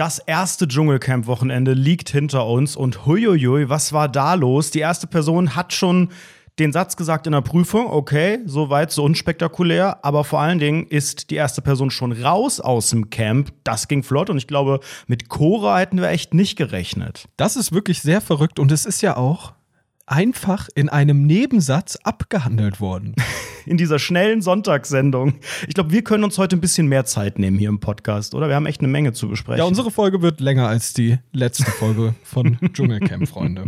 Das erste Dschungelcamp-Wochenende liegt hinter uns und huiuiui, was war da los? Die erste Person hat schon den Satz gesagt in der Prüfung, okay, soweit so unspektakulär, aber vor allen Dingen ist die erste Person schon raus aus dem Camp. Das ging flott und ich glaube, mit Cora hätten wir echt nicht gerechnet. Das ist wirklich sehr verrückt und es ist ja auch einfach in einem Nebensatz abgehandelt worden. In dieser schnellen Sonntagssendung. Ich glaube, wir können uns heute ein bisschen mehr Zeit nehmen hier im Podcast, oder? Wir haben echt eine Menge zu besprechen. Ja, unsere Folge wird länger als die letzte Folge von Dschungelcamp, Freunde.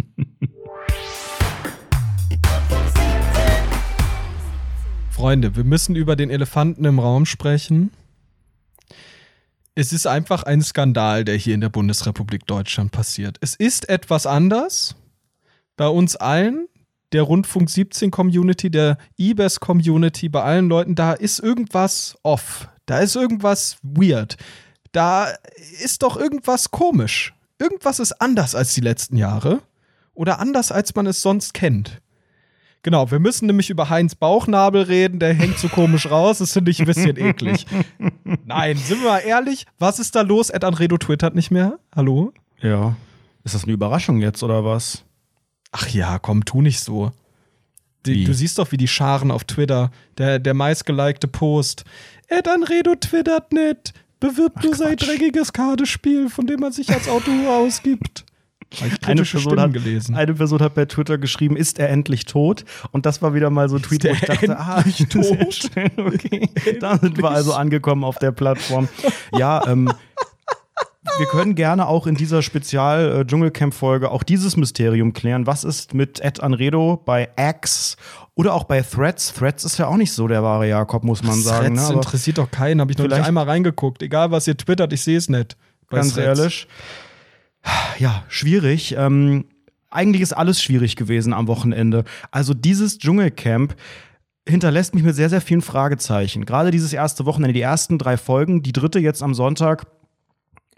Freunde, wir müssen über den Elefanten im Raum sprechen. Es ist einfach ein Skandal, der hier in der Bundesrepublik Deutschland passiert. Es ist etwas anders bei uns allen, der Rundfunk 17 Community, der eBest Community, bei allen Leuten, da ist irgendwas off. Da ist irgendwas weird. Da ist doch irgendwas komisch. Irgendwas ist anders als die letzten Jahre oder anders als man es sonst kennt. Genau, wir müssen nämlich über Heinz Bauchnabel reden, der hängt so komisch raus, das finde ich ein bisschen eklig. Nein, sind wir mal ehrlich, was ist da los? Ed Anredo twittert nicht mehr. Hallo? Ja. Ist das eine Überraschung jetzt oder was? Ach ja, komm, tu nicht so. Die, du siehst doch, wie die Scharen auf Twitter, der, der meistgelikte Post. Ed Anredo twittert nicht. Bewirbt Ach, nur sein dreckiges Kartespiel, von dem man sich als Autor ausgibt. Eine Person, hat, gelesen. eine Person hat bei Twitter geschrieben, ist er endlich tot? Und das war wieder mal so ein Tweet, wo ich dachte, ah, ich tot. Okay. da sind wir also angekommen auf der Plattform. Ja, ähm, wir können gerne auch in dieser Spezial-Dschungelcamp-Folge auch dieses Mysterium klären. Was ist mit Ed Anredo bei X oder auch bei Threads? Threads ist ja auch nicht so der wahre Jakob, muss man sagen. Threads ne? interessiert doch keinen, habe ich noch nicht einmal reingeguckt. Egal, was ihr twittert, ich sehe es nicht. Ganz Threads. ehrlich. Ja, schwierig. Ähm, eigentlich ist alles schwierig gewesen am Wochenende. Also dieses Dschungelcamp hinterlässt mich mit sehr, sehr vielen Fragezeichen. Gerade dieses erste Wochenende, die ersten drei Folgen, die dritte jetzt am Sonntag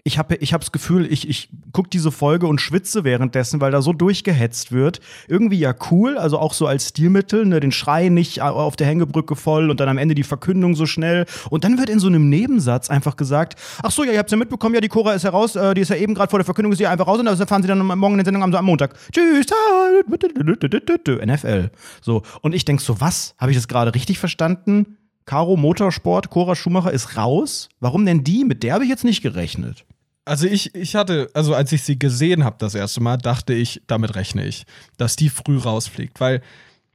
ich habe ich hab das Gefühl, ich, ich gucke diese Folge und schwitze währenddessen, weil da so durchgehetzt wird. Irgendwie ja cool, also auch so als Stilmittel, ne, den Schrei nicht auf der Hängebrücke voll und dann am Ende die Verkündung so schnell. Und dann wird in so einem Nebensatz einfach gesagt: Ach so, ja, ihr habt ja mitbekommen, ja, die Cora ist heraus, äh, die ist ja eben gerade vor der Verkündung, ist sie einfach raus und dann erfahren sie dann morgen in der Sendung am, am Montag. Tschüss, NFL. So. Und ich denk so, was? Habe ich das gerade richtig verstanden? Caro Motorsport, Cora Schumacher ist raus. Warum denn die? Mit der habe ich jetzt nicht gerechnet. Also ich, ich hatte, also als ich sie gesehen habe das erste Mal, dachte ich, damit rechne ich, dass die früh rausfliegt, weil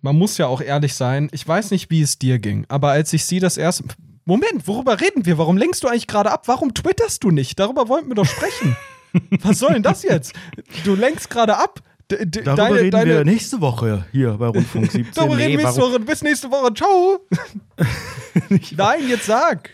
man muss ja auch ehrlich sein, ich weiß nicht, wie es dir ging, aber als ich sie das erste Moment, worüber reden wir? Warum lenkst du eigentlich gerade ab? Warum twitterst du nicht? Darüber wollten wir doch sprechen. Was soll denn das jetzt? Du lenkst gerade ab. D Darüber deine, reden deine wir nächste Woche hier bei Rundfunk 17. Darüber nee, reden wir nächste Woche. Bis nächste Woche. Ciao. Nein, jetzt sag.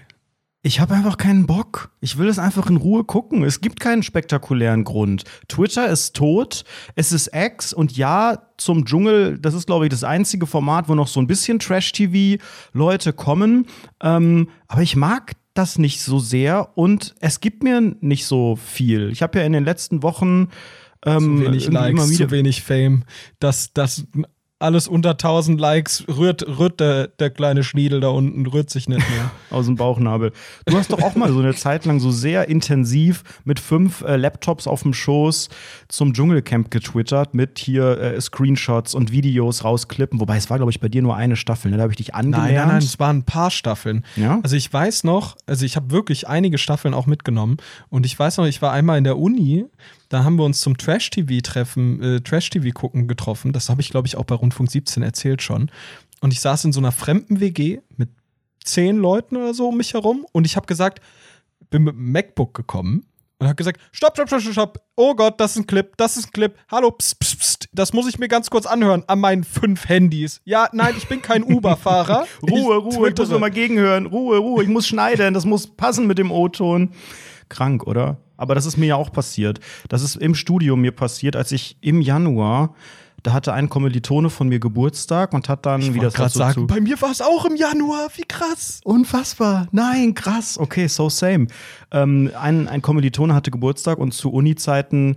Ich habe einfach keinen Bock. Ich will es einfach in Ruhe gucken. Es gibt keinen spektakulären Grund. Twitter ist tot, es ist X und ja, zum Dschungel, das ist, glaube ich, das einzige Format, wo noch so ein bisschen Trash-TV-Leute kommen. Ähm, aber ich mag das nicht so sehr und es gibt mir nicht so viel. Ich habe ja in den letzten Wochen ähm, zu wenig Likes, zu wenig Fame. Das, das alles unter 1000 Likes rührt, rührt der, der kleine Schniedel da unten, rührt sich nicht mehr. Aus dem Bauchnabel. Du hast doch auch mal so eine Zeit lang so sehr intensiv mit fünf äh, Laptops auf dem Schoß zum Dschungelcamp getwittert mit hier äh, Screenshots und Videos rausklippen. Wobei es war, glaube ich, bei dir nur eine Staffel. Ne? Da habe ich dich angelernt. Nein, nein, nein, es waren ein paar Staffeln. Ja? Also ich weiß noch, also ich habe wirklich einige Staffeln auch mitgenommen. Und ich weiß noch, ich war einmal in der Uni da haben wir uns zum Trash-TV-Treffen, äh, Trash-TV-Gucken getroffen. Das habe ich, glaube ich, auch bei Rundfunk 17 erzählt schon. Und ich saß in so einer fremden WG mit zehn Leuten oder so um mich herum. Und ich habe gesagt, bin mit dem MacBook gekommen und habe gesagt, stopp, stopp, stopp, stopp, oh Gott, das ist ein Clip, das ist ein Clip, hallo, pst, pst, pst, das muss ich mir ganz kurz anhören an meinen fünf Handys. Ja, nein, ich bin kein Uber-Fahrer. Ruhe, Ruhe, ich muss nur mal gegenhören. Ruhe, Ruhe, ich muss schneiden, das muss passen mit dem O-Ton. Krank, oder? Aber das ist mir ja auch passiert. Das ist im Studium mir passiert, als ich im Januar da hatte ein Kommilitone von mir Geburtstag und hat dann, ich wie das gerade so sagen, bei mir war es auch im Januar, wie krass. Unfassbar. Nein, krass. Okay, so same. Ähm, ein, ein Kommilitone hatte Geburtstag und zu Uni-Zeiten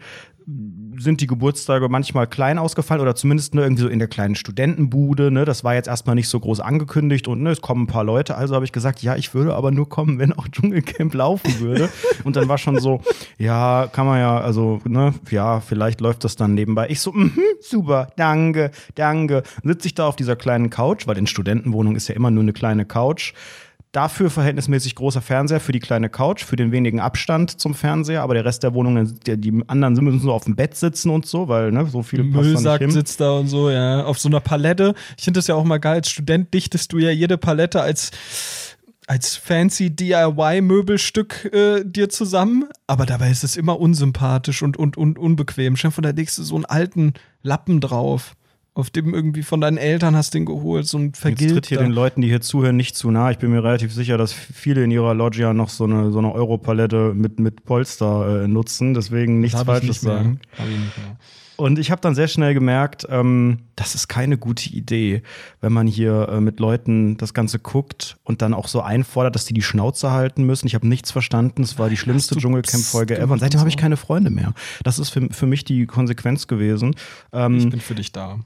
sind die Geburtstage manchmal klein ausgefallen oder zumindest nur irgendwie so in der kleinen Studentenbude. Ne? Das war jetzt erstmal nicht so groß angekündigt und ne, es kommen ein paar Leute. Also habe ich gesagt, ja, ich würde aber nur kommen, wenn auch Dschungelcamp laufen würde. und dann war schon so, ja, kann man ja, also, ne, ja, vielleicht läuft das dann nebenbei. Ich so, mhm, super, danke, danke. Sitze ich da auf dieser kleinen Couch, weil in Studentenwohnung ist ja immer nur eine kleine Couch. Dafür verhältnismäßig großer Fernseher für die kleine Couch, für den wenigen Abstand zum Fernseher, aber der Rest der Wohnung, die, die anderen müssen so auf dem Bett sitzen und so, weil ne, so viel Müllsack sitzt da und so, ja, auf so einer Palette. Ich finde das ja auch mal geil. Als Student dichtest du ja jede Palette als als fancy DIY-Möbelstück äh, dir zusammen, aber dabei ist es immer unsympathisch und, und, und unbequem. Stell von der nächste so einen alten Lappen drauf auf dem irgendwie von deinen Eltern hast den geholt, so ein vergilbter. Jetzt tritt hier den Leuten, die hier zuhören, nicht zu nah. Ich bin mir relativ sicher, dass viele in ihrer Loggia noch so eine, so eine Europalette mit, mit Polster äh, nutzen, deswegen nichts Falsches sagen. Und ich habe dann sehr schnell gemerkt, ähm, das ist keine gute Idee, wenn man hier äh, mit Leuten das Ganze guckt und dann auch so einfordert, dass die die Schnauze halten müssen. Ich habe nichts verstanden. Es war die schlimmste Dschungelcamp-Folge ever. Und seitdem habe ich keine Freunde mehr. Das ist für, für mich die Konsequenz gewesen. Ähm, ich bin für dich da.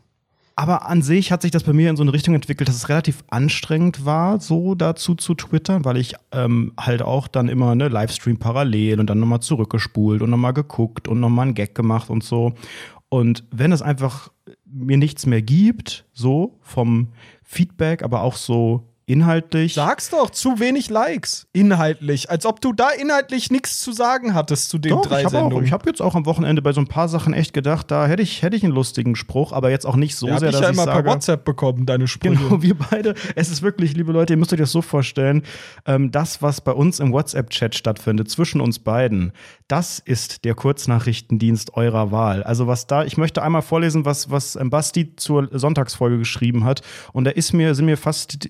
Aber an sich hat sich das bei mir in so eine Richtung entwickelt, dass es relativ anstrengend war, so dazu zu twittern, weil ich ähm, halt auch dann immer eine Livestream parallel und dann nochmal zurückgespult und nochmal geguckt und nochmal einen Gag gemacht und so. Und wenn es einfach mir nichts mehr gibt, so vom Feedback, aber auch so Inhaltlich. Sag's doch, zu wenig Likes. Inhaltlich. Als ob du da inhaltlich nichts zu sagen hattest zu den doch, drei ich hab Sendungen. Auch, ich habe jetzt auch am Wochenende bei so ein paar Sachen echt gedacht, da hätte ich, hätte ich einen lustigen Spruch, aber jetzt auch nicht so ja, sehr, hab dass ich ja ich immer sage, per WhatsApp bekommen, deine Sprüche. Genau, wir beide. Es ist wirklich, liebe Leute, ihr müsst euch das so vorstellen, ähm, das, was bei uns im WhatsApp-Chat stattfindet, zwischen uns beiden, das ist der Kurznachrichtendienst eurer Wahl. Also was da, ich möchte einmal vorlesen, was, was ähm, Basti zur Sonntagsfolge geschrieben hat. Und da ist mir, sind mir fast,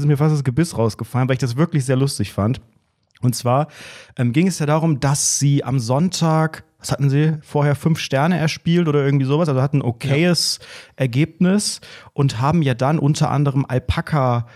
ist mir fast das Gebiss rausgefallen, weil ich das wirklich sehr lustig fand. Und zwar ähm, ging es ja darum, dass sie am Sonntag, was hatten sie vorher, fünf Sterne erspielt oder irgendwie sowas, also hatten ein okayes ja. Ergebnis und haben ja dann unter anderem Alpaka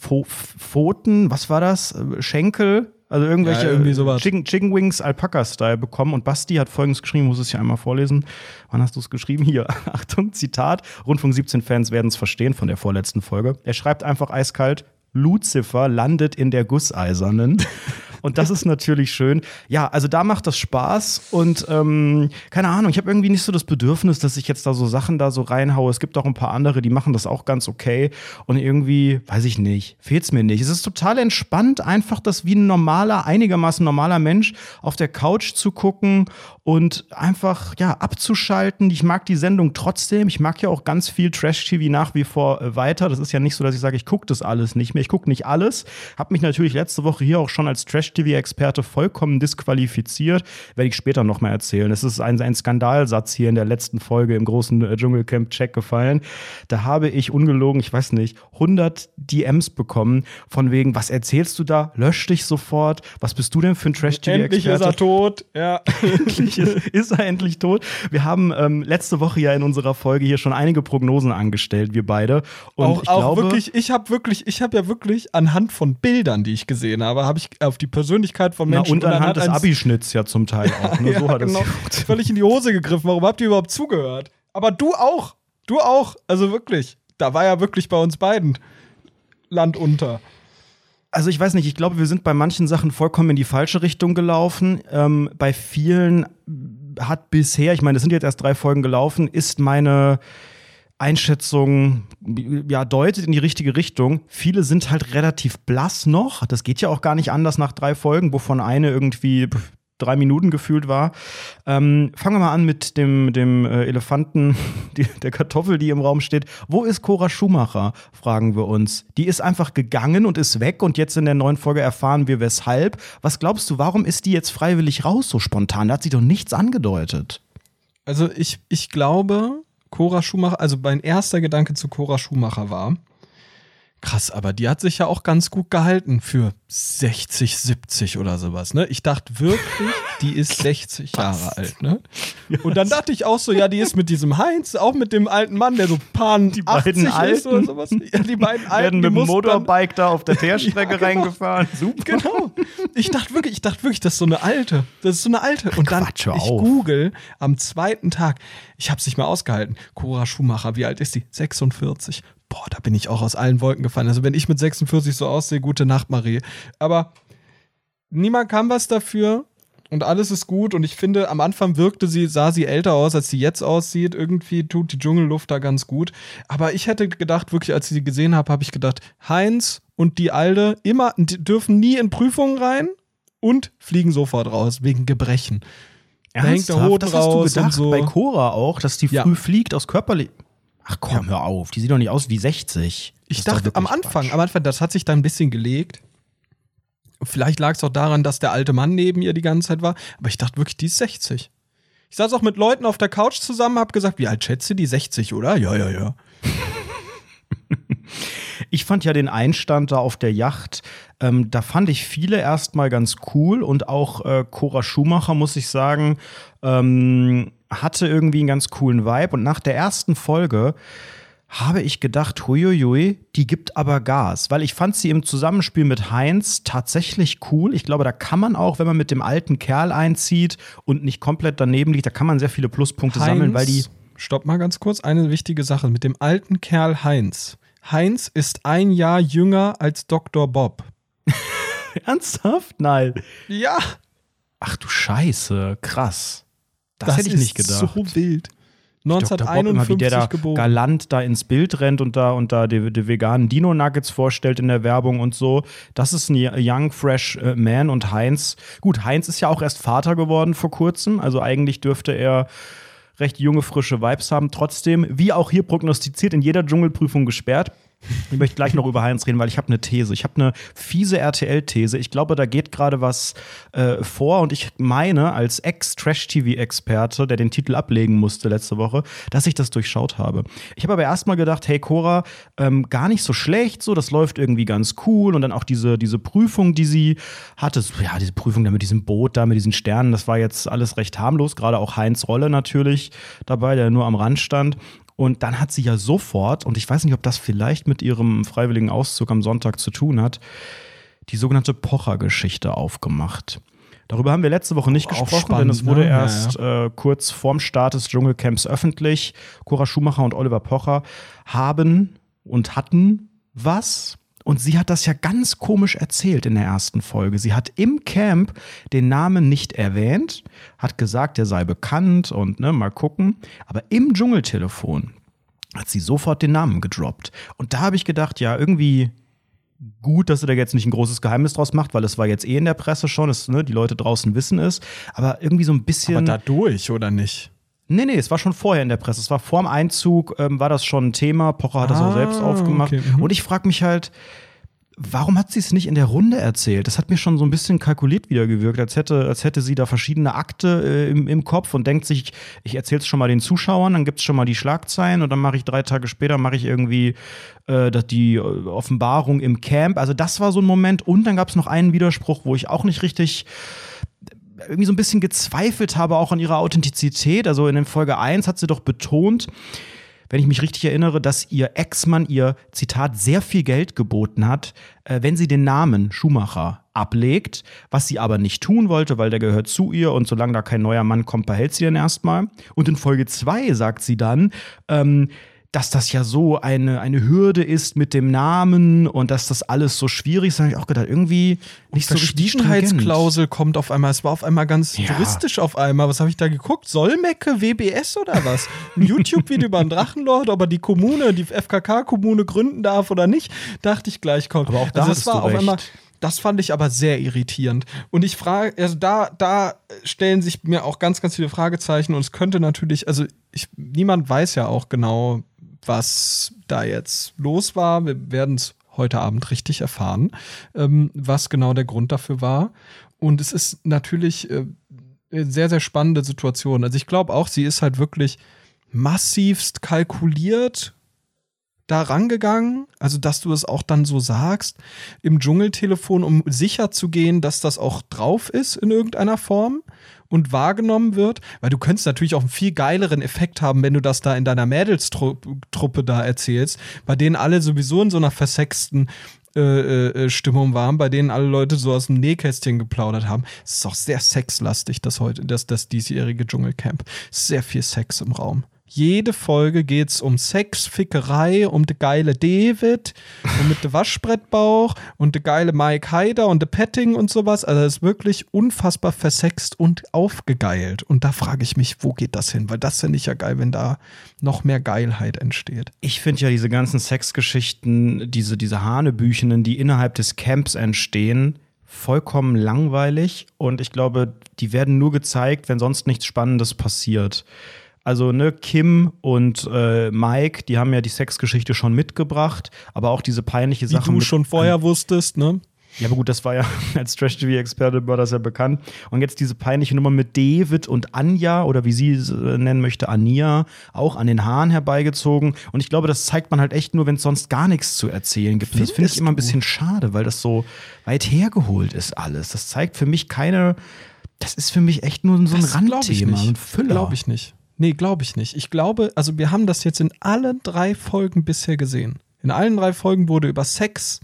Pfoten, was war das? Schenkel, also irgendwelche ja, irgendwie sowas. Chicken, Chicken Wings Alpaka-Style bekommen. Und Basti hat folgendes geschrieben, muss es ja einmal vorlesen. Wann hast du es geschrieben? Hier, Achtung, Zitat. Rundfunk 17 Fans werden es verstehen von der vorletzten Folge. Er schreibt einfach eiskalt, Lucifer landet in der Gusseisernen. Und das ist natürlich schön. Ja, also da macht das Spaß und ähm, keine Ahnung, ich habe irgendwie nicht so das Bedürfnis, dass ich jetzt da so Sachen da so reinhaue. Es gibt auch ein paar andere, die machen das auch ganz okay. Und irgendwie, weiß ich nicht, fehlt es mir nicht. Es ist total entspannt, einfach das wie ein normaler, einigermaßen normaler Mensch auf der Couch zu gucken und einfach ja abzuschalten. Ich mag die Sendung trotzdem. Ich mag ja auch ganz viel Trash-TV nach wie vor äh, weiter. Das ist ja nicht so, dass ich sage, ich gucke das alles nicht mehr. Ich gucke nicht alles. Habe mich natürlich letzte Woche hier auch schon als Trash-TV-Experte vollkommen disqualifiziert. Werde ich später nochmal erzählen. Es ist ein, ein Skandalsatz hier in der letzten Folge im großen äh, Dschungelcamp-Check gefallen. Da habe ich ungelogen, ich weiß nicht, 100 DMs bekommen von wegen, was erzählst du da? Lösch dich sofort. Was bist du denn für ein Trash-TV-Experte? Endlich ist er tot. Ja. endlich ist, ist, er endlich tot. Wir haben ähm, letzte Woche ja in unserer Folge hier schon einige Prognosen angestellt, wir beide. Und auch, ich auch glaube, wirklich, ich habe wirklich, ich habe ja wirklich anhand von Bildern, die ich gesehen habe, habe ich auf die Persönlichkeit von Menschen Na, und anhand des Abischnitts ja zum Teil auch. Ne? ja, so hat genau. es völlig in die Hose gegriffen. Warum habt ihr überhaupt zugehört? Aber du auch, du auch. Also wirklich, da war ja wirklich bei uns beiden Land unter. Also ich weiß nicht, ich glaube, wir sind bei manchen Sachen vollkommen in die falsche Richtung gelaufen. Ähm, bei vielen hat bisher, ich meine, es sind jetzt erst drei Folgen gelaufen, ist meine Einschätzung, ja, deutet in die richtige Richtung. Viele sind halt relativ blass noch. Das geht ja auch gar nicht anders nach drei Folgen, wovon eine irgendwie drei Minuten gefühlt war. Ähm, fangen wir mal an mit dem, dem äh, Elefanten, die, der Kartoffel, die im Raum steht. Wo ist Cora Schumacher? Fragen wir uns. Die ist einfach gegangen und ist weg und jetzt in der neuen Folge erfahren wir weshalb. Was glaubst du, warum ist die jetzt freiwillig raus so spontan? Da hat sie doch nichts angedeutet. Also ich, ich glaube, Cora Schumacher, also mein erster Gedanke zu Cora Schumacher war, Krass, aber die hat sich ja auch ganz gut gehalten für 60, 70 oder sowas, ne? Ich dachte wirklich, die ist 60 Jahre alt, ne? Und dann dachte ich auch so, ja, die ist mit diesem Heinz, auch mit dem alten Mann, der so pan Die beiden 80 ist oder Alten. sowas. Ja, die beiden werden Alten, mit die dem Motorbike da auf der Teerstrecke Ja, genau. reingefahren. Super. Genau. Ich dachte wirklich, ich dachte wirklich, das ist so eine alte. Das ist so eine alte. Und dann, Quatsch, ich auf. google am zweiten Tag, ich habe es nicht mehr ausgehalten. Cora Schumacher, wie alt ist die? 46. Boah, da bin ich auch aus allen Wolken gefallen. Also wenn ich mit 46 so aussehe, gute Nacht, Marie. Aber niemand kann was dafür. Und alles ist gut. Und ich finde, am Anfang wirkte sie, sah sie älter aus, als sie jetzt aussieht. Irgendwie tut die Dschungelluft da ganz gut. Aber ich hätte gedacht, wirklich, als ich sie gesehen habe, habe ich gedacht, Heinz und die Alde immer, dürfen nie in Prüfungen rein und fliegen sofort raus, wegen Gebrechen. Da hängt der Ernsthaft? Hoden das hast du gedacht so. bei Cora auch, dass die Ja. früh fliegt aus körperlich. Ach komm, hör auf. Die sieht doch nicht aus wie 60. Das Ich dachte am Anfang, Quatsch. am Anfang, das hat sich da ein bisschen gelegt. Vielleicht lag es auch daran, dass der alte Mann neben ihr die ganze Zeit war. Aber ich dachte wirklich, die ist 60. Ich saß auch mit Leuten auf der Couch zusammen, hab gesagt, wie alt schätze die? 60, oder? Ja, ja, ja. Ich fand ja den Einstand da auf der Yacht, ähm, da fand ich viele erstmal ganz cool und auch äh, Cora Schumacher, muss ich sagen, ähm, hatte irgendwie einen ganz coolen Vibe. Und nach der ersten Folge habe ich gedacht, huiuiui, die gibt aber Gas, weil ich fand sie im Zusammenspiel mit Heinz tatsächlich cool. Ich glaube, da kann man auch, wenn man mit dem alten Kerl einzieht und nicht komplett daneben liegt, da kann man sehr viele Pluspunkte sammeln, weil die Stopp mal ganz kurz, eine wichtige Sache mit dem alten Kerl Heinz. Heinz ist ein Jahr jünger als Dr. Bob. ernsthaft, nein. Ja, Ach du Scheiße, krass. Das, hätte ich nicht gedacht. so wild. Dr. Bob immer, wie der 1951 da geboren. galant da ins Bild rennt und da, und da die, die veganen Dino-Nuggets vorstellt in der Werbung und so. Das ist ein Young, Fresh äh, Man und Heinz. Gut, Heinz ist ja auch erst Vater geworden vor kurzem. Also eigentlich dürfte er recht junge, frische Vibes haben. Trotzdem, wie auch hier prognostiziert, in jeder Dschungelprüfung gesperrt. Ich möchte gleich noch über Heinz reden, weil ich habe eine These. Ich habe eine fiese RTL-These. Ich glaube, da geht gerade was äh, vor und ich meine, als Ex-Trash-TV-Experte, der den Titel ablegen musste letzte Woche, dass ich das durchschaut habe. Ich habe aber erstmal gedacht, hey Cora, ähm, gar nicht so schlecht, so, das läuft irgendwie ganz cool und dann auch diese, diese Prüfung, die sie hatte, ja, diese Prüfung da mit diesem Boot, da mit diesen Sternen, das war jetzt alles recht harmlos, gerade auch Heinz Rolle natürlich dabei, der nur am Rand stand. Und dann hat sie ja sofort, und ich weiß nicht, ob das vielleicht mit ihrem freiwilligen Auszug am Sonntag zu tun hat, die sogenannte Pocher-Geschichte aufgemacht. Darüber haben wir letzte Woche nicht Auch gesprochen, spannend, denn es wurde ne? Ja, erst Äh, kurz vorm Start des Dschungelcamps öffentlich. Cora Schumacher und Oliver Pocher haben und hatten was. Und sie hat das ja ganz komisch erzählt in der ersten Folge. Sie hat im Camp den Namen nicht erwähnt, hat gesagt, er sei bekannt und ne, mal gucken. Aber im Dschungeltelefon hat sie sofort den Namen gedroppt. Und da habe ich gedacht, ja, irgendwie gut, dass sie da jetzt nicht ein großes Geheimnis draus macht, weil es war jetzt eh in der Presse schon, es, ne, die Leute draußen wissen es. Aber irgendwie so ein bisschen. Aber dadurch, oder nicht? Nee, nee, es war schon vorher in der Presse. Es war vorm Einzug, ähm, war das schon ein Thema. Pocher hat das auch Ah, selbst aufgemacht. okay, mhm. Und ich frage mich halt, warum hat sie es nicht in der Runde erzählt? Das hat mir schon so ein bisschen kalkuliert wieder gewirkt, als hätte, als hätte sie da verschiedene Akte äh, im, im Kopf und denkt sich, ich erzähle es schon mal den Zuschauern, dann gibt es schon mal die Schlagzeilen und dann mache ich drei Tage später, mache ich irgendwie äh, die äh, Offenbarung im Camp. Also das war so ein Moment. Und dann gab es noch einen Widerspruch, wo ich auch nicht richtig irgendwie so ein bisschen gezweifelt habe, auch an ihrer Authentizität. Also in Folge 1 hat sie doch betont, wenn ich mich richtig erinnere, dass ihr Ex-Mann ihr, Zitat, sehr viel Geld geboten hat, äh, wenn sie den Namen Schumacher ablegt, was sie aber nicht tun wollte, weil der gehört zu ihr und solange da kein neuer Mann kommt, behält sie den erstmal. Und in Folge 2 sagt sie dann, ähm, dass das ja so eine, eine Hürde ist mit dem Namen und dass das alles so schwierig ist, habe ich auch gedacht, irgendwie nicht so richtig stringent. Verschwiegenheitsklausel kommt auf einmal. Es war auf einmal ganz Ja. juristisch auf einmal. Was habe ich da geguckt? Solmecke, WBS oder was? Ein YouTube-Video über einen Drachenlord, ob er die Kommune, die FKK-Kommune gründen darf oder nicht, dachte ich gleich kommt. Aber auch da also hattest es war du auf recht. einmal. Das fand ich aber sehr irritierend. Und ich frage, also da, da stellen sich mir auch ganz, ganz viele Fragezeichen. Und es könnte natürlich, also ich, niemand weiß ja auch genau, was da jetzt los war. Wir werden es heute Abend richtig erfahren, ähm, was genau der Grund dafür war. Und es ist natürlich äh, eine sehr, sehr spannende Situation. Also ich glaube auch, sie ist halt wirklich massivst kalkuliert da rangegangen? Also, dass du es auch dann so sagst im Dschungeltelefon, um sicher zu gehen, dass das auch drauf ist in irgendeiner Form und wahrgenommen wird? Weil du könntest natürlich auch einen viel geileren Effekt haben, wenn du das da in deiner Mädelstruppe da erzählst, bei denen alle sowieso in so einer versexten äh, äh, äh, Stimmung waren, bei denen alle Leute so aus dem Nähkästchen geplaudert haben. Es ist auch sehr sexlastig, das heute, das, das diesjährige Dschungelcamp. Sehr viel Sex im Raum. Jede Folge geht es um Sex, Fickerei, um de geile David und mit de Waschbrettbauch und de geile Mike Haider und de Petting und sowas. Also es ist wirklich unfassbar versext und aufgegeilt. Und da frage ich mich, wo geht das hin? Weil das finde ich ja geil, wenn da noch mehr Geilheit entsteht. Ich finde ja diese ganzen Sexgeschichten, diese, diese Hanebüchenen, die innerhalb des Camps entstehen, vollkommen langweilig. Und ich glaube, die werden nur gezeigt, wenn sonst nichts Spannendes passiert. Also, ne, Kim und äh, Mike, die haben ja die Sexgeschichte schon mitgebracht, aber auch diese peinliche Wie Sache. du schon vorher wusstest, ne? Ja, aber gut, das war ja als Trash-TV-Experte war das ja bekannt. Und jetzt diese peinliche Nummer mit David und Anja oder wie sie es äh, nennen möchte, Ania, auch an den Haaren herbeigezogen. Und ich glaube, das zeigt man halt echt nur, wenn es sonst gar nichts zu erzählen gibt. Und das finde ich immer ein bisschen schade, weil das so weit hergeholt ist alles. Das zeigt für mich keine. Das ist für mich echt nur so ein Das Randthema, ein Füller. Glaube ich nicht. Nee, glaube ich nicht. Ich glaube, also wir haben das jetzt in allen drei Folgen bisher gesehen. In allen drei Folgen wurde über Sex,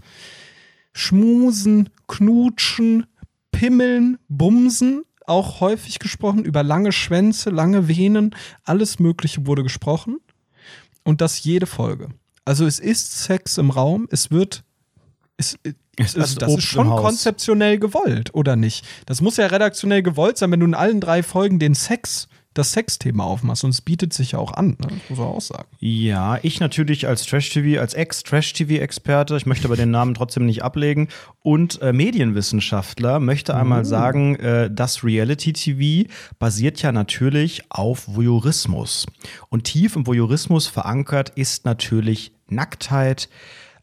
Schmusen, Knutschen, Pimmeln, Bumsen auch häufig gesprochen. Über lange Schwänze, lange Venen, alles Mögliche wurde gesprochen. Und das jede Folge. Also es ist Sex im Raum, es wird. Es, Es also ist das Obst ist schon konzeptionell gewollt, oder nicht? Das muss ja redaktionell gewollt sein, wenn du in allen drei Folgen den Sex, das Sexthema aufmachst. Und es bietet sich ja auch an, ne? muss man auch sagen. Ja, ich natürlich als Trash-TV, als Ex-Trash-TV-Experte, ich möchte aber den Namen trotzdem nicht ablegen, und äh, Medienwissenschaftler möchte einmal sagen, äh, das Reality-TV basiert ja natürlich auf Voyeurismus. Und tief im Voyeurismus verankert ist natürlich Nacktheit,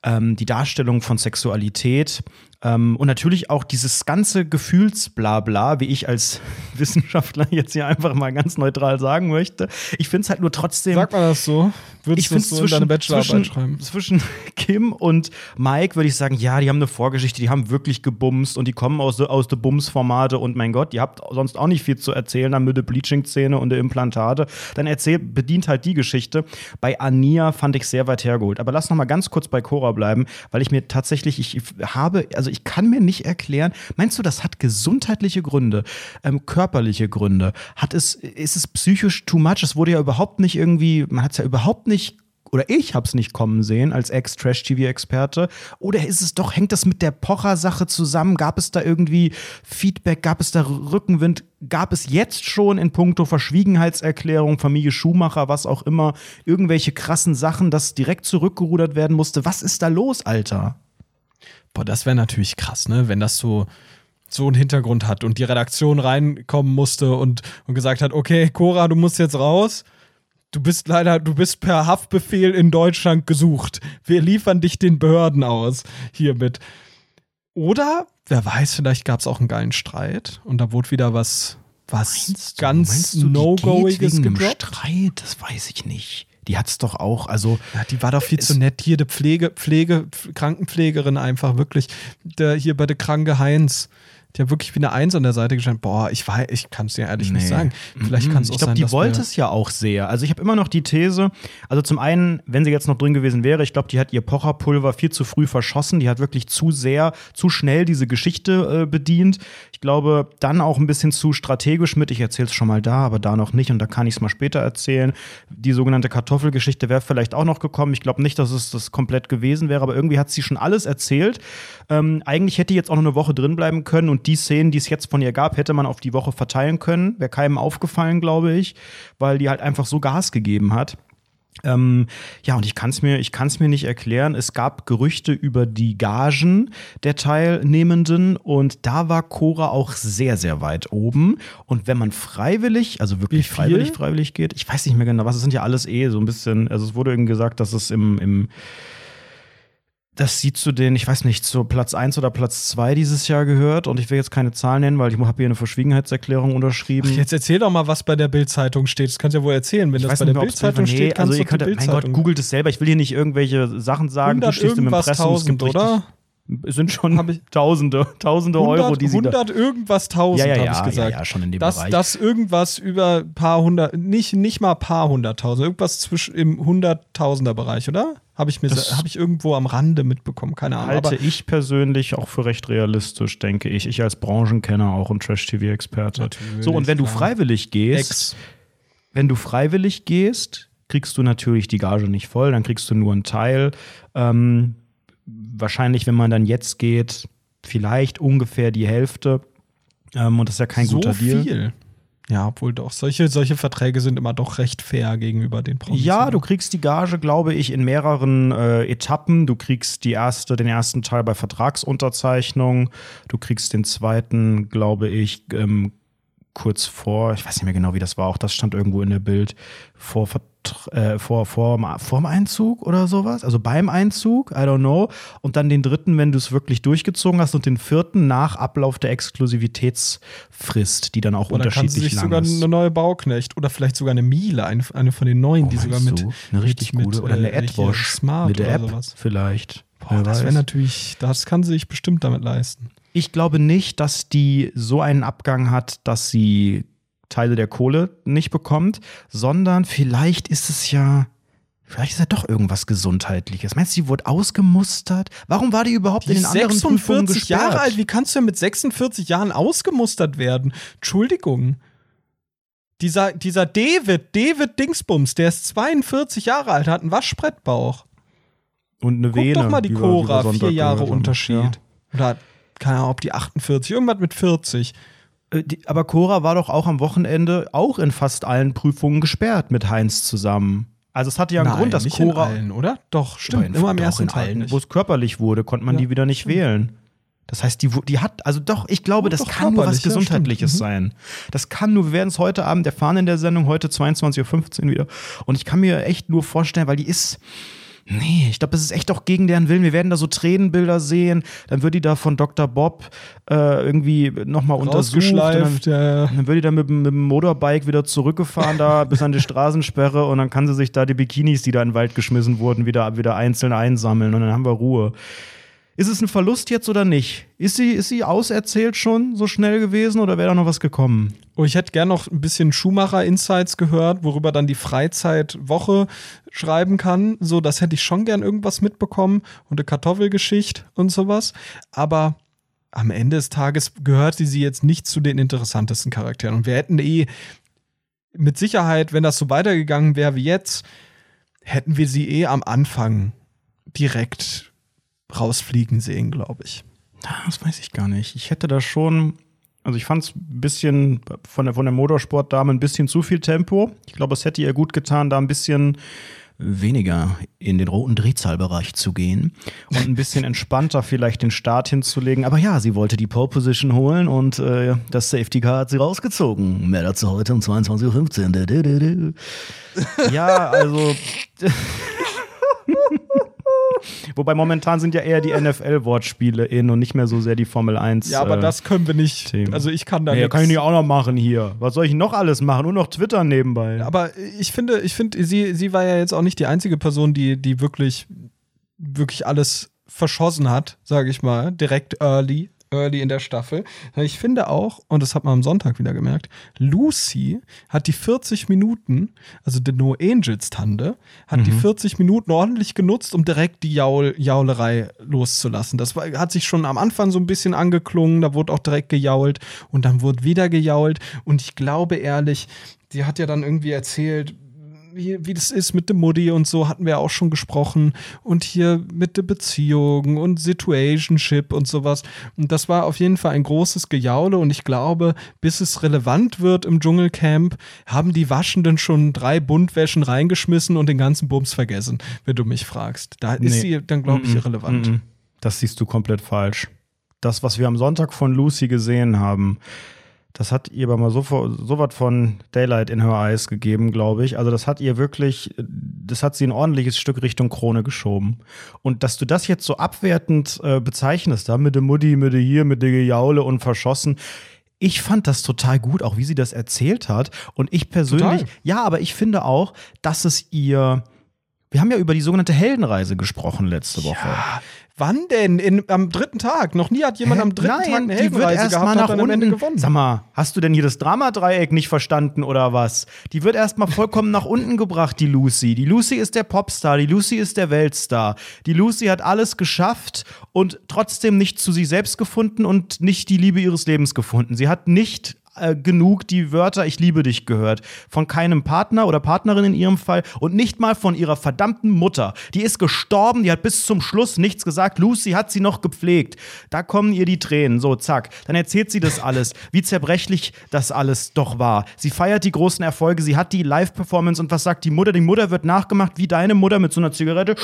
ähm, die Darstellung von Sexualität ähm, und natürlich auch dieses ganze Gefühlsblabla, wie ich als Wissenschaftler jetzt hier einfach mal ganz neutral sagen möchte. Ich finde es halt nur trotzdem Sagt man das so? Würdest ich du finde so in deine Bachelorarbeit zwischen, schreiben? zwischen Kim und Mike würde ich sagen, ja, die haben eine Vorgeschichte, die haben wirklich gebumst und die kommen aus, aus der Bums-Formate und mein Gott, ihr habt sonst auch nicht viel zu erzählen, dann mit der Bleaching-Szene und der Implantate. Dann erzählt, bedient halt die Geschichte. Bei Ania fand ich sehr weit hergeholt. Aber lass noch mal ganz kurz bei Cora bleiben, weil ich mir tatsächlich, ich habe, also ich kann mir nicht erklären, meinst du, das hat gesundheitliche Gründe, ähm, körperliche Gründe? Hat es, ist es psychisch too much? Es wurde ja überhaupt nicht irgendwie, man hat es ja überhaupt nicht oder ich habe es nicht kommen sehen als Ex-Trash-TV-Experte. Oder ist es doch, hängt das mit der Pocher-Sache zusammen? Gab es da irgendwie Feedback? Gab es da Rückenwind? Gab es jetzt schon in puncto Verschwiegenheitserklärung, Familie Schumacher, was auch immer, irgendwelche krassen Sachen, dass direkt zurückgerudert werden musste? Was ist da los, Alter? Boah, das wäre natürlich krass, ne? Wenn das so, so einen Hintergrund hat und die Redaktion reinkommen musste und, und gesagt hat, okay, Cora, du musst jetzt raus. Du bist leider, du bist per Haftbefehl in Deutschland gesucht. Wir liefern dich den Behörden aus hiermit. Oder, wer weiß, vielleicht gab es auch einen geilen Streit und da wurde wieder was, was ganz No-Goiges gedroppt. Streit? Das weiß ich nicht. Die hat's doch auch, also Ja, die war doch viel zu nett. Hier, die Pflege, Pflege, Krankenpflegerin einfach wirklich. Der, hier bei der Kranke Heinz. Die hat wirklich wie eine Eins an der Seite gestanden. Boah, ich weiß, ich kann es dir ehrlich nicht Nee. sagen. Vielleicht kann es auch Ich glaube, die wollte es ja auch sehr. Also ich habe immer noch die These, also zum einen, wenn sie jetzt noch drin gewesen wäre, ich glaube, die hat ihr Pocherpulver viel zu früh verschossen. Die hat wirklich zu sehr, zu schnell diese Geschichte äh, bedient. Ich glaube, dann auch ein bisschen zu strategisch mit, ich erzähle es schon mal da, aber da noch nicht und da kann ich es mal später erzählen. Die sogenannte Kartoffelgeschichte wäre vielleicht auch noch gekommen. Ich glaube nicht, dass es das komplett gewesen wäre, aber irgendwie hat sie schon alles erzählt. Ähm, eigentlich hätte jetzt auch noch eine Woche drin bleiben können und die Szenen, die es jetzt von ihr gab, hätte man auf die Woche verteilen können. Wäre keinem aufgefallen, glaube ich, weil die halt einfach so Gas gegeben hat. Ähm, ja, und ich kann es mir, ich kann's mir nicht erklären. Es gab Gerüchte über die Gagen der Teilnehmenden und da war Cora auch sehr, sehr weit oben. Und wenn man freiwillig, also wirklich freiwillig, freiwillig geht, ich weiß nicht mehr genau, was es sind ja alles eh so ein bisschen, also es wurde irgendwie gesagt, dass es im, im dass sie zu den, ich weiß nicht, zu Platz 1 oder Platz 2 dieses Jahr gehört. Und ich will jetzt keine Zahlen nennen, weil ich habe hier eine Verschwiegenheitserklärung unterschrieben. Ach, jetzt erzähl doch mal, was bei der Bild-Zeitung steht. Das kannst du ja wohl erzählen. Wenn ich das bei der Bild-Zeitung nee, steht, also kannst ihr könnt, mein Gott, googelt es selber. Ich will hier nicht irgendwelche Sachen sagen. Du 100 stehst im Impressum. Es gibt tausend, oder? Sind schon Tausende, Tausende 100, Euro, die sie da 100 irgendwas tausend, ja, ja, habe ja, ich gesagt. ja, ja, schon in dem dass, Bereich. dass irgendwas über ein paar hundert, nicht, nicht mal paar hunderttausend, irgendwas zwischen im hunderttausender Bereich, oder? Habe ich mir, Das- habe ich irgendwo am Rande mitbekommen, keine Ahnung. halte ich persönlich auch für recht realistisch, denke ich. Ich als Branchenkenner auch und Trash-TV-Experte. So, und wenn du freiwillig gehst, Ex. wenn du freiwillig gehst, kriegst du natürlich die Gage nicht voll, dann kriegst du nur einen Teil. Ähm, wahrscheinlich, wenn man dann jetzt geht, vielleicht ungefähr die Hälfte. Ähm, und das ist ja kein so guter Deal. viel. Ja, obwohl doch. Solche, solche Verträge sind immer doch recht fair gegenüber den Promis. Ja, du kriegst die Gage, glaube ich, in mehreren äh, Etappen. Du kriegst die erste, den ersten Teil bei Vertragsunterzeichnung. Du kriegst den zweiten, glaube ich, ähm, kurz vor, ich weiß nicht mehr genau, wie das war, auch das stand irgendwo in der Bild, vor, Vertr- äh, vor, vor, vorm Einzug oder sowas, also beim Einzug, I don't know. Und dann den dritten, wenn du es wirklich durchgezogen hast und den vierten nach Ablauf der Exklusivitätsfrist, die dann auch Oder kann sie unterschiedlich sich lang sogar ist. eine neue Bauknecht oder vielleicht sogar eine Miele, eine, eine von den neuen, die Oh, sogar meinst mit. du? eine richtig mit, gute oder eine äh, hier AdWash Smart mit der oder App sowas. vielleicht. Boah, das wäre natürlich, das kann sie sich bestimmt damit leisten. Ich glaube nicht, dass die so einen Abgang hat, dass sie Teile der Kohle nicht bekommt, sondern vielleicht ist es ja, vielleicht ist ja doch irgendwas Gesundheitliches. Meinst du, die wurde ausgemustert? Warum war die überhaupt Die in den anderen Prüfungen 46 gesperrt? Jahre alt, wie kannst du denn mit 46 Jahren ausgemustert werden? Entschuldigung. Dieser, dieser David, David Dingsbums, der ist 42 Jahre alt, hat einen Waschbrettbauch. Und eine Guck Vene. doch mal die Cora, vier Jahre. Unterschied. Ja. Oder, keine Ahnung, ob die 48, irgendwas mit 40. Äh, die- Aber Cora war doch auch am Wochenende auch in fast allen Prüfungen gesperrt mit Heinz zusammen. Also es hatte ja einen Nein, Grund, dass nicht Cora in allen, oder? Doch, stimmt. in, immer am ersten nicht. wo es körperlich wurde, konnte man Ja, die wieder nicht wählen. Das heißt, die, die hat, also doch, ich glaube, das doch, kann nur was ja, Gesundheitliches stimmt. Mhm. sein. Das kann nur, wir werden es heute Abend erfahren in der Sendung, heute 22.15 Uhr wieder. Und ich kann mir echt nur vorstellen, weil die ist. Nee, ich glaube, das ist echt auch gegen deren Willen. Wir werden da so Tränenbilder sehen. Dann wird die da von Dr. Bob äh, irgendwie nochmal untersucht. Dann, ja. dann wird die dann mit, dem- mit dem Motorbike wieder zurückgefahren da bis an die Straßensperre und dann kann sie sich da die Bikinis, die da in den Wald geschmissen wurden, wieder, wieder einzeln einsammeln und dann haben wir Ruhe. Ist es ein Verlust jetzt oder nicht? Ist sie, ist sie auserzählt schon so schnell gewesen oder wäre da noch was gekommen? Oh, ich hätte gern noch ein bisschen Schumacher-Insights gehört, worüber dann die Freizeitwoche schreiben kann. So, das hätte ich schon gern irgendwas mitbekommen und eine Kartoffelgeschichte und sowas. Aber am Ende des Tages gehörte sie jetzt nicht zu den interessantesten Charakteren. Und wir hätten eh mit Sicherheit, wenn das so weitergegangen wäre wie jetzt, hätten wir sie eh am Anfang direkt rausfliegen sehen, glaube ich. Ah, Das weiß ich gar nicht. Ich hätte da schon, also ich fand es ein bisschen von der, von der Motorsportdame ein bisschen zu viel Tempo. Ich glaube, es hätte ihr gut getan, da ein bisschen weniger in den roten Drehzahlbereich zu gehen und ein bisschen entspannter vielleicht den Start hinzulegen. Aber ja, sie wollte die Pole Position holen und äh, das Safety Car hat sie rausgezogen. Mehr dazu heute um 22.15 Uhr. Ja, also. Wobei momentan sind ja eher die NFL-Wortspiele in und nicht mehr so sehr die Formel 1. Ja, aber äh, das können wir nicht. Themen. Also ich kann da Nee, nix- kann ich nicht auch noch machen hier. Was soll ich noch alles machen? Nur noch Twitter nebenbei. Aber ich finde, ich finde, sie, sie war ja jetzt auch nicht die einzige Person, die, die wirklich, wirklich alles verschossen hat, sage ich mal, direkt early, early in der Staffel. Ich finde auch, und das hat man am Sonntag wieder gemerkt, Lucy hat die 40 Minuten, also die No Angels Tante, hat die 40 Minuten ordentlich genutzt, um direkt die Jaul, Jaulerei loszulassen. Das war, hat sich schon am Anfang so ein bisschen angeklungen, da wurde auch direkt gejault und dann wurde wieder gejault. Und ich glaube ehrlich, die hat ja dann irgendwie erzählt, wie, wie das ist mit dem Mutti und so, hatten wir auch schon gesprochen. Und hier mit der Beziehung und Situationship und sowas. Und das war auf jeden Fall ein großes Gejaule. Und ich glaube, bis es relevant wird im Dschungelcamp, haben die Waschenden schon drei Buntwäschen reingeschmissen und den ganzen Bums vergessen, wenn du mich fragst. Da ist Nee. sie dann, glaube ich, irrelevant. Das siehst du komplett falsch. Das, was wir am Sonntag von Lucy gesehen haben, Das hat ihr aber mal so, so was von Daylight in her eyes gegeben, glaube ich. Also das hat ihr wirklich, das hat sie ein ordentliches Stück Richtung Krone geschoben. Und dass du das jetzt so abwertend äh, bezeichnest, da mit der Mutti, mit der hier, mit der Gejaule und verschossen. Ich fand das total gut, auch wie sie das erzählt hat. Und ich persönlich, Total. ja, aber ich finde auch, dass es ihr. Wir haben ja über die sogenannte Heldenreise gesprochen letzte Woche. Wann denn? In, am dritten Tag? Noch nie hat jemand Hä? am dritten Nein, Tag eine Heldenreise gehabt und hat dann am Ende unten. gewonnen. Sag mal, hast du denn hier das Dramadreieck nicht verstanden oder was? Die wird erst mal vollkommen nach unten gebracht, die Lucy. Die Lucy ist der Popstar, die Lucy ist der Weltstar. Die Lucy hat alles geschafft und trotzdem nicht zu sich selbst gefunden und nicht die Liebe ihres Lebens gefunden. Sie hat nicht äh, genug die Wörter Ich liebe dich gehört. Von keinem Partner oder Partnerin in ihrem Fall und nicht mal von ihrer verdammten Mutter. Die ist gestorben, die hat bis zum Schluss nichts gesagt. Lucy hat sie noch gepflegt. Da kommen ihr die Tränen. So, zack. Dann erzählt sie das alles, wie zerbrechlich das alles doch war. Sie feiert die großen Erfolge, sie hat die Live-Performance und was sagt die Mutter? Die Mutter wird nachgemacht wie deine Mutter mit so einer Zigarette.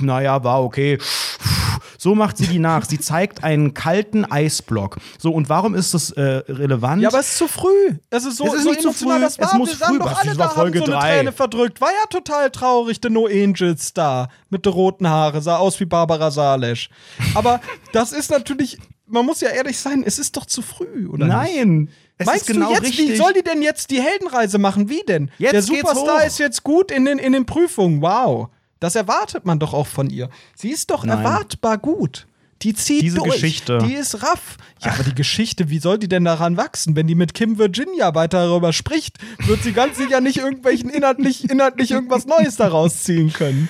Naja, war okay. So macht sie die nach. Sie zeigt einen kalten Eisblock. So, und warum ist das äh, relevant? Ja, aber es ist zu früh. Es ist so, Es ist so nicht zu früh. das war. Es muss früh. doch alle das da, war Folge haben so eine drei. Träne verdrückt. War ja total traurig, der No Angels da. Mit den roten Haare. Sah aus wie Barbara Salesch. Aber das ist natürlich, man muss ja ehrlich sein, es ist doch zu früh, oder nicht? Nein. Es Meinst ist genau du jetzt, richtig. wie soll die denn jetzt die Heldenreise machen? Wie denn? Jetzt der Superstar ist jetzt gut in den, in den Prüfungen. Wow. Das erwartet man doch auch von ihr. Sie ist doch Nein. erwartbar gut. Die zieht Diese durch. Geschichte. Die ist raff. Ja, aber die Geschichte, wie soll die denn daran wachsen? Wenn die mit Kim Virginia weiter darüber spricht, wird sie ganz sicher nicht irgendwelchen inhaltlich, inhaltlich irgendwas Neues daraus ziehen können.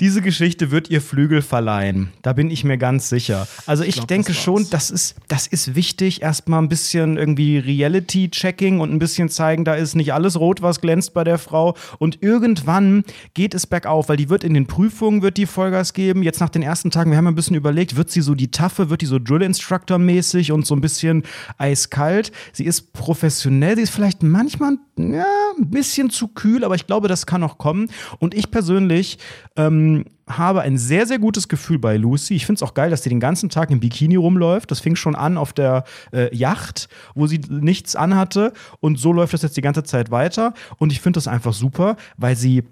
Diese Geschichte wird ihr Flügel verleihen. Da bin ich mir ganz sicher. Also ich, glaub, denke das schon, das ist, das ist wichtig. Erstmal ein bisschen irgendwie Reality-Checking und ein bisschen zeigen, da ist nicht alles rot, was glänzt bei der Frau. Und irgendwann geht es bergauf, weil die wird in den Prüfungen, wird die Vollgas geben. Jetzt nach den ersten Tagen, wir haben ein bisschen überlegt, wird sie so die Taffe, wird die so Drill-Instructor-mäßig und so ein bisschen eiskalt. Sie ist professionell, sie ist vielleicht manchmal ja, ein bisschen zu kühl, aber ich glaube, das kann noch kommen. Und ich persönlich ähm, habe ein sehr, sehr gutes Gefühl bei Lucy. Ich finde es auch geil, dass sie den ganzen Tag im Bikini rumläuft. Das fing schon an auf der äh, Yacht, wo sie nichts anhatte. Und so läuft das jetzt die ganze Zeit weiter. Und ich finde das einfach super, weil sie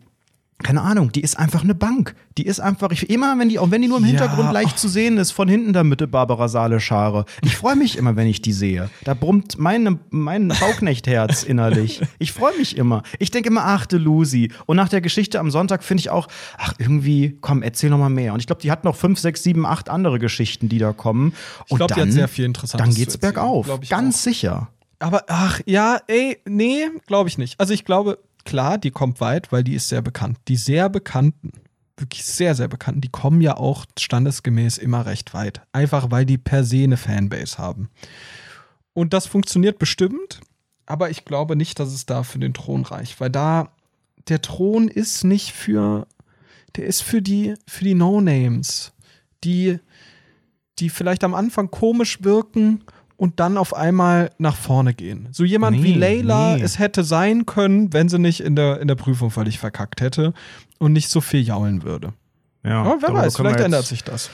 keine Ahnung, die ist einfach eine Bank. Die ist einfach, ich, immer wenn die, auch wenn die nur im Ja. Hintergrund leicht zu sehen ist, von hinten da mit der Barbara Sale-Schare. Ich freue mich immer, wenn ich die sehe. Da brummt meine, mein Bauknechtherz innerlich. Ich freue mich immer. Ich denke immer, ach, de Lucy. Und nach der Geschichte am Sonntag finde ich auch, ach, irgendwie, komm, erzähl noch mal mehr. Und ich glaube, die hat noch fünf, sechs, sieben, acht andere Geschichten, die da kommen. Und glaub, die dann, hat sehr viel Interessantes Dann geht's bergauf. Ich Ganz auch. sicher. Aber ach, ja, ey, nee, glaube ich nicht. Also ich glaube, klar, die kommt weit, weil die ist sehr bekannt. Die sehr bekannten, wirklich sehr, sehr bekannten, die kommen ja auch standesgemäß immer recht weit. Einfach weil die per se eine Fanbase haben. Und das funktioniert bestimmt, aber ich glaube nicht, dass es da für den Thron reicht, weil da der Thron ist nicht für, der ist für die, für die No-Names, die, die vielleicht am Anfang komisch wirken und dann auf einmal nach vorne gehen. So jemand wie Nee, Layla nee. es hätte sein können, wenn sie nicht in der, in der Prüfung völlig verkackt hätte und nicht so viel jaulen würde. Ja, Aber wer weiß, vielleicht ändert sich das.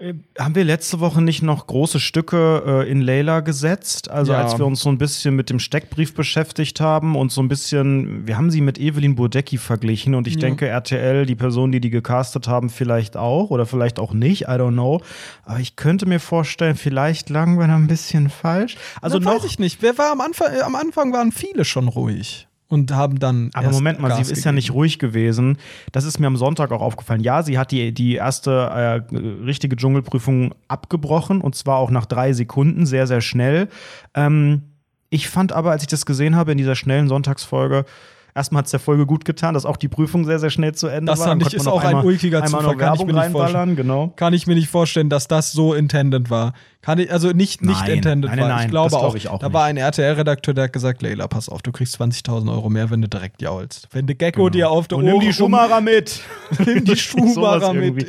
Äh, Haben wir letzte Woche nicht noch große Stücke äh, in Layla gesetzt? Also Ja. als wir uns so ein bisschen mit dem Steckbrief beschäftigt haben und so ein bisschen, wir haben sie mit Evelyn Bodecki verglichen und ich Ja. denke RTL, die Personen, die die gecastet haben, vielleicht auch oder vielleicht auch nicht, I don't know. Aber ich könnte mir vorstellen, vielleicht lagen wir da ein bisschen falsch. Also Also noch, weiß ich nicht. Wer war am Anfang? äh, Am Anfang waren viele schon ruhig und haben dann. Aber Moment mal, Gas sie ist ja gegeben. nicht ruhig gewesen. Das ist mir am Sonntag auch aufgefallen. Ja, sie hat die, die erste äh, richtige Dschungelprüfung abgebrochen und zwar auch nach drei Sekunden, sehr, sehr schnell. Ähm, ich fand aber, als ich das gesehen habe in dieser schnellen Sonntagsfolge, erstmal hat es der Folge gut getan, dass auch die Prüfung sehr, sehr schnell zu Ende Das war. fand Dann ich, konnte ist auch noch ein einmal- ulkiger einmal Zufall, kann ich mir nicht vorstellen. genau. Kann ich mir nicht vorstellen, dass das so intended war. Kann ich, also nicht, nicht Nein, intended nein, war. nein, ich glaube glaub auch, ich auch da nicht. war ein RTL-Redakteur, der hat gesagt, Leila, pass auf, du kriegst 20.000 Euro mehr, wenn du direkt jaulst. Wenn der Gecko dir auf der Genau. Nimm die Schumacher mit. Nimm die Sowas Schuhmacher mit.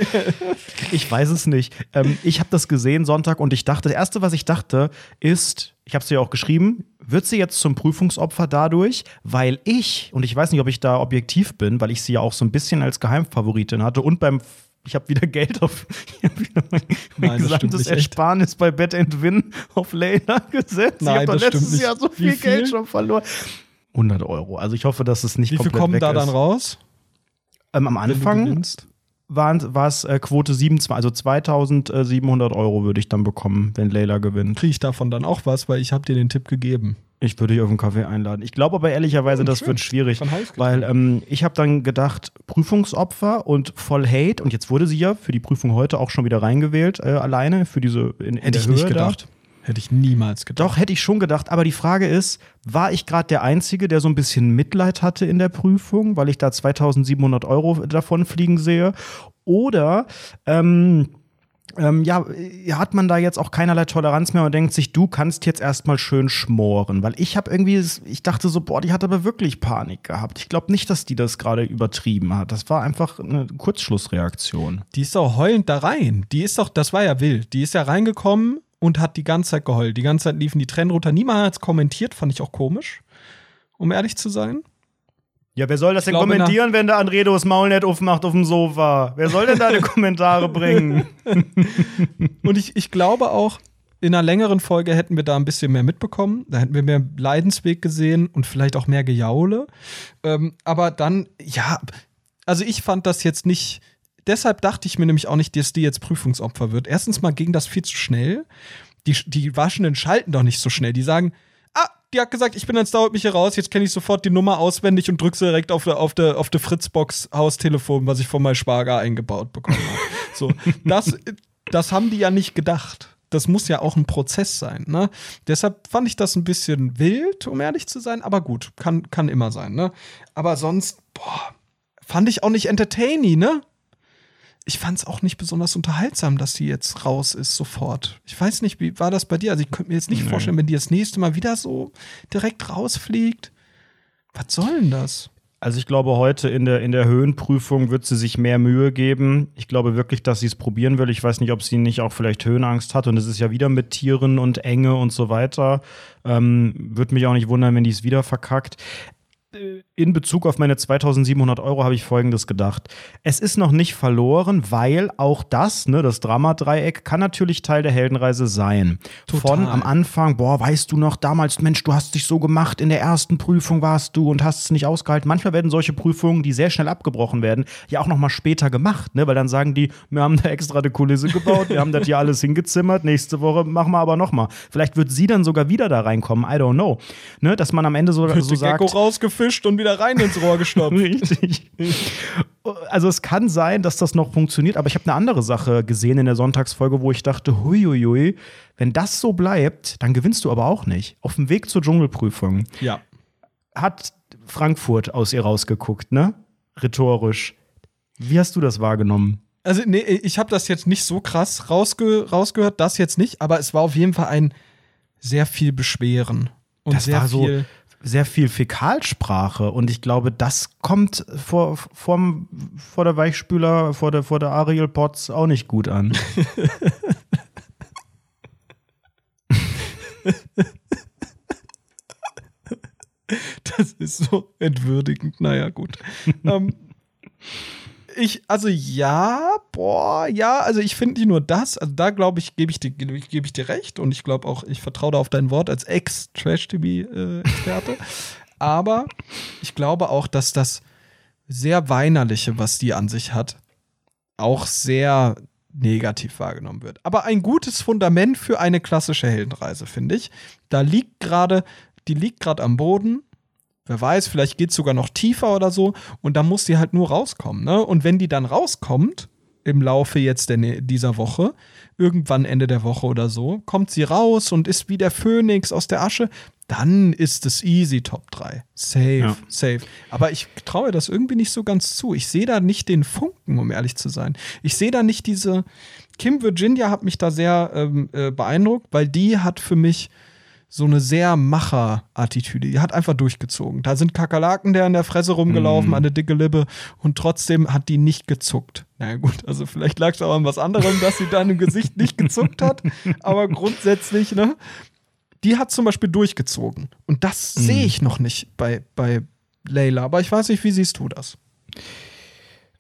Ich weiß es nicht. Ähm, ich habe das gesehen Sonntag und ich dachte, das Erste, was ich dachte, ist, ich habe es dir auch geschrieben, wird sie jetzt zum Prüfungsopfer dadurch, weil ich, und ich weiß nicht, ob ich da objektiv bin, weil ich sie ja auch so ein bisschen als Geheimfavoritin hatte und beim Ich habe wieder Geld auf. Ich habe wieder mein, mein Nein, gesamtes nicht, echt. Ersparnis bei Bet Win auf Layla gesetzt. Nein, ich habe doch letztes nicht. Jahr so Wie viel, Geld viel? schon verloren. 100 Euro. Also ich hoffe, dass es nicht Wie viel komplett kommen weg da ist. dann raus? Ähm, am Anfang war es äh, Quote 7, also 2700 Euro würde ich dann bekommen, wenn Layla gewinnt. Kriege ich davon dann auch was, weil ich habe dir den Tipp gegeben. Ich würde dich auf einen Kaffee einladen. Ich glaube aber ehrlicherweise, das schön. wird schwierig. Weil ähm, ich habe dann gedacht, Prüfungsopfer und voll Hate. Und jetzt wurde sie ja für die Prüfung heute auch schon wieder reingewählt, äh, alleine, für diese in, in Hätte ich nicht Höhe da. gedacht. Hätte ich niemals gedacht. Doch, hätte ich schon gedacht. Aber die Frage ist, war ich gerade der Einzige, der so ein bisschen Mitleid hatte in der Prüfung, weil ich da 2700 Euro davon fliegen sehe? Oder ähm, ähm, ja, hat man da jetzt auch keinerlei Toleranz mehr und denkt sich, du kannst jetzt erstmal schön schmoren? Weil ich habe irgendwie, ich dachte so, boah, die hat aber wirklich Panik gehabt. Ich glaube nicht, dass die das gerade übertrieben hat. Das war einfach eine Kurzschlussreaktion. Die ist doch heulend da rein. Die ist doch, das war ja wild. Die ist ja reingekommen und hat die ganze Zeit geheult. Die ganze Zeit liefen die Tränen runter. Niemand hat es kommentiert, fand ich auch komisch, um ehrlich zu sein. Ja, wer soll das denn glaube, kommentieren, wenn der Andredo das Maul nicht aufmacht auf dem Sofa? Wer soll denn da die Kommentare bringen? Und ich, ich glaube auch, in einer längeren Folge hätten wir da ein bisschen mehr mitbekommen. Da hätten wir mehr Leidensweg gesehen und vielleicht auch mehr Gejaule. Ähm, aber dann, ja, also ich fand das jetzt nicht. Deshalb dachte ich mir nämlich auch nicht, dass die jetzt Prüfungsopfer wird. Erstens mal ging das viel zu schnell. Die, die Waschenden schalten doch nicht so schnell. Die sagen, ah, die hat gesagt, ich bin jetzt dauert mich hier raus, jetzt kenne ich sofort die Nummer auswendig und drücke sie direkt auf der auf der auf der Fritzbox Haustelefon, was ich von meinem Schwager eingebaut bekommen habe. so, das das haben die ja nicht gedacht. Das muss ja auch ein Prozess sein, ne? Deshalb fand ich das ein bisschen wild, um ehrlich zu sein, aber gut, kann, kann immer sein, ne? Aber sonst, boah, fand ich auch nicht entertaining, ne? Ich fand es auch nicht besonders unterhaltsam, dass die jetzt raus ist sofort. Ich weiß nicht, wie war das bei dir? Also ich könnte mir jetzt nicht Nee. vorstellen, wenn die das nächste Mal wieder so direkt rausfliegt. Was soll denn das? Also ich glaube, heute in der, in der Höhenprüfung wird sie sich mehr Mühe geben. Ich glaube wirklich, dass sie es probieren will. Ich weiß nicht, ob sie nicht auch vielleicht Höhenangst hat. Und es ist ja wieder mit Tieren und Enge und so weiter. Ähm, Würde mich auch nicht wundern, wenn die es wieder verkackt. In Bezug auf meine 2700 Euro habe ich Folgendes gedacht. Es ist noch nicht verloren, weil auch das, ne, das Dramadreieck, kann natürlich Teil der Heldenreise sein. Total. Von am Anfang, boah, weißt du noch, damals, Mensch, du hast dich so gemacht, in der ersten Prüfung warst du und hast es nicht ausgehalten. Manchmal werden solche Prüfungen, die sehr schnell abgebrochen werden, ja auch noch mal später gemacht, ne, weil dann sagen die, wir haben da extra eine Kulisse gebaut, wir haben das hier alles hingezimmert, nächste Woche machen wir aber noch mal. Vielleicht wird sie dann sogar wieder da reinkommen, I don't know. Ne, dass man am Ende so, so sagt, Gecko rausgefischt und wieder rein ins Rohr gestopft. Richtig. Also es kann sein, dass das noch funktioniert, aber ich habe eine andere Sache gesehen in der Sonntagsfolge, wo ich dachte, huiuiui, wenn das so bleibt, dann gewinnst du aber auch nicht. Auf dem Weg zur Dschungelprüfung ja. hat Frankfurt aus ihr rausgeguckt, ne? Rhetorisch. Wie hast du das wahrgenommen? Also, nee, ich habe das jetzt nicht so krass rausge rausgehört, das jetzt nicht, aber es war auf jeden Fall ein sehr viel Beschweren. Und Das sehr war so- viel. Sehr viel Fäkalsprache und ich glaube, das kommt vor, vorm, vor der Weichspüler, vor der, vor der Ariel Potts auch nicht gut an. Das ist so entwürdigend. Naja, gut. ähm, ich, also ja, boah, ja, also ich finde nicht nur das, also da glaube ich, gebe ich, dir- gebe ich dir recht und ich glaube auch, ich vertraue da auf dein Wort als Ex-Trash-TV-Experte. Aber ich glaube auch, dass das sehr Weinerliche, was die an sich hat, auch sehr negativ wahrgenommen wird. Aber ein gutes Fundament für eine klassische Heldenreise, finde ich. Da liegt gerade, die liegt gerade am Boden. Wer weiß, vielleicht geht es sogar noch tiefer oder so. Und da muss sie halt nur rauskommen. Ne? Und wenn die dann rauskommt, im Laufe jetzt der, dieser Woche, irgendwann Ende der Woche oder so, kommt sie raus und ist wie der Phönix aus der Asche, dann ist es easy Top 3. Safe, Ja. safe. Aber ich traue das irgendwie nicht so ganz zu. Ich sehe da nicht den Funken, um ehrlich zu sein. Ich sehe da nicht diese. Kim Virginia hat mich da sehr ähm, äh, beeindruckt, weil die hat für mich so eine sehr Macher-Attitüde. Die hat einfach durchgezogen. Da sind Kakerlaken der in der Fresse rumgelaufen, Mhm. eine dicke Lippe und trotzdem hat die nicht gezuckt. Na naja, gut, also vielleicht lag es auch an was anderem, dass sie dann im Gesicht nicht gezuckt hat, aber grundsätzlich, ne? Die hat zum Beispiel durchgezogen. Und das Mhm. sehe ich noch nicht bei, bei Layla. Aber ich weiß nicht, wie siehst du das?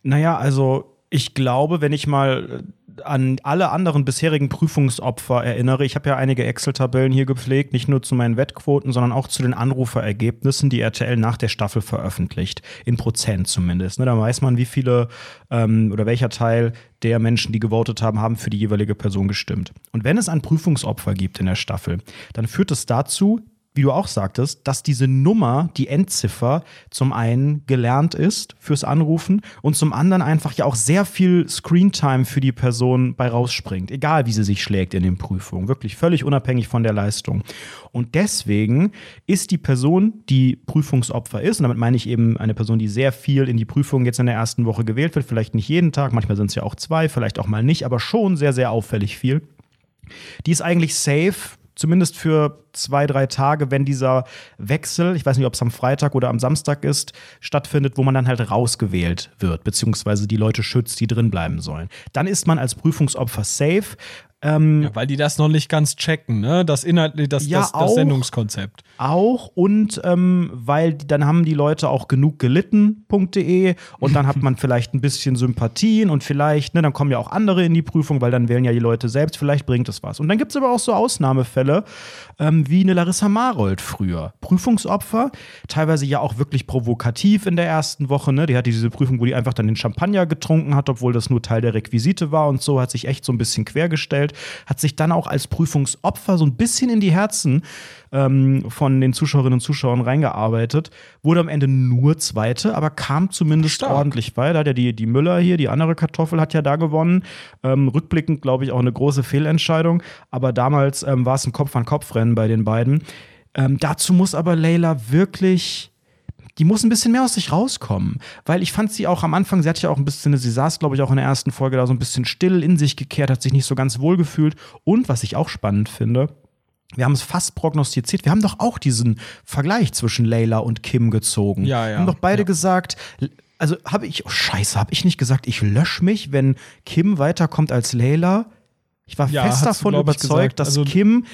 Naja, also Ich glaube, wenn ich mal an alle anderen bisherigen Prüfungsopfer erinnere, ich habe ja einige Excel-Tabellen hier gepflegt, nicht nur zu meinen Wettquoten, sondern auch zu den Anruferergebnissen, die RTL nach der Staffel veröffentlicht, in Prozent zumindest. Ne, da weiß man, wie viele ähm, oder welcher Teil der Menschen, die gewotet haben, haben für die jeweilige Person gestimmt. Und wenn es ein Prüfungsopfer gibt in der Staffel, dann führt es dazu, wie du auch sagtest, dass diese Nummer, die Endziffer, zum einen gelernt ist fürs Anrufen und zum anderen einfach ja auch sehr viel Screentime für die Person bei rausspringt, egal wie sie sich schlägt in den Prüfungen, wirklich völlig unabhängig von der Leistung. Und deswegen ist die Person, die Prüfungsopfer ist, und damit meine ich eben eine Person, die sehr viel in die Prüfung jetzt in der ersten Woche gewählt wird, vielleicht nicht jeden Tag, manchmal sind es ja auch zwei, vielleicht auch mal nicht, aber schon sehr, sehr auffällig viel. Die ist eigentlich safe zumindest für zwei, drei Tage, wenn dieser Wechsel, ich weiß nicht, ob es am Freitag oder am Samstag ist, stattfindet, wo man dann halt rausgewählt wird, beziehungsweise die Leute schützt, die drin bleiben sollen. Dann ist man als Prüfungsopfer safe. Ähm, ja, weil die das noch nicht ganz checken, ne? Das Inhalt, das, ja, das, das auch, Sendungskonzept. Auch und ähm, weil dann haben die Leute auch genug gelitten.de und dann hat man vielleicht ein bisschen Sympathien und vielleicht, ne, dann kommen ja auch andere in die Prüfung, weil dann wählen ja die Leute selbst, vielleicht bringt es was. Und dann gibt es aber auch so Ausnahmefälle, ähm, wie eine Larissa Marold früher. Prüfungsopfer, teilweise ja auch wirklich provokativ in der ersten Woche, ne? Die hatte diese Prüfung, wo die einfach dann den Champagner getrunken hat, obwohl das nur Teil der Requisite war und so, hat sich echt so ein bisschen quergestellt gestellt, hat sich dann auch als Prüfungsopfer so ein bisschen in die Herzen ähm, von den Zuschauerinnen und Zuschauern reingearbeitet, wurde am Ende nur Zweite, aber kam zumindest Stark. ordentlich weiter. Hat ja die, die Müller hier, die andere Kartoffel, hat ja da gewonnen. Ähm, rückblickend, glaube ich, auch eine große Fehlentscheidung, aber damals ähm, war es ein Kopf-an-Kopf-Rennen bei den beiden. Ähm, dazu muss aber Leila wirklich die muss ein bisschen mehr aus sich rauskommen. Weil ich fand sie auch am Anfang, sie hatte ja auch ein bisschen, sie saß, glaube ich, auch in der ersten Folge da so ein bisschen still in sich gekehrt, hat sich nicht so ganz wohl gefühlt. Und was ich auch spannend finde, wir haben es fast prognostiziert. Wir haben doch auch diesen Vergleich zwischen Layla und Kim gezogen. Ja, ja. Wir haben doch beide ja. gesagt, also habe ich, oh Scheiße, habe ich nicht gesagt, ich lösche mich, wenn Kim weiterkommt als Layla? Ich war ja, fest davon überzeugt, dass also Kim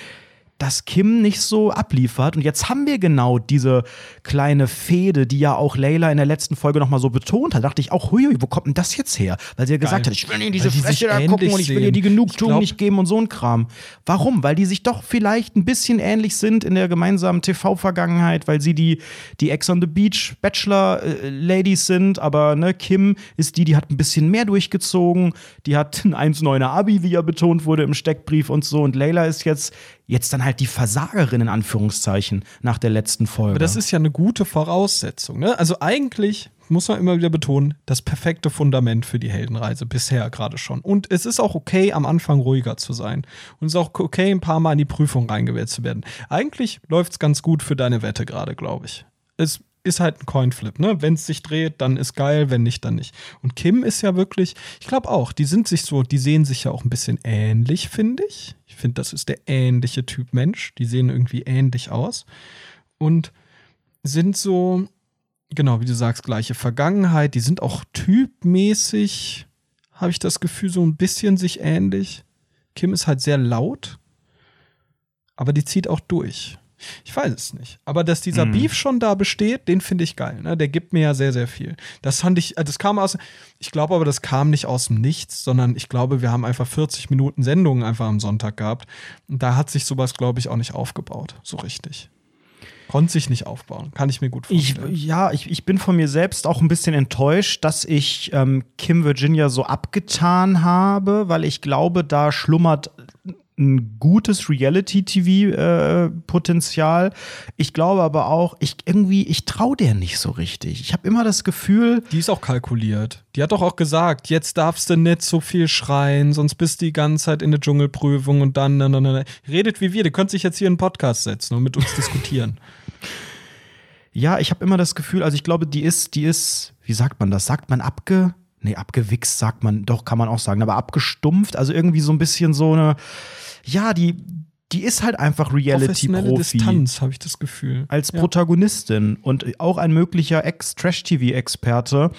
dass Kim nicht so abliefert. Und jetzt haben wir genau diese kleine Fehde, die ja auch Layla in der letzten Folge nochmal so betont hat. Da dachte ich auch, hui, wo kommt denn das jetzt her? Weil sie ja gesagt Geil. hat, ich will in diese die Freche da gucken und ich will ihr die Genugtuung glaub, nicht geben und so ein Kram. Warum? Weil die sich doch vielleicht ein bisschen ähnlich sind in der gemeinsamen TV-Vergangenheit, weil sie die, die Ex on the Beach Bachelor-Ladies äh, sind. Aber ne, Kim ist die, die hat ein bisschen mehr durchgezogen. Die hat ein 1,9er Abi, wie ja betont wurde im Steckbrief und so. Und Layla ist jetzt jetzt dann halt die Versagerin in Anführungszeichen nach der letzten Folge. Aber das ist ja eine gute Voraussetzung. Ne? Also eigentlich muss man immer wieder betonen, das perfekte Fundament für die Heldenreise bisher gerade schon. Und es ist auch okay, am Anfang ruhiger zu sein. Und es ist auch okay, ein paar Mal in die Prüfung reingewählt zu werden. Eigentlich läuft es ganz gut für deine Wette gerade, glaube ich. Es ist halt ein Coinflip, ne? Wenn es sich dreht, dann ist geil, wenn nicht, dann nicht. Und Kim ist ja wirklich, ich glaube auch, die sind sich so, die sehen sich ja auch ein bisschen ähnlich, finde ich. Ich finde, das ist der ähnliche Typ Mensch. Die sehen irgendwie ähnlich aus. Und sind so, genau, wie du sagst, gleiche Vergangenheit. Die sind auch typmäßig, habe ich das Gefühl, so ein bisschen sich ähnlich. Kim ist halt sehr laut, aber die zieht auch durch. Ich weiß es nicht. Aber dass dieser mm. Beef schon da besteht, den finde ich geil. Ne? Der gibt mir ja sehr, sehr viel. Das fand ich, das kam aus, ich glaube aber, das kam nicht aus dem Nichts, sondern ich glaube, wir haben einfach 40 Minuten Sendungen einfach am Sonntag gehabt. Und da hat sich sowas, glaube ich, auch nicht aufgebaut, so richtig. Konnte sich nicht aufbauen. Kann ich mir gut vorstellen. Ich, ja, ich, ich bin von mir selbst auch ein bisschen enttäuscht, dass ich ähm, Kim Virginia so abgetan habe, weil ich glaube, da schlummert ein gutes Reality-TV-Potenzial. Äh, ich glaube aber auch, ich irgendwie, ich traue der nicht so richtig. Ich habe immer das Gefühl. Die ist auch kalkuliert. Die hat doch auch gesagt, jetzt darfst du nicht so viel schreien, sonst bist du die ganze Zeit in der Dschungelprüfung und dann, dann, dann, dann. Redet wie wir, die könnt sich jetzt hier in einen Podcast setzen und mit uns diskutieren. Ja, ich habe immer das Gefühl, also ich glaube, die ist, die ist, wie sagt man das? Sagt man abge nee, abgewichst sagt man, doch, kann man auch sagen, aber abgestumpft, also irgendwie so ein bisschen so eine, ja, die, die ist halt einfach Reality-Profi. Distanz, habe ich das Gefühl. Als ja. Protagonistin und auch ein möglicher Ex-Trash-TV-Experte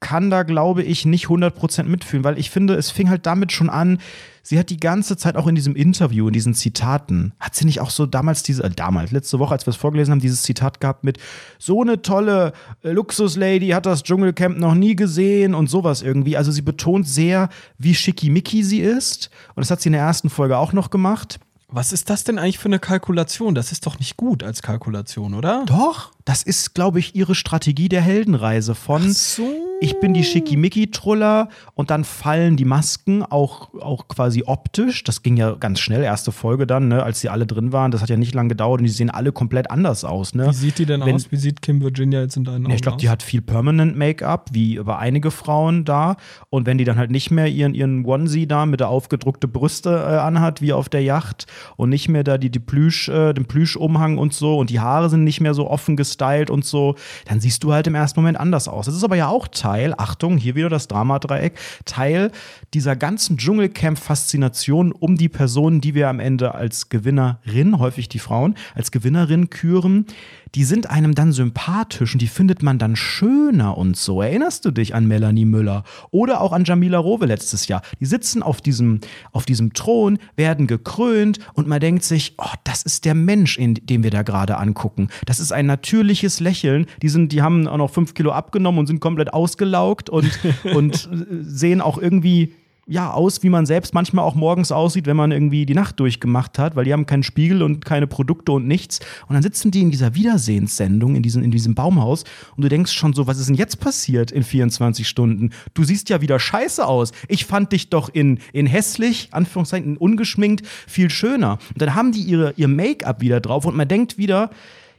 kann da, glaube ich, nicht 100% mitfühlen, weil ich finde, es fing halt damit schon an, sie hat die ganze Zeit auch in diesem Interview, in diesen Zitaten, hat sie nicht auch so damals diese, äh, damals, letzte Woche, als wir es vorgelesen haben, dieses Zitat gehabt mit, so eine tolle äh, Luxuslady hat das Dschungelcamp noch nie gesehen und sowas irgendwie. Also sie betont sehr, wie schickimicki sie ist und das hat sie in der ersten Folge auch noch gemacht. Was ist das denn eigentlich für eine Kalkulation? Das ist doch nicht gut als Kalkulation, oder? Doch, das ist, glaube ich, ihre Strategie der Heldenreise von so. ich bin die Schickimicki-Truller und dann fallen die Masken auch, auch quasi optisch. Das ging ja ganz schnell, erste Folge dann, ne, als sie alle drin waren. Das hat ja nicht lange gedauert und die sehen alle komplett anders aus. Ne? Wie sieht die denn Wenn- aus? Wie sieht Kim Virginia jetzt in deinen Augen Nee, ich glaube, die hat viel Permanent Make-up, wie bei einige Frauen da. Und wenn die dann halt nicht mehr ihren, ihren Onesie da mit der aufgedruckte Brüste äh, anhat, wie auf der Yacht, und nicht mehr da die, die Plüsch, äh, den Plüschumhang und so, und die Haare sind nicht mehr so offen gestylt und so, dann siehst du halt im ersten Moment anders aus. Das ist aber ja auch Teil, Achtung, hier wieder das Dramadreieck, Teil dieser ganzen Dschungelcamp-Faszination um die Personen, die wir am Ende als Gewinnerin, häufig die Frauen, als Gewinnerin küren, die sind einem dann sympathisch und die findet man dann schöner und so. Erinnerst du dich an Melanie Müller oder auch an Jamila Rowe letztes Jahr? Die sitzen auf diesem, auf diesem Thron, werden gekrönt und man denkt sich, oh, das ist der Mensch, in dem wir da gerade angucken. Das ist ein natürliches Lächeln. Die, sind, die haben auch noch fünf Kilo abgenommen und sind komplett ausgelaugt und, und sehen auch irgendwie ja, aus, wie man selbst manchmal auch morgens aussieht, wenn man irgendwie die Nacht durchgemacht hat, weil die haben keinen Spiegel und keine Produkte und nichts. Und dann sitzen die in dieser Wiedersehenssendung, in, diesem in diesem Baumhaus, und du denkst schon so, was ist denn jetzt passiert in 24 Stunden? Du siehst ja wieder scheiße aus. Ich fand dich doch in, in hässlich, Anführungszeichen, in ungeschminkt, viel schöner. Und dann haben die ihre, ihr Make-up wieder drauf und man denkt wieder,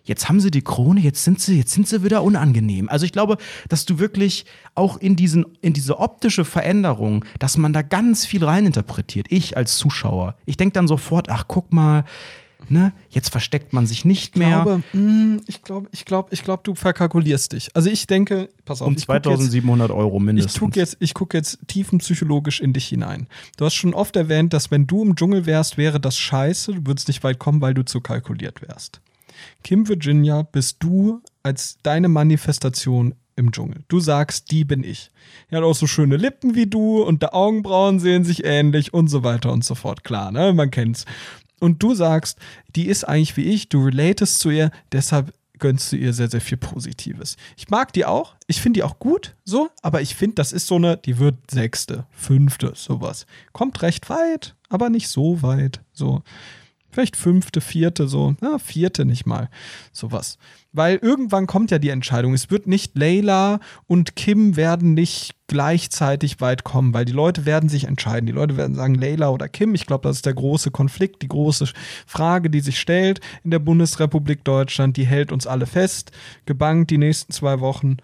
jetzt haben sie die Krone, jetzt sind sie, jetzt sind sie wieder unangenehm. Also ich glaube, dass du wirklich auch in diesen, in diese optische Veränderung, dass man da ganz viel reininterpretiert. Ich als Zuschauer. Ich denke dann sofort, ach, guck mal, ne, jetzt versteckt man sich nicht Ich mehr. glaube, mh, ich glaube, ich glaube, ich glaube, du verkalkulierst dich. Also ich denke, pass auf, um ich guck jetzt, 2700 Euro ich mindestens. gucke jetzt, ich guck jetzt tiefenpsychologisch in dich hinein. Du hast schon oft erwähnt, dass wenn du im Dschungel wärst, wäre das scheiße, du würdest nicht weit kommen, weil du zu kalkuliert wärst. Kim Virginia bist du als deine Manifestation im Dschungel. Du sagst, die bin ich. Er hat auch so schöne Lippen wie du und die Augenbrauen sehen sich ähnlich und so weiter und so fort. Klar, ne? Man kennt's. Und du sagst, die ist eigentlich wie ich, du relatest zu ihr, deshalb gönnst du ihr sehr, sehr viel Positives. Ich mag die auch, ich finde die auch gut, so, aber ich finde, das ist so eine, die wird sechste, fünfte, sowas. Kommt recht weit, aber nicht so weit, so. Vielleicht fünfte, vierte, so, na, vierte nicht mal, sowas. Weil irgendwann kommt ja die Entscheidung. Es wird nicht Layla und Kim werden nicht gleichzeitig weit kommen, weil die Leute werden sich entscheiden. Die Leute werden sagen Layla oder Kim. Ich glaube, das ist der große Konflikt, die große Frage, die sich stellt in der Bundesrepublik Deutschland. Die hält uns alle fest, gebankt die nächsten zwei Wochen.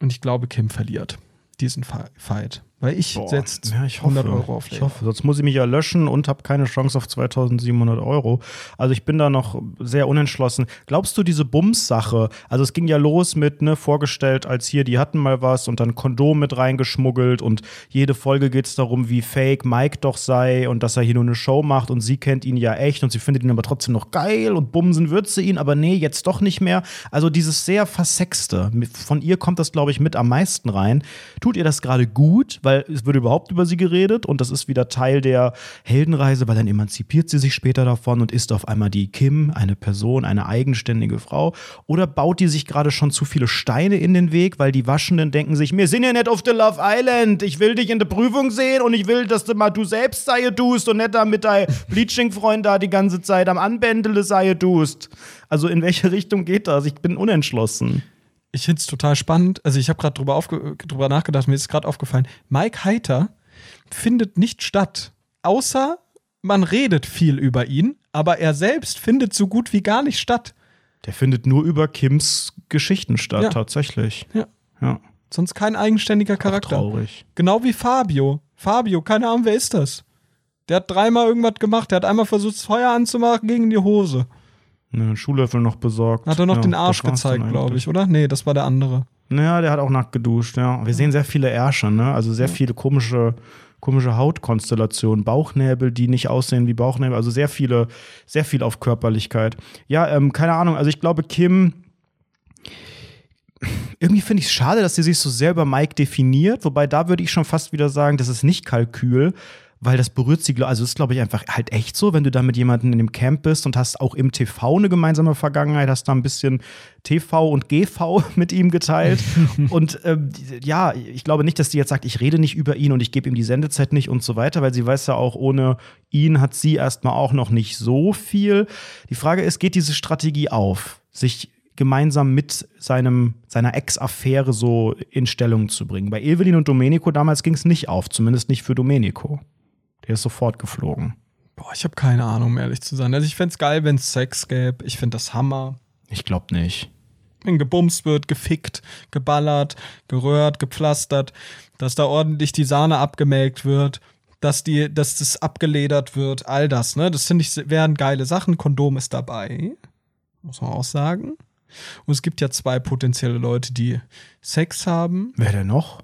Und ich glaube, Kim verliert diesen Fi- Fight. Weil ich setze ja, ich 100 hoffe, Euro auf Ich Layla. hoffe, sonst muss ich mich ja löschen und habe keine Chance auf 2700 Euro. Also ich bin da noch sehr unentschlossen. Glaubst du, diese Bums-Sache, also es ging ja los mit, ne, vorgestellt als hier, die hatten mal was und dann Kondom mit reingeschmuggelt und jede Folge geht es darum, wie fake Mike doch sei und dass er hier nur eine Show macht und sie kennt ihn ja echt und sie findet ihn aber trotzdem noch geil und bumsen wird sie ihn, aber nee, jetzt doch nicht mehr. Also dieses sehr Versexte, von ihr kommt das, glaube ich, mit am meisten rein. Tut ihr das gerade gut, weil es wird überhaupt über sie geredet und das ist wieder Teil der Heldenreise, weil dann emanzipiert sie sich später davon und ist auf einmal die Kim, eine Person, eine eigenständige Frau. Oder baut die sich gerade schon zu viele Steine in den Weg, weil die Waschenden denken sich, wir sind ja nicht auf der Love Island, ich will dich in der Prüfung sehen und ich will, dass du mal du selbst sei tust und nicht da mit deinem Bleaching-Freund da die ganze Zeit am Anbändele sei tust. Also in welche Richtung geht das? Ich bin unentschlossen. Ich finde es total spannend. Also ich habe gerade drüber, drüber nachgedacht, mir ist gerade aufgefallen. Mike Heiter findet nicht statt, außer man redet viel über ihn, aber er selbst findet so gut wie gar nicht statt. Der findet nur über Kims Geschichten statt, Ja. tatsächlich. Ja. Ja, Sonst kein eigenständiger Charakter. traurig. Genau wie Fabio. Fabio, keine Ahnung, wer ist das? Der hat dreimal irgendwas gemacht. Der hat einmal versucht, das Feuer anzumachen gegen die Hose. Ne, Schuhlöffel noch besorgt. Hat er noch Ja, den Arsch gezeigt, glaube ich, oder? Nee, das war der andere. Naja, der hat auch nackt geduscht, ja. Wir sehen sehr viele Ärsche, ne? Also sehr viele komische, komische Hautkonstellationen, Bauchnäbel, die nicht aussehen wie Bauchnäbel, also sehr viele, sehr viel auf Körperlichkeit. Ja, ähm, keine Ahnung, also ich glaube, Kim irgendwie finde ich es schade, dass sie sich so sehr über Mike definiert, wobei da würde ich schon fast wieder sagen, das ist nicht Kalkül, weil das berührt sie, also ist glaube ich einfach halt echt so, wenn du da mit jemandem in dem Camp bist und hast auch im TV eine gemeinsame Vergangenheit, hast da ein bisschen TV und GV mit ihm geteilt und ähm, ja, ich glaube nicht, dass die jetzt sagt, ich rede nicht über ihn und ich gebe ihm die Sendezeit nicht und so weiter, weil sie weiß ja auch, ohne ihn hat sie erstmal auch noch nicht so viel. Die Frage ist, geht diese Strategie auf, sich gemeinsam mit seinem, seiner Ex-Affäre so in Stellung zu bringen. Bei Evelyn und Domenico damals ging es nicht auf, zumindest nicht für Domenico. Der ist sofort geflogen. Boah, ich habe keine Ahnung, um ehrlich zu sein. Also ich fände es geil, wenn es Sex gäbe. Ich finde das Hammer. Ich glaube nicht. Wenn gebumst wird, gefickt, geballert, gerührt, gepflastert, dass da ordentlich die Sahne abgemelkt wird, dass, die, dass das abgeledert wird, all das, ne? Das finde ich, wären geile Sachen. Kondom ist dabei, muss man auch sagen. Und es gibt ja zwei potenzielle Leute, die Sex haben. Wer denn noch?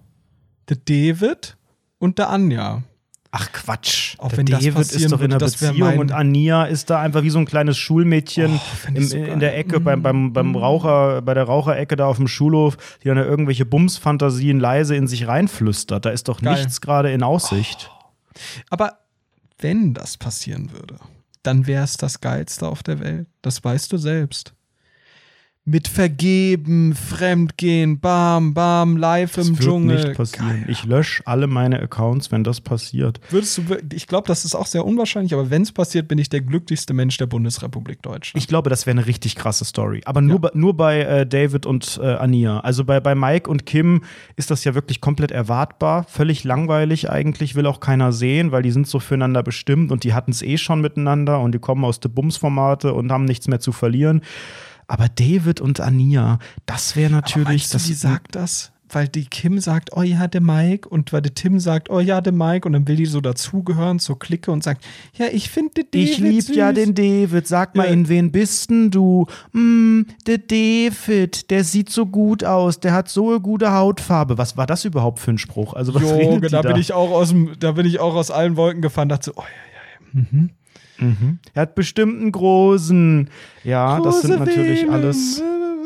Der David und der Anja. Ach Quatsch. Auch der wenn das David passieren ist doch in einer das Beziehung und Ania ist da einfach wie so ein kleines Schulmädchen Oh, im, so in. Mm. der Ecke beim, beim, beim Raucher, bei der Raucherecke da auf dem Schulhof, die dann da irgendwelche Bumsfantasien leise in sich reinflüstert. Da ist doch Geil. nichts gerade in Aussicht. Aber wenn das passieren würde, dann wäre es das Geilste auf der Welt. Das weißt du selbst. Mit Vergeben, Fremdgehen, bam, bam, live Das im wird Dschungel. nicht passieren. Geil. Ich lösche alle meine Accounts, wenn das passiert. Würdest du, ich glaube, das ist auch sehr unwahrscheinlich, aber wenn es passiert, bin ich der glücklichste Mensch der Bundesrepublik Deutschland. Ich glaube, das wäre eine richtig krasse Story. Aber nur, Ja. bei, nur bei äh, David und äh, Ania. Also bei, bei Mike und Kim ist das ja wirklich komplett erwartbar. Völlig langweilig eigentlich, will auch keiner sehen, weil die sind so füreinander bestimmt und die hatten es eh schon miteinander und die kommen aus der Bums-Formate und haben nichts mehr zu verlieren. Aber David und Ania, das wäre natürlich. Meinst du, das die sagt das? Weil die Kim sagt, oh ja, der Mike, und weil der Tim sagt, oh ja, der Mike, und dann will die so dazugehören zur Clique und sagt, ja, ich finde den David Ich lieb süß. ja den David. Sag mal, Ja. in wen bist denn du? Hm, der David, der sieht so gut aus. Der hat so eine gute Hautfarbe. Was war das überhaupt für ein Spruch? Also was redet Junge, die da da? bin ich auch aus dem, da bin ich auch aus allen Wolken gefahren, dachte so, oh ja, ja, ja. Mhm. Er hat bestimmt einen großen. Ja, das sind Große natürlich Venen. alles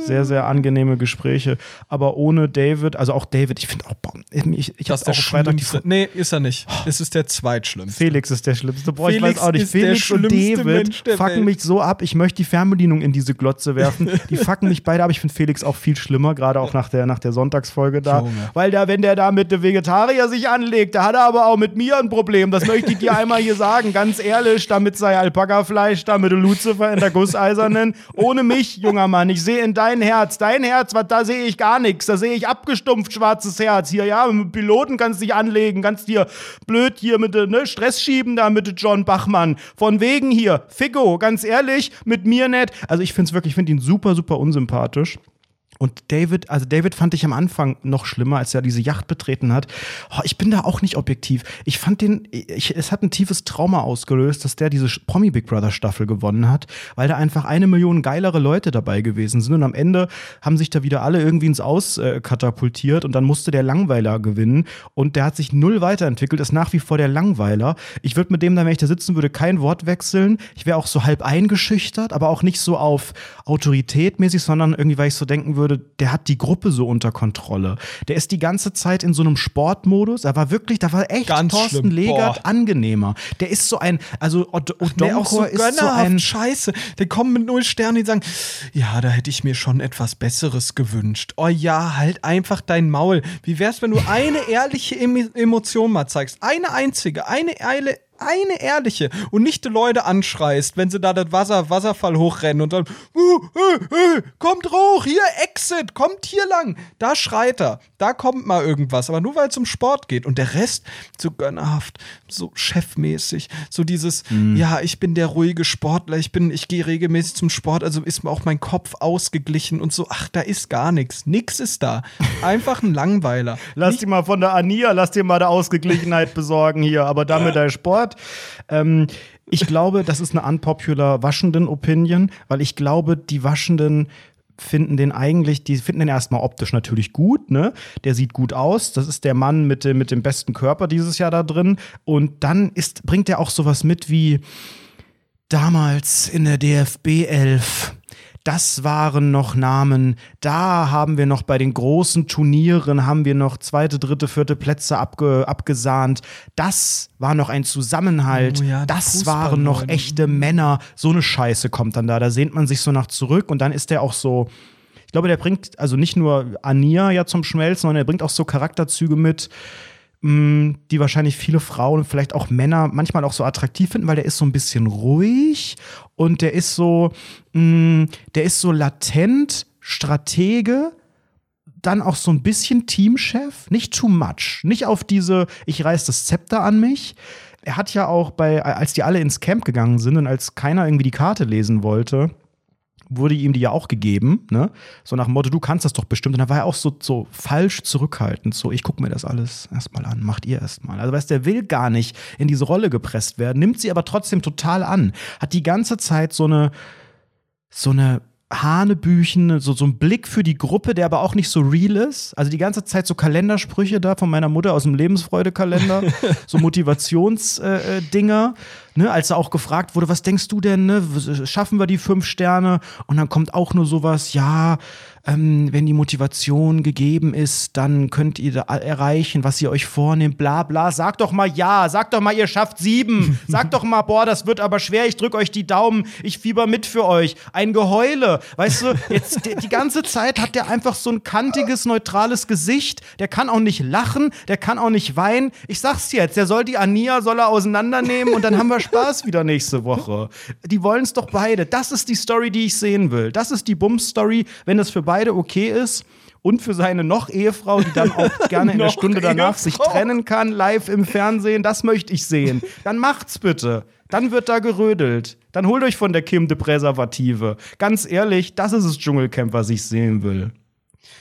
sehr, sehr angenehme Gespräche. Aber ohne David, also auch David, ich finde auch, ich, ich habe auch Freitag die. Nee, ist er nicht. Es ist der Zweitschlimmste. Felix ist der Schlimmste. Boah, ich Felix weiß auch nicht. Felix und David Mensch fucken mich so ab. Ich möchte die Fernbedienung in diese Glotze werfen. Die fucken mich beide ab. Ich finde Felix auch viel schlimmer, gerade auch nach der, nach der Sonntagsfolge da. Junge. Weil der, wenn der da mit dem Vegetarier sich anlegt, da hat er aber auch mit mir ein Problem. Das möchte ich dir einmal hier sagen. Ganz ehrlich, damit sei Alpaka-Fleisch, damit du Lucifer in der Gusseisernen. Ohne mich, junger Mann. Ich sehe in dein Herz. Dein Herz, was, da sehe ich gar nichts. Da sehe ich abgestumpft schwarzes Herz. Hier, ja, mit Piloten kannst du dich anlegen. Kannst dir blöd hier mit ne, Stress schieben da mit John Bachmann. Von wegen hier. Figo, ganz ehrlich, mit mir nicht. Also ich finde es wirklich, ich finde ihn super, super unsympathisch. Und David, also David fand ich am Anfang noch schlimmer, als er diese Yacht betreten hat. Oh, ich bin da auch nicht objektiv. Ich fand den, ich, es hat ein tiefes Trauma ausgelöst, dass der diese Promi Big Brother Staffel gewonnen hat, weil da einfach eine Million geilere Leute dabei gewesen sind. Und am Ende haben sich da wieder alle irgendwie ins Aus äh, katapultiert und dann musste der Langweiler gewinnen. Und der hat sich null weiterentwickelt, ist nach wie vor der Langweiler. Ich würde mit dem dann, wenn ich da sitzen würde, kein Wort wechseln. Ich wäre auch so halb eingeschüchtert, aber auch nicht so auf Autorität mäßig, sondern irgendwie, weil ich so denken würde, der hat die Gruppe so unter Kontrolle. Der ist die ganze Zeit in so einem Sportmodus. Er war wirklich, da war echt Ganz Thorsten schlimm. Legert Boah. angenehr. Der ist so ein, also Od Nee, auch so Odonkor ist so ein scheiße. Die kommen mit null Sternen, die sagen, ja, da hätte ich mir schon etwas Besseres gewünscht. Oh ja, halt einfach dein Maul. Wie wär's, wenn du eine ehrliche Em Emotion mal zeigst? Eine einzige, eine eile eine ehrliche und nicht die Leute anschreist, wenn sie da das Wasser, Wasserfall hochrennen und dann, uh, uh, uh, kommt hoch, hier, Exit, kommt hier lang. Da schreit er, da kommt mal irgendwas, aber nur weil es um Sport geht. Und der Rest so gönnerhaft, so chefmäßig, so dieses, ja, ich bin der ruhige Sportler, ich bin, ich gehe regelmäßig zum Sport, also ist mir auch mein Kopf ausgeglichen und so, ach, da ist gar nichts, nix ist da. Einfach ein Langweiler. Lass dir mal von der Ania, lass dir mal der Ausgeglichenheit besorgen hier, aber damit der Sport. Ähm, ich glaube, das ist eine unpopular waschenden Opinion, weil ich glaube, die Waschenden finden den eigentlich, die finden den erstmal optisch natürlich gut, ne? Der sieht gut aus. Das ist der Mann mit dem, mit dem besten Körper dieses Jahr da drin. Und dann ist, bringt er auch sowas mit wie damals in der DFB 11 Das waren noch Namen. Da haben wir noch bei den großen Turnieren haben wir noch zweite, dritte, vierte Plätze abge, abgesahnt. Das war noch ein Zusammenhalt. Oh ja, das waren noch echte Männer. So eine Scheiße kommt dann da. Da sehnt man sich so nach zurück und dann ist der auch so. Ich glaube, der bringt also nicht nur Ania ja zum Schmelzen, sondern er bringt auch so Charakterzüge mit, mh, die wahrscheinlich viele Frauen, vielleicht auch Männer manchmal auch so attraktiv finden, weil der ist so ein bisschen ruhig und der ist so, mh, der ist so latent Stratege, dann auch so ein bisschen Teamchef, nicht too much, nicht auf diese, ich reiß das Zepter an mich. Er hat ja auch bei, als die alle ins Camp gegangen sind und als keiner irgendwie die Karte lesen wollte, wurde ihm die ja auch gegeben, ne? So nach dem Motto, du kannst das doch bestimmt. Und da war er auch so, so falsch zurückhaltend. So, ich guck mir das alles erstmal an, macht ihr erstmal. Also, weißt du, der will gar nicht in diese Rolle gepresst werden, nimmt sie aber trotzdem total an. Hat die ganze Zeit so eine, so eine Hanebüchen, so, so ein Blick für die Gruppe, der aber auch nicht so real ist. Also die ganze Zeit so Kalendersprüche da von meiner Mutter aus dem Lebensfreude-Kalender, so Motivationsdinger. Äh, Dinger. Ne, als er auch gefragt wurde, was denkst du denn, ne? schaffen wir die fünf Sterne? Und dann kommt auch nur sowas, ja, ähm, wenn die Motivation gegeben ist, dann könnt ihr da erreichen, was ihr euch vornehmt, bla bla. Sagt doch mal ja, sagt doch mal, ihr schafft sieben. Sagt doch mal, boah, das wird aber schwer, ich drück euch die Daumen, ich fieber mit für euch. Ein Geheule. Weißt du, jetzt die, die ganze Zeit hat der einfach so ein kantiges, neutrales Gesicht. Der kann auch nicht lachen, der kann auch nicht weinen. Ich sag's jetzt, der soll die Ania, soll er auseinandernehmen und dann haben wir Spaß wieder nächste Woche. Die wollen's doch beide. Das ist die Story, die ich sehen will. Das ist die Bums-Story, wenn das für beide okay ist. Und für seine noch Ehefrau, die dann auch gerne in der Stunde danach sich trennen kann, live im Fernsehen, das möchte ich sehen. Dann macht's bitte. Dann wird da gerödelt. Dann holt euch von der Kim de Präservative. Ganz ehrlich, das ist das Dschungelcamp, was ich sehen will.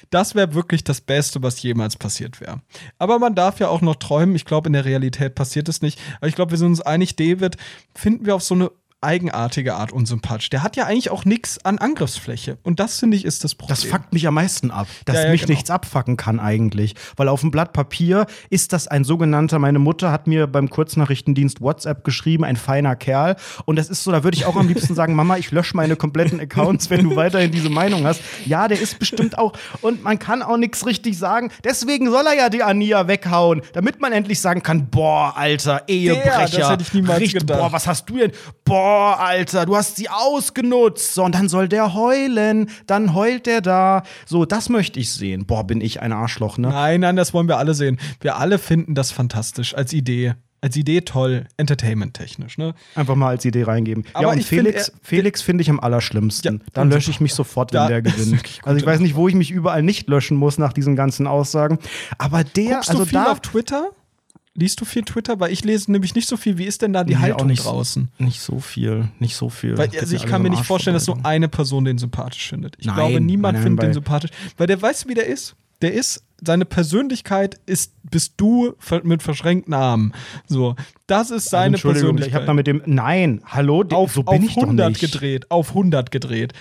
Das wäre wirklich das Beste, was jemals passiert wäre. Aber man darf ja auch noch träumen. Ich glaube, in der Realität passiert es nicht. Aber ich glaube, wir sind uns einig, David finden wir auf so eine eigenartige Art unsympathisch. Der hat ja eigentlich auch nichts an Angriffsfläche. Und das, finde ich, ist das Problem. Das fuckt mich am meisten ab, dass Ja, ja, mich genau. nichts abfacken kann eigentlich. Weil auf dem Blatt Papier ist das ein sogenannter, meine Mutter hat mir beim Kurznachrichtendienst WhatsApp geschrieben, ein feiner Kerl. Und das ist so, da würde ich auch am liebsten sagen, Mama, ich lösche meine kompletten Accounts, wenn du weiterhin diese Meinung hast. Ja, der ist bestimmt auch, und man kann auch nichts richtig sagen. Deswegen soll er ja die Ania weghauen, damit man endlich sagen kann, boah, Alter, Ehebrecher. das hätte ich niemals Richtig, gedacht. Boah, was hast du denn? Boah, Alter, du hast sie ausgenutzt. So, und dann soll der heulen. Dann heult der da. So, das möchte ich sehen. Boah, bin ich ein Arschloch, ne? Nein, nein, das wollen wir alle sehen. Wir alle finden das fantastisch als Idee. Als Idee toll, entertainment-technisch, ne? Einfach mal als Idee reingeben. Aber ja, und ich find, Felix, Felix finde ich am allerschlimmsten. Ja, Dann lösche ich mich sofort, wenn Ja, der gewinnt. Also ich weiß nicht, wo ich mich überall nicht löschen muss nach diesen ganzen Aussagen. Aber der, Guckst also du viel da auf Twitter? Liest du viel Twitter? Weil ich lese nämlich nicht so viel. Wie ist denn da die Nee, Haltung nicht- draußen? nicht so viel, nicht so viel. Weil, also ich kann mir nicht vorstellen, dass nur eine Person den sympathisch findet. Ich Nein, glaube, niemand nein, findet den sympathisch. Weil der weiß, wie der ist. Der ist, seine Persönlichkeit ist, bist du mit verschränkten Armen. So, das ist seine Entschuldigung, Persönlichkeit. ich habe da mit dem, nein, hallo, auf, so bin auf ich doch 100 nicht. gedreht, auf 100 gedreht.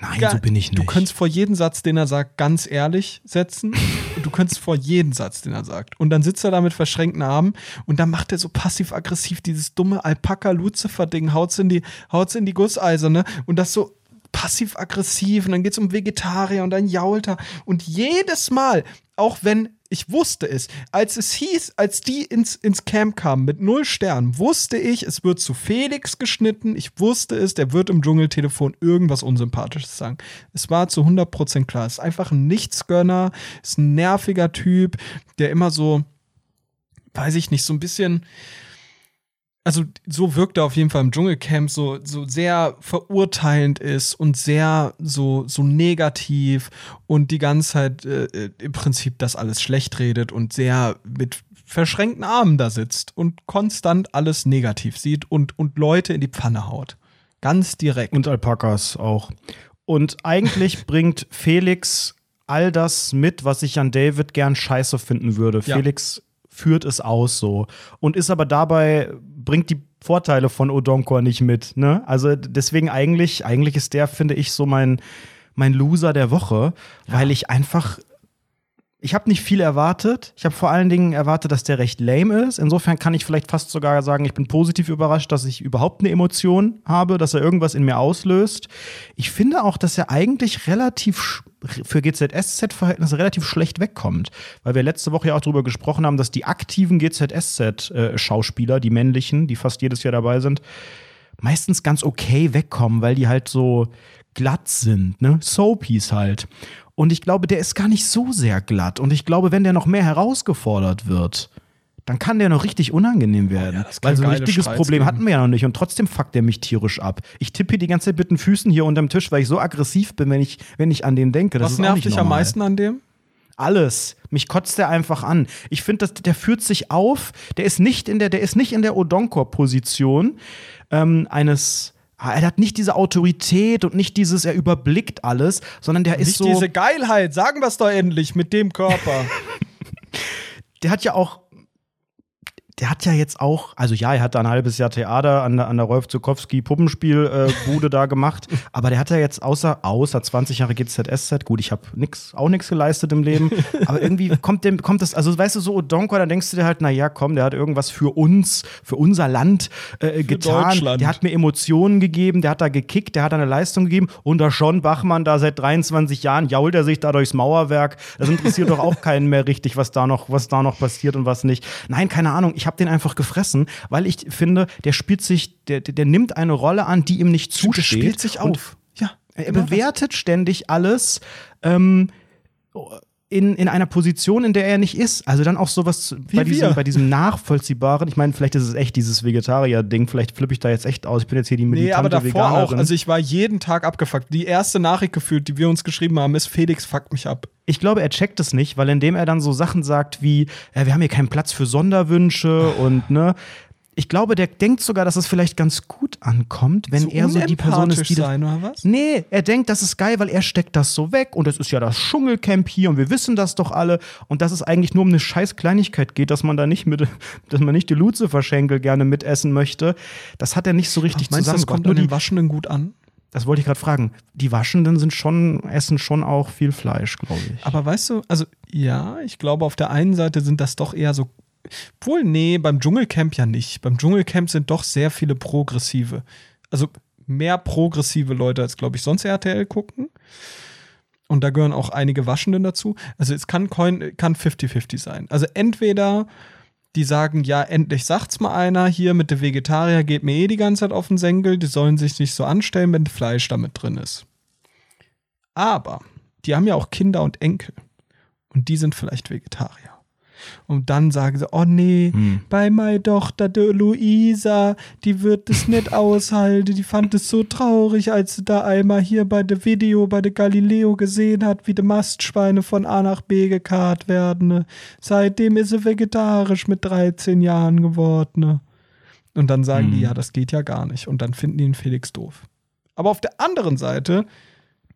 Nein, Ga- so bin ich nicht. Du könntest vor jeden Satz, den er sagt, ganz ehrlich setzen. und du könntest vor jeden Satz, den er sagt. Und dann sitzt er da mit verschränkten Armen und dann macht er so passiv-aggressiv dieses dumme Alpaka-Lucifer-Ding, haut's in die, haut's in die Gusseise, ne? Und das so passiv-aggressiv und dann geht's um Vegetarier und dann jault er. Und jedes Mal, auch wenn ich wusste es, als es hieß, als die ins, ins Camp kamen mit null Sternen, wusste ich, es wird zu Felix geschnitten. Ich wusste es, der wird im Dschungeltelefon irgendwas Unsympathisches sagen. Es war zu 100% klar. Es ist einfach ein Nichtsgönner, ist ein nerviger Typ, der immer so, weiß ich nicht, so ein bisschen. Also, so wirkt er auf jeden Fall im Dschungelcamp, so, so sehr verurteilend ist und sehr so, so negativ und die ganze Zeit äh, im Prinzip das alles schlecht redet und sehr mit verschränkten Armen da sitzt und konstant alles negativ sieht und, und Leute in die Pfanne haut. Ganz direkt. Und Alpakas auch. Und eigentlich bringt Felix all das mit, was ich an David gern scheiße finden würde. Ja. Felix führt es aus so. Und ist aber dabei, bringt die Vorteile von Odonkor nicht mit. Ne? Also deswegen eigentlich, eigentlich ist der, finde ich, so mein, mein Loser der Woche, weil ich einfach ich habe nicht viel erwartet. Ich habe vor allen Dingen erwartet, dass der recht lame ist. Insofern kann ich vielleicht fast sogar sagen, ich bin positiv überrascht, dass ich überhaupt eine Emotion habe, dass er irgendwas in mir auslöst. Ich finde auch, dass er eigentlich relativ für GZSZ-Verhältnisse relativ schlecht wegkommt. Weil wir letzte Woche ja auch darüber gesprochen haben, dass die aktiven GZSZ-Schauspieler, die männlichen, die fast jedes Jahr dabei sind, meistens ganz okay wegkommen, weil die halt so glatt sind, ne? Soapies halt. Und ich glaube, der ist gar nicht so sehr glatt. Und ich glaube, wenn der noch mehr herausgefordert wird, dann kann der noch richtig unangenehm werden. Oh ja, Weil so ein richtiges Streits Problem geben. hatten wir ja noch nicht. Und trotzdem fuckt der mich tierisch ab. Ich tippe die ganze Zeit mit den Füßen hier unterm Tisch, weil ich so aggressiv bin, wenn ich, wenn ich an den denke. Das Was nervt dich am meisten an dem? alles. Mich kotzt der einfach an. Ich finde, der führt sich auf. Der ist nicht in der, der ist nicht in der Odonkor-Position ähm, eines er hat nicht diese Autorität und nicht dieses, er überblickt alles, sondern der nicht ist so. Nicht diese Geilheit, sagen wir es doch endlich mit dem Körper. der hat ja auch der hat ja jetzt auch, also ja, er hat da ein halbes Jahr Theater an der, an der Rolf Zukowski Puppenspielbude äh, da gemacht, aber der hat ja jetzt außer, außer 20 Jahre GZSZ, gut, ich habe nix, auch nichts geleistet im Leben, aber irgendwie kommt dem, kommt das, also weißt du, so Odonko, dann denkst du dir halt, naja, komm, der hat irgendwas für uns, für unser Land äh, getan, der hat mir Emotionen gegeben, der hat da gekickt, der hat eine Leistung gegeben und da schon Bachmann da seit 23 Jahren jault er sich da durchs Mauerwerk, das interessiert doch auch keinen mehr richtig, was da noch, was da noch passiert und was nicht. Nein, keine Ahnung, ich habe den einfach gefressen, weil ich finde, der spielt sich, der, der nimmt eine Rolle an, die ihm nicht zusteht. Der spielt sich auf. Ja. Er bewertet das. ständig alles. Ähm, in, in einer Position, in der er nicht ist. Also dann auch sowas Wie bei diesem, bei diesem Nachvollziehbaren. Ich meine, vielleicht ist es echt dieses Vegetarier-Ding. Vielleicht flippe ich da jetzt echt aus. Ich bin jetzt hier die militante Nee, aber davor Veganerin. auch. Also ich war jeden Tag abgefuckt. Die erste Nachricht gefühlt, die wir uns geschrieben haben, ist Felix fuckt mich ab. Ich glaube, er checkt es nicht, weil indem er dann so Sachen sagt wie, ja, wir haben hier keinen Platz für Sonderwünsche und ne, ich glaube, der denkt sogar, dass es vielleicht ganz gut ankommt, wenn so er so die Person ist, die sein, oder was? Nee, er denkt, das ist geil, weil er steckt das so weg und es ist ja das Dschungelcamp hier und wir wissen das doch alle und dass es eigentlich nur um eine scheiß Kleinigkeit geht, dass man da nicht mit dass man nicht die Lucifer-Schenkel gerne mitessen möchte. Das hat er nicht so richtig Ach, meinst zusammen. Das kommt nur den Waschenden gut an? Das wollte ich gerade fragen. Die Waschenden sind schon, essen schon auch viel Fleisch, glaube ich. Aber weißt du, also ja, ich glaube, auf der einen Seite sind das doch eher so wohl, nee, beim Dschungelcamp ja nicht. Beim Dschungelcamp sind doch sehr viele progressive. Also mehr progressive Leute als, glaube ich, sonst RTL gucken. Und da gehören auch einige Waschenden dazu. Also es kann 50-50 sein. Also entweder die sagen, ja, endlich sagt's mal einer, hier mit der Vegetarier geht mir eh die ganze Zeit auf den Senkel, die sollen sich nicht so anstellen, wenn Fleisch damit drin ist. Aber die haben ja auch Kinder und Enkel. Und die sind vielleicht Vegetarier. Und dann sagen sie, oh nee, hm. bei meiner Tochter, der Luisa, die wird es nicht aushalten. Die fand es so traurig, als sie da einmal hier bei der Video, bei der Galileo gesehen hat, wie die Mastschweine von A nach B gekarrt werden. Seitdem ist sie vegetarisch mit 13 Jahren geworden. Und dann sagen hm. die, ja, das geht ja gar nicht. Und dann finden die ihn Felix doof. Aber auf der anderen Seite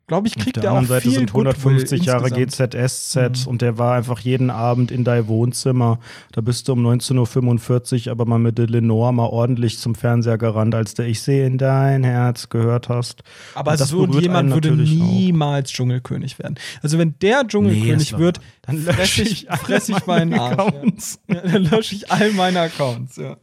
glaube ich, kriegt er auch Seite viel sind 150 Jahre GZSZ mhm. und der war einfach jeden Abend in dein Wohnzimmer. Da bist du um 19.45 Uhr aber mal mit der Lenore mal ordentlich zum Fernseher gerannt, als der Ich sehe in dein Herz gehört hast. Aber so jemand würde niemals auch. Dschungelkönig werden. Also wenn der Dschungelkönig nee, wird, dann fresse ich, fress ich meinen Accounts. Ja. Ja, dann lösche ich all meine Accounts, ja.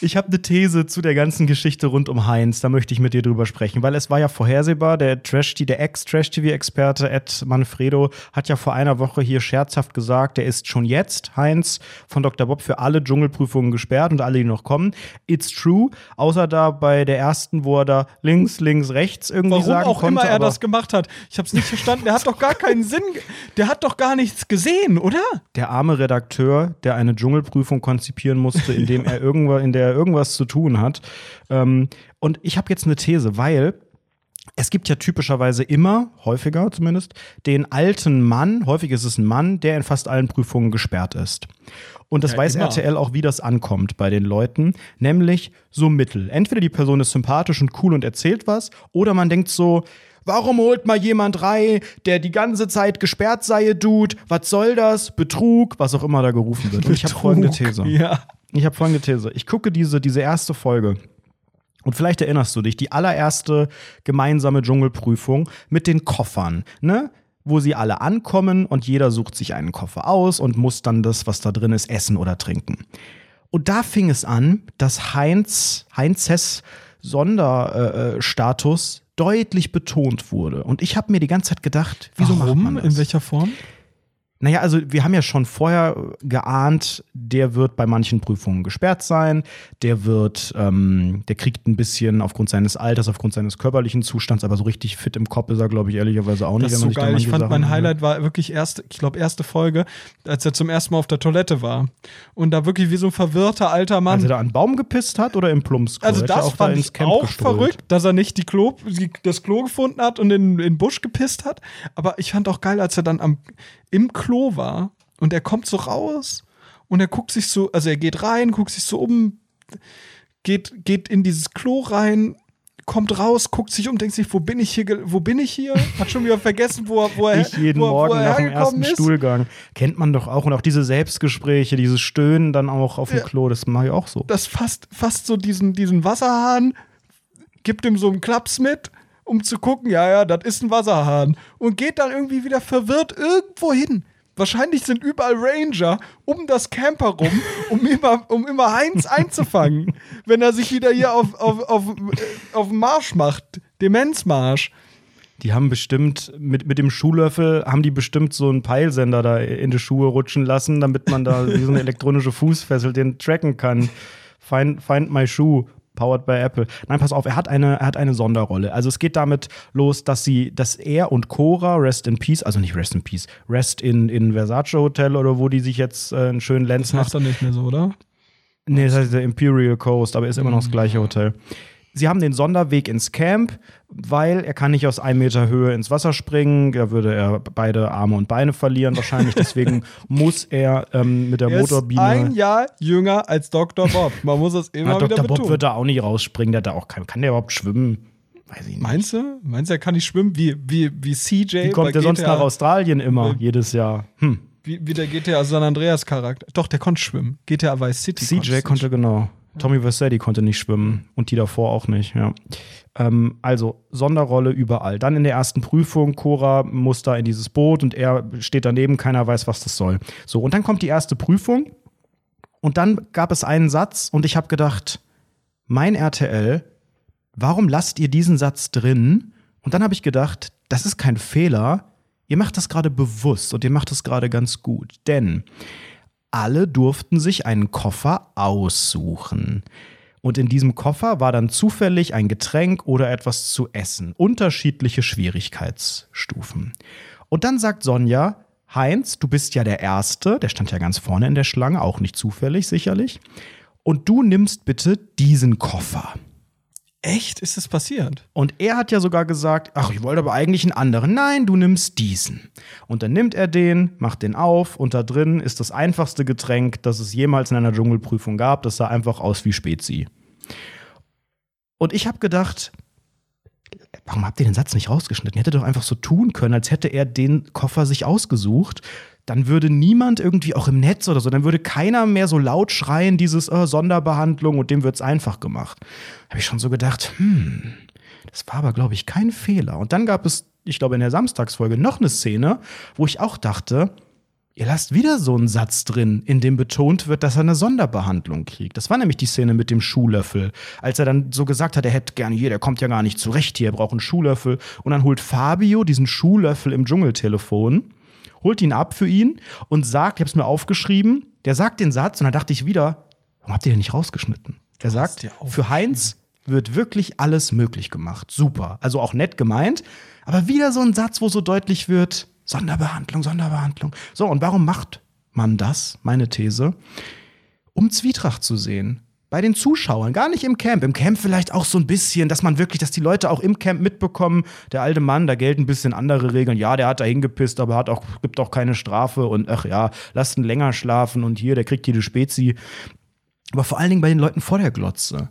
Ich habe eine These zu der ganzen Geschichte rund um Heinz, da möchte ich mit dir drüber sprechen, weil es war ja vorhersehbar, der Trash, der Ex-Trash-TV-Experte Ed Manfredo hat ja vor einer Woche hier scherzhaft gesagt, der ist schon jetzt, Heinz, von Dr. Bob für alle Dschungelprüfungen gesperrt und alle, die noch kommen. It's true, außer da bei der ersten, wo er da links, links, rechts irgendwie Warum sagen auch konnte. immer er das gemacht hat. Ich habe es nicht verstanden. Der hat doch gar keinen Sinn, der hat doch gar nichts gesehen, oder? Der arme Redakteur, der eine Dschungelprüfung konzipieren musste, indem er irgendwann in der er irgendwas zu tun hat. Ähm, und ich habe jetzt eine These, weil es gibt ja typischerweise immer, häufiger zumindest, den alten Mann, häufig ist es ein Mann, der in fast allen Prüfungen gesperrt ist. Und das ja, weiß immer. RTL auch, wie das ankommt bei den Leuten, nämlich so mittel. Entweder die Person ist sympathisch und cool und erzählt was, oder man denkt so, warum holt mal jemand rein, der die ganze Zeit gesperrt sei, Dude? Was soll das? Betrug, was auch immer da gerufen wird. Und ich habe folgende These. Ja. Ich habe folgende These. Ich gucke diese, diese erste Folge. Und vielleicht erinnerst du dich, die allererste gemeinsame Dschungelprüfung mit den Koffern, ne? wo sie alle ankommen und jeder sucht sich einen Koffer aus und muss dann das, was da drin ist, essen oder trinken. Und da fing es an, dass Heinz, Heinzes Sonderstatus deutlich betont wurde. Und ich habe mir die ganze Zeit gedacht, wieso Warum? macht man das? In welcher Form? Naja, also wir haben ja schon vorher geahnt, der wird bei manchen Prüfungen gesperrt sein, der wird, ähm, der kriegt ein bisschen aufgrund seines Alters, aufgrund seines körperlichen Zustands, aber so richtig fit im Kopf ist er, glaube ich, ehrlicherweise auch nicht. Das ist wenn man so sich da geil. Ich fand, Sachen mein. Highlight war wirklich erste, ich glaube, erste Folge, als er zum ersten Mal auf der Toilette war. Und da wirklich wie so ein verwirrter alter Mann. Als er da an einen Baum gepisst hat oder im Plumpsklo? Also das auch da fand ins ich Camp auch gestrollt. verrückt, dass er nicht die Klo, die, das Klo gefunden hat und in, in den Busch gepisst hat. Aber ich fand auch geil, als er dann am, im Klo war und er kommt so raus und er guckt sich so, also er geht rein, guckt sich so um, geht, geht in dieses Klo rein, kommt raus, guckt sich um, denkt sich, wo bin ich hier, wo bin ich hier? Hat schon wieder vergessen, wo er, wo er, Ich jeden wo er, Morgen wo er nach dem ersten ist. Stuhlgang. Kennt man doch auch. Und auch diese Selbstgespräche, dieses Stöhnen dann auch auf dem Ja. Klo, das mache ich auch so. das fast, fast so diesen, diesen Wasserhahn, gibt ihm so einen Klaps mit, um zu gucken, ja, ja, das ist ein Wasserhahn. Und geht dann irgendwie wieder verwirrt irgendwo hin. Wahrscheinlich sind überall Ranger um das Camper rum, um immer, um immer Heinz einzufangen, wenn er sich wieder hier auf, auf, auf, äh, auf den Marsch macht. Demenzmarsch. Die haben bestimmt, mit, mit dem Schuhlöffel, haben die bestimmt so einen Peilsender da in die Schuhe rutschen lassen, damit man da wie so eine elektronische Fußfessel den tracken kann. Find, find my shoe. Powered by Apple. Nein, pass auf, er hat eine, er hat eine Sonderrolle. Also es geht damit los, dass sie, dass er und Cora, Rest in Peace, also nicht Rest in Peace, Rest in, in Versace Hotel oder wo die sich jetzt äh, einen schönen Lenz Das macht. heißt doch nicht mehr so, oder? Nee, das heißt der Imperial Coast, aber ist immer noch das gleiche Hotel. Sie haben den Sonderweg ins Camp, weil er kann nicht aus einem Meter Höhe ins Wasser springen. Da würde er beide Arme und Beine verlieren wahrscheinlich. Deswegen muss er ähm, mit der Er ist Motorbiene. ein Jahr jünger als Dr. Bob. Man muss das immer Na, wieder Dr. Bob betonen. wird da auch nicht rausspringen. Der hat da auch kein, kann der überhaupt schwimmen? Weiß ich nicht. Meinst du? Meinst du, er kann nicht schwimmen wie, wie, wie CJ? Wie kommt der sonst nach Australien immer, Äh, jedes Jahr? Hm. Wie, wie der GTA San Andreas Charakter. Doch, der konnte schwimmen. GTA Vice City. CJ konntest du konnte genau. Tommy Vercetti konnte nicht schwimmen und die davor auch nicht, ja. Ähm, also Sonderrolle überall. Dann in der ersten Prüfung, Cora muss da in dieses Boot und er steht daneben, keiner weiß, was das soll. So, und dann kommt die erste Prüfung und dann gab es einen Satz und ich habe gedacht, mein RTL, warum lasst ihr diesen Satz drin? Und dann habe ich gedacht, das ist kein Fehler, ihr macht das gerade bewusst und ihr macht das gerade ganz gut. Denn alle durften sich einen Koffer aussuchen. Und in diesem Koffer war dann zufällig ein Getränk oder etwas zu essen. Unterschiedliche Schwierigkeitsstufen. Und dann sagt Sonja, Heinz, du bist ja der Erste, der stand ja ganz vorne in der Schlange, auch nicht zufällig sicherlich. Und du nimmst bitte diesen Koffer. Echt? Ist das passiert? Und er hat ja sogar gesagt, ach, ich wollte aber eigentlich einen anderen. Nein, du nimmst diesen. Und dann nimmt er den, macht den auf und da drin ist das einfachste Getränk, das es jemals in einer Dschungelprüfung gab. Das sah einfach aus wie Spezi. Und ich habe gedacht, warum habt ihr den Satz nicht rausgeschnitten? Ihr hättet doch einfach so tun können, als hätte er den Koffer sich ausgesucht. Dann würde niemand irgendwie auch im Netz oder so, dann würde keiner mehr so laut schreien, dieses äh, Sonderbehandlung und dem wird's einfach gemacht. Habe ich schon so gedacht, hm, das war aber, glaube ich, kein Fehler. Und dann gab es, ich glaube, in der Samstagsfolge noch eine Szene, wo ich auch dachte, ihr lasst wieder so einen Satz drin, in dem betont wird, dass er eine Sonderbehandlung kriegt. Das war nämlich die Szene mit dem Schuhlöffel. Als er dann so gesagt hat, er hätte gerne hier, der kommt ja gar nicht zurecht hier, er braucht einen Schuhlöffel. Und dann holt Fabio diesen Schuhlöffel im Dschungeltelefon, holt ihn ab für ihn und sagt, ich habe es mir aufgeschrieben, der sagt den Satz und dann dachte ich wieder, warum habt ihr den nicht rausgeschnitten? Er sagt, für Heinz wird wirklich alles möglich gemacht. Super. Also auch nett gemeint, aber wieder so ein Satz, wo so deutlich wird, Sonderbehandlung, Sonderbehandlung. So, und warum macht man das? Meine These. Um Zwietracht zu sehen. Bei den Zuschauern, gar nicht im Camp. Im Camp vielleicht auch so ein bisschen, dass man wirklich, dass die Leute auch im Camp mitbekommen, der alte Mann, da gelten ein bisschen andere Regeln. Ja, der hat da hingepisst, aber hat auch, gibt auch keine Strafe und ach ja, lasst ihn länger schlafen und hier, der kriegt jede Spezi. Aber vor allen Dingen bei den Leuten vor der Glotze.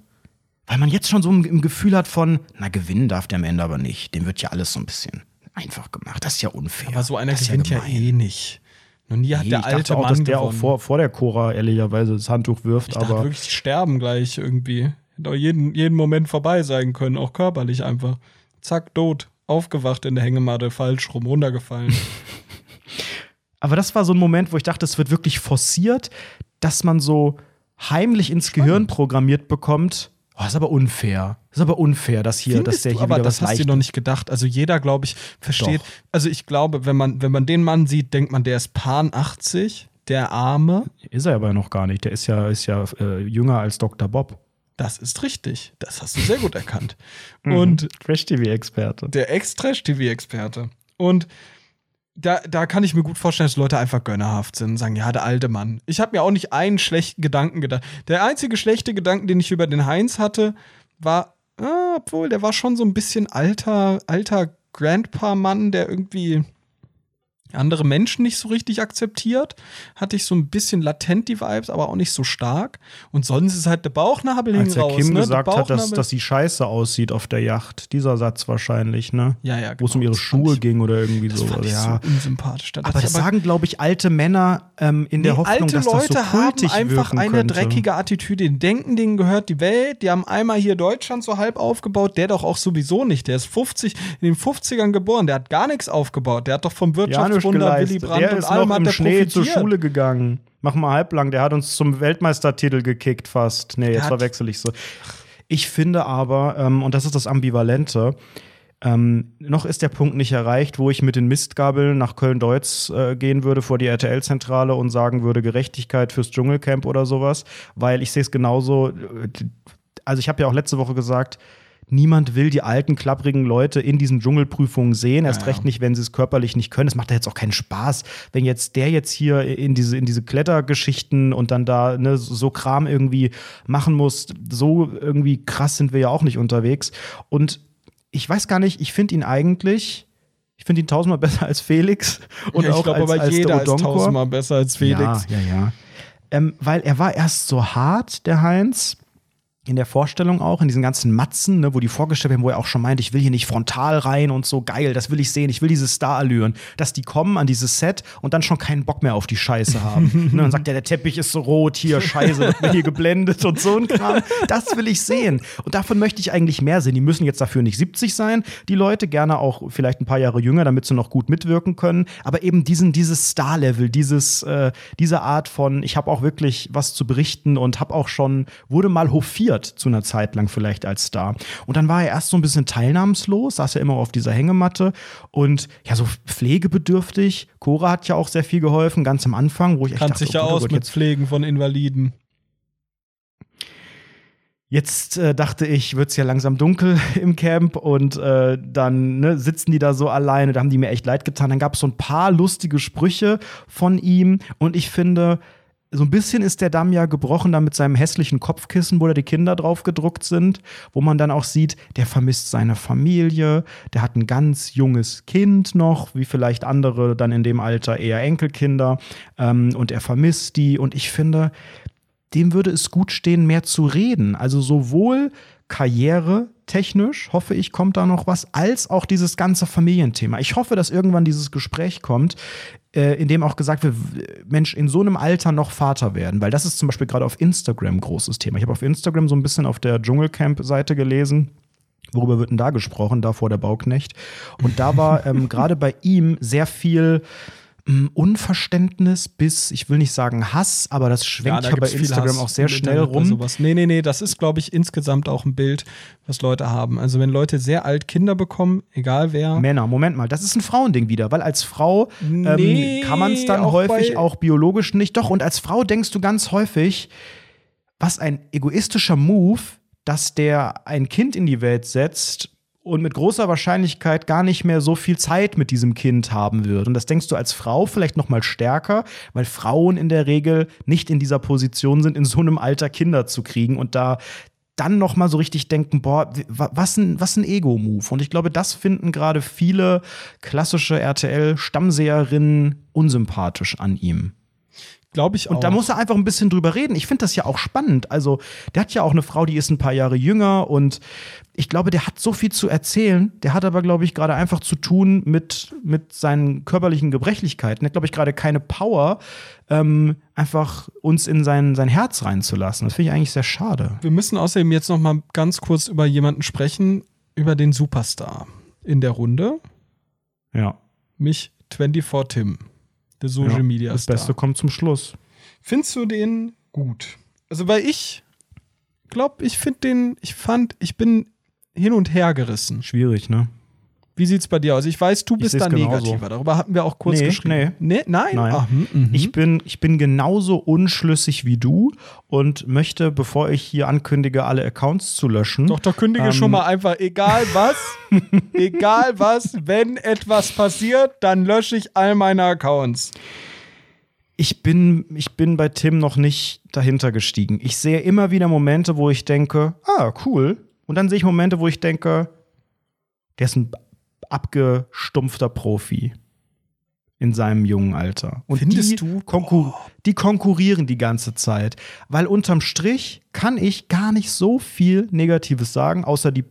Weil man jetzt schon so im, im Gefühl hat von, na, gewinnen darf der am Ende aber nicht. Dem wird ja alles so ein bisschen einfach gemacht. Das ist ja unfair. Aber so einer gewinnt ja, gemein. eh nicht. Noch nie hat Nee, der ich alte dachte auch, Mann dass der gewonnen. auch vor, vor der Cora ehrlicherweise das Handtuch wirft, ich dachte aber wirklich, die sterben gleich irgendwie. Hätte auch jeden, jeden Moment vorbei sein können, auch körperlich einfach. Zack, tot. aufgewacht in der Hängematte, falsch rum, runtergefallen. Aber das war so ein Moment, wo ich dachte, es wird wirklich forciert, dass man so heimlich ins Gehirn programmiert bekommt. Oh, ist aber unfair. Ist aber unfair, dass hier, dass Findest der du, hier aber wieder das was hast du leicht. noch nicht gedacht. Also jeder, glaube ich, versteht. Doch. Also ich glaube, wenn man, wenn man den Mann sieht, denkt man, der ist Pan 80, der Arme. Ist er aber noch gar nicht. Der ist ja, ist ja äh, jünger als Dr. Bob. Das ist richtig. Das hast du sehr gut erkannt. Mhm. Und Trash-TV-Experte. der Ex-Trash-TV-Experte. Und da, da kann ich mir gut vorstellen, dass Leute einfach gönnerhaft sind und sagen, ja, der alte Mann. Ich habe mir auch nicht einen schlechten Gedanken gedacht. Der einzige schlechte Gedanken, den ich über den Heinz hatte, war, ah, obwohl, der war schon so ein bisschen alter, alter Grandpa-Mann, der irgendwie andere Menschen nicht so richtig akzeptiert. Hatte ich so ein bisschen latent die Vibes, aber auch nicht so stark. Und sonst ist halt der Bauchnabel Als der raus. Kim ne? Der gesagt hat, dass, dass sie scheiße aussieht auf der Yacht. Dieser Satz wahrscheinlich, ne? ja, ja, Wo es um genau, ihre das Schuhe ich- ging oder irgendwie Das so. fand ich ja. so unsympathisch. Da aber das ich sagen, glaube ich, alte Männer ähm, in der Hoffnung, alte dass das Leute so haben kultig einfach wirken eine könnte. dreckige Attitüde. Die denken, denen gehört die Welt. Die haben einmal hier Deutschland so halb aufgebaut. Der doch auch sowieso nicht. Der ist 50, in den 50ern geboren. Der hat gar nichts aufgebaut. Der hat doch vom Janusz Wirtschaftswunder Willy. Brandt Der ist noch im Schnee zur. Schule gegangen. Mach mal halblang. Der hat uns zum Weltmeistertitel gekickt fast. Nee, jetzt verwechsel ich so. Ich finde aber, ähm, und das ist das Ambivalente, ähm, noch ist der Punkt nicht erreicht, wo ich mit den Mistgabeln nach Köln-Deutz äh, gehen würde vor die RTL-Zentrale und sagen würde, Gerechtigkeit fürs Dschungelcamp oder sowas, weil ich sehe es genauso. äh, Also ich habe ja auch letzte Woche gesagt, niemand will die alten, klapprigen Leute in diesen Dschungelprüfungen sehen, erst Ja, recht nicht, wenn sie es körperlich nicht können. Es macht ja jetzt auch keinen Spaß, wenn jetzt der jetzt hier in diese, in diese Klettergeschichten und dann da ne, so Kram irgendwie machen muss. So irgendwie krass sind wir ja auch nicht unterwegs. Und ich weiß gar nicht, ich finde ihn eigentlich, ich finde ihn tausendmal besser als Felix und ja, ich auch glaube als, aber als jeder der ist tausendmal besser als Felix. Ja, ja, ja. Ähm, weil er war erst so hart, der Heinz. In der Vorstellung auch, in diesen ganzen Matzen, ne, wo die vorgestellt werden, wo er auch schon meint, ich will hier nicht frontal rein und so geil, das will ich sehen, ich will diese Star-Allüren, dass die kommen an dieses Set und dann schon keinen Bock mehr auf die Scheiße haben. ne, dann sagt er, der Teppich ist so rot, hier, scheiße, wird mir hier geblendet und so ein Kram. Das will ich sehen. Und davon möchte ich eigentlich mehr sehen. Die müssen jetzt dafür nicht 70 sein, die Leute, gerne auch vielleicht ein paar Jahre jünger, damit sie noch gut mitwirken können. Aber eben diesen, dieses Star-Level, dieses, äh, diese Art von, ich habe auch wirklich was zu berichten und habe auch schon, wurde mal hofiert zu einer Zeit lang vielleicht als Star. Und dann war er erst so ein bisschen teilnahmslos, saß ja immer auf dieser Hängematte und ja, so pflegebedürftig. Cora hat ja auch sehr viel geholfen, ganz am Anfang, wo ich echt Kann dachte, sich ja oh aus Gott, mit jetzt Pflegen von Invaliden. Jetzt äh, dachte ich, wird es ja langsam dunkel im Camp und äh, dann ne, sitzen die da so alleine. Da haben die mir echt leid getan. Dann gab es so ein paar lustige Sprüche von ihm und ich finde, so ein bisschen ist der Damm ja gebrochen da mit seinem hässlichen Kopfkissen, wo da die Kinder drauf gedruckt sind, wo man dann auch sieht, der vermisst seine Familie, der hat ein ganz junges Kind noch, wie vielleicht andere dann in dem Alter eher Enkelkinder ähm, und er vermisst die und ich finde, dem würde es gut stehen, mehr zu reden. Also sowohl karrieretechnisch, hoffe ich, kommt da noch was, als auch dieses ganze Familienthema. Ich hoffe, dass irgendwann dieses Gespräch kommt, äh, in dem auch gesagt wird, Mensch, in so einem Alter noch Vater werden, weil das ist zum Beispiel gerade auf Instagram großes Thema. Ich habe auf Instagram so ein bisschen auf der Dschungelcamp-Seite gelesen. Worüber wird denn da gesprochen, da vor der Bauknecht? Und da war ähm, gerade bei ihm sehr viel Unverständnis bis, ich will nicht sagen Hass, aber das schwenkt ja, bei gibt's viel Instagram auch sehr schnell bei rum. Sowas. Nee, nee, nee, das ist, glaube ich, insgesamt auch ein Bild, was Leute haben. Also, wenn Leute sehr alt Kinder bekommen, egal wer. Männer, Moment mal, das ist ein Frauending wieder, weil als Frau Nee, ähm, kann man es dann auch häufig bei- auch biologisch nicht. Doch, und als Frau denkst du ganz häufig, was ein egoistischer Move, dass der ein Kind in die Welt setzt und mit großer Wahrscheinlichkeit gar nicht mehr so viel Zeit mit diesem Kind haben wird. Und das denkst du als Frau vielleicht noch mal stärker, weil Frauen in der Regel nicht in dieser Position sind, in so einem Alter Kinder zu kriegen und da dann noch mal so richtig denken, boah, wa- was ein, was ein Ego-Move. Und ich glaube, das finden gerade viele klassische RTL-Stammseherinnen unsympathisch an ihm. Glaube ich auch. Und da muss er einfach ein bisschen drüber reden. Ich finde das ja auch spannend. Also, der hat ja auch eine Frau, die ist ein paar Jahre jünger und ich glaube, der hat so viel zu erzählen. Der hat aber, glaube ich, gerade einfach zu tun mit, mit seinen körperlichen Gebrechlichkeiten. Der hat, glaube ich, gerade keine Power, ähm, einfach uns in sein, sein Herz reinzulassen. Das finde ich eigentlich sehr schade. Wir müssen außerdem jetzt noch mal ganz kurz über jemanden sprechen, über den Superstar. in der Runde, Ja. mich 24 Tim, der Social ja. Media Das Star. Beste kommt zum Schluss. Findest du den gut? Also, weil ich glaube, ich finde den, ich fand, ich bin hin und her gerissen. Schwierig, ne? Wie sieht's bei dir aus? Ich weiß, du bist da genauso. negativer. Darüber hatten wir auch kurz Nee, geschrieben. Nee, nein? Nein. Ah, hm, mhm. Ich bin, ich bin genauso unschlüssig wie du und möchte, bevor ich hier ankündige, alle Accounts zu löschen. Doch, da kündige Ähm, schon mal einfach, egal was, egal was, wenn etwas passiert, dann lösche ich all meine Accounts. Ich bin, ich bin bei Tim noch nicht dahinter gestiegen. Ich sehe immer wieder Momente, wo ich denke, ah, cool. Und dann sehe ich Momente, wo ich denke, der ist ein abgestumpfter Profi in seinem jungen Alter. Und Findest die, du? konkur die konkurrieren die ganze Zeit. Weil unterm Strich kann ich gar nicht so viel Negatives sagen, außer die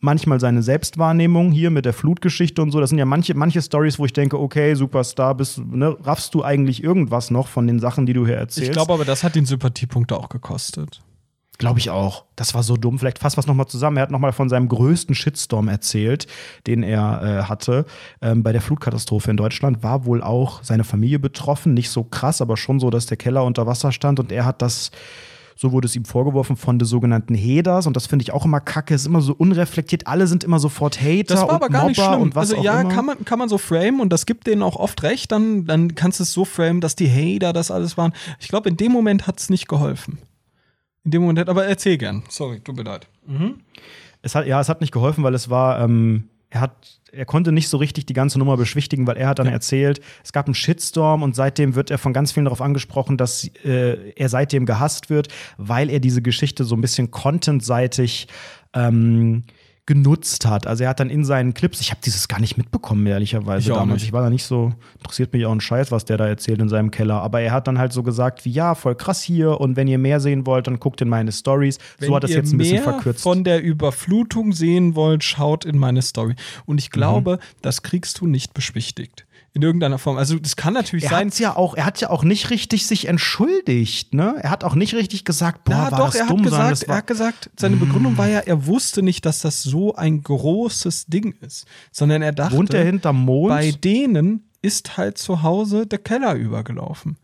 manchmal seine Selbstwahrnehmung hier mit der Flutgeschichte und so. Das sind ja manche, manche Stories, wo ich denke, okay, Superstar, bist, ne, raffst du eigentlich irgendwas noch von den Sachen, die du hier erzählst? Ich glaube aber, das hat den Sympathiepunkte auch gekostet. Glaube ich auch. Das war so dumm. Vielleicht fasst was nochmal zusammen. Er hat nochmal von seinem größten Shitstorm erzählt, den er äh, hatte. Ähm, bei der Flutkatastrophe in Deutschland war wohl auch seine Familie betroffen. Nicht so krass, aber schon so, dass der Keller unter Wasser stand. Und er hat das, so wurde es ihm vorgeworfen, von den sogenannten Heders. Und das finde ich auch immer kacke. Es ist immer so unreflektiert. Alle sind immer sofort Hater Das war und aber gar Mobber nicht schlimm. also ja, immer. kann man, kann man so framen und das gibt denen auch oft recht, dann, dann kannst du es so framen, dass die Hater das alles waren. Ich glaube, in dem Moment hat es nicht geholfen. In dem Moment, aber erzähl gern. Sorry, tut mir leid. Es hat, ja, es hat nicht geholfen, weil es war, ähm, er hat, er konnte nicht so richtig die ganze Nummer beschwichtigen, weil er hat dann erzählt, es gab einen Shitstorm und seitdem wird er von ganz vielen darauf angesprochen, dass äh, er seitdem gehasst wird, weil er diese Geschichte so ein bisschen contentseitig ähm, genutzt hat. Also er hat dann in seinen Clips, ich habe dieses gar nicht mitbekommen, ehrlicherweise Ich damals. Ich war da nicht so, interessiert mich auch ein Scheiß, was der da erzählt in seinem Keller. Aber er hat dann halt so gesagt, wie ja, voll krass hier und wenn ihr mehr sehen wollt, dann guckt in meine Stories. Wenn so hat das ihr jetzt ein bisschen verkürzt. von der Überflutung sehen wollt, schaut in meine Story. Und ich glaube, Mhm. das kriegst du nicht beschwichtigt. In irgendeiner Form. Also, das kann natürlich Er sein. hat's ja auch, er hat ja auch nicht richtig sich entschuldigt, ne? Er hat auch nicht richtig gesagt, boah, Na war doch, das er dumm, hat, sondern gesagt, er hat gesagt, seine Begründung war ja, er wusste nicht, dass das so ein großes Ding ist, sondern er dachte, wohnt er hinterm Mond? bei denen ist halt zu Hause der Keller übergelaufen.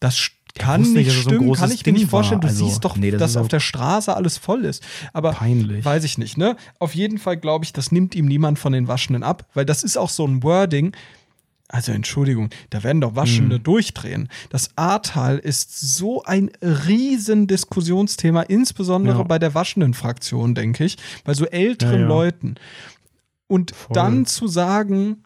Das kann nicht, nicht so stimmen, großes kann ich mir nicht vorstellen. Du Also, siehst doch, nee, das dass auf der Straße alles voll ist. Aber Peinlich. weiß ich nicht, ne? Auf jeden Fall glaube ich, das nimmt ihm niemand von den Waschenden ab, weil das ist auch so ein Wording. Also Entschuldigung, da werden doch Waschende Hm. durchdrehen. Das Ahrtal ist so ein riesen Diskussionsthema, insbesondere Ja. bei der waschenden Fraktion, denke ich, bei so älteren Ja, ja. Leuten. Und Voll. dann zu sagen,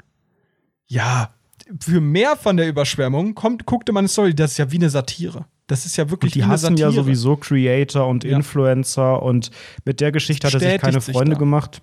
ja, für mehr von der Überschwemmung kommt, guckte meine Story, das ist ja wie eine Satire. Das ist ja wirklich Und die hassen ja Satire. sowieso Creator und Ja. Influencer und mit der Geschichte hat er sich keine sich Freunde da. gemacht.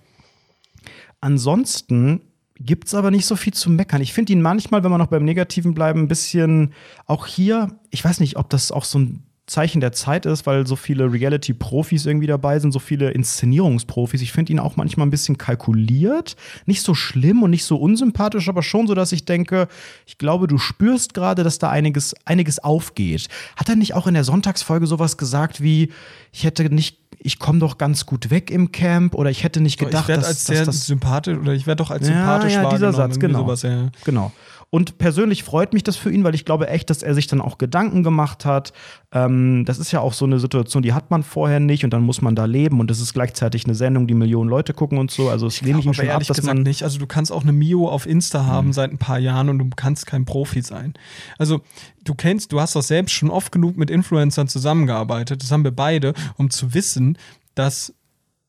Ansonsten gibt's aber nicht so viel zu meckern. Ich finde ihn manchmal, wenn wir noch beim Negativen bleiben, ein bisschen auch hier, ich weiß nicht, ob das auch so ein Zeichen der Zeit ist, weil so viele Reality-Profis irgendwie dabei sind, so viele Inszenierungsprofis. Ich finde ihn auch manchmal ein bisschen kalkuliert. Nicht so schlimm und nicht so unsympathisch, aber schon so, dass ich denke, ich glaube, du spürst gerade, dass da einiges, einiges aufgeht. Hat er nicht auch in der Sonntagsfolge sowas gesagt wie, ich hätte nicht, ich komme doch ganz gut weg im Camp oder ich hätte nicht gedacht, ich werde dass, als dass sehr das sympathisch oder ich werde doch als Ja, sympathisch ja, dieser wahrgenommen, Satz, irgendwie genau. Sowas, ja. Genau. Und persönlich freut mich das für ihn, weil ich glaube echt, dass er sich dann auch Gedanken gemacht hat. Ähm, das ist ja auch so eine Situation, die hat man vorher nicht und dann muss man da leben und das ist gleichzeitig eine Sendung, die Millionen Leute gucken und so. Also es lehne ich ihm schon ab, dass man nicht. Also du kannst auch eine Mio auf Insta haben seit ein paar Jahren und du kannst kein Profi sein. Also du kennst, du hast doch selbst schon oft genug mit Influencern zusammengearbeitet. Das haben wir beide, um zu wissen, dass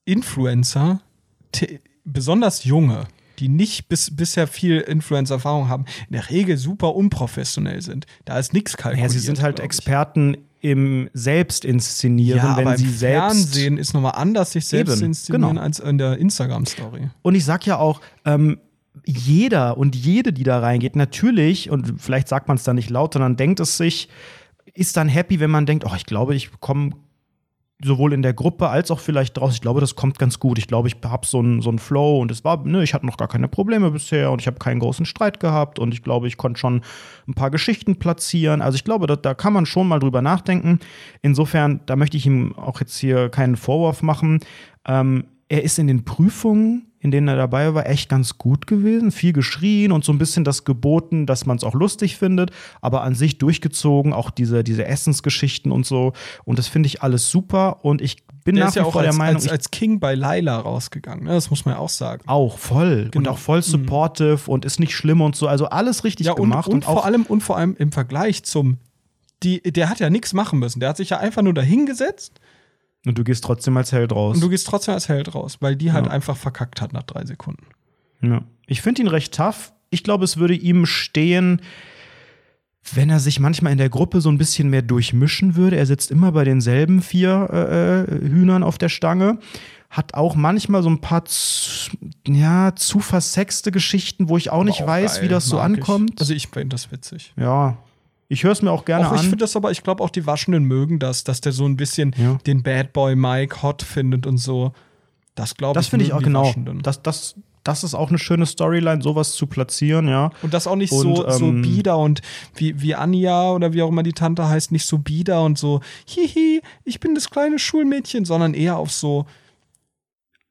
Influencer, besonders junge, die nicht bis, bisher viel Influencer-Erfahrung haben, in der Regel super unprofessionell sind. Da ist nichts kalkuliert. ja, sie sind halt. Experten im Selbstinszenieren, Ja, wenn aber sie im selbst Fernsehen ist nochmal anders, sich selbst zu inszenieren, genau. als in der Instagram-Story. Und ich sag ja auch, ähm, jeder und jede, die da reingeht, natürlich, und vielleicht sagt man es dann nicht laut, sondern denkt es sich, ist dann happy, wenn man denkt, oh, ich glaube, ich komme sowohl in der Gruppe als auch vielleicht draußen. Ich glaube, das kommt ganz gut. Ich glaube, ich habe so einen so Flow und es war, ne, ich hatte noch gar keine Probleme bisher und ich habe keinen großen Streit gehabt und ich glaube, ich konnte schon ein paar Geschichten platzieren. Also ich glaube, da, da kann man schon mal drüber nachdenken. Insofern, da möchte ich ihm auch jetzt hier keinen Vorwurf machen. Ähm, er ist in den Prüfungen in denen er dabei war, echt ganz gut gewesen. Viel geschrien und so ein bisschen das geboten, dass man es auch lustig findet, aber an sich durchgezogen, auch diese, diese Essensgeschichten und so. Und das finde ich alles super. Und ich bin Der nach ist ja auch als, der Meinung, als, als King bei Laila rausgegangen. Ne? Das muss man ja auch sagen. auch voll und Genau. auch voll supportive und ist nicht schlimm und so. Also alles richtig Ja, und, gemacht und, auch vor allem, und vor allem im Vergleich zum. Die, der hat ja nichts machen müssen. Der hat sich ja einfach nur dahingesetzt und du gehst trotzdem als Held raus. und du gehst trotzdem als Held raus, weil die halt Ja. einfach verkackt hat nach drei Sekunden. Ja. Ich finde ihn recht tough. Ich glaube, es würde ihm stehen, wenn er sich manchmal in der Gruppe so ein bisschen mehr durchmischen würde. Er sitzt immer bei denselben vier äh, äh, Hühnern auf der Stange. Hat auch manchmal so ein paar zu, ja, zu versexte Geschichten, wo ich auch nicht Aber weiß, geil, wie das so mag ich. ankommt. Also ich finde das witzig. ja, ich höre es mir auch gerne Auch ich an. finde das aber, ich glaube auch die Waschenden mögen das, dass der so ein bisschen Ja. den Bad Boy Mike hot findet und so. Das glaube ich. Das finde ich auch genau. Das, das, das ist auch eine schöne Storyline, sowas zu platzieren, ja. Und das auch nicht Und, so, so ähm, bieder und wie, wie Anja oder wie auch immer die Tante heißt, nicht so bieder und so, hihi, ich bin das kleine Schulmädchen, sondern eher auf so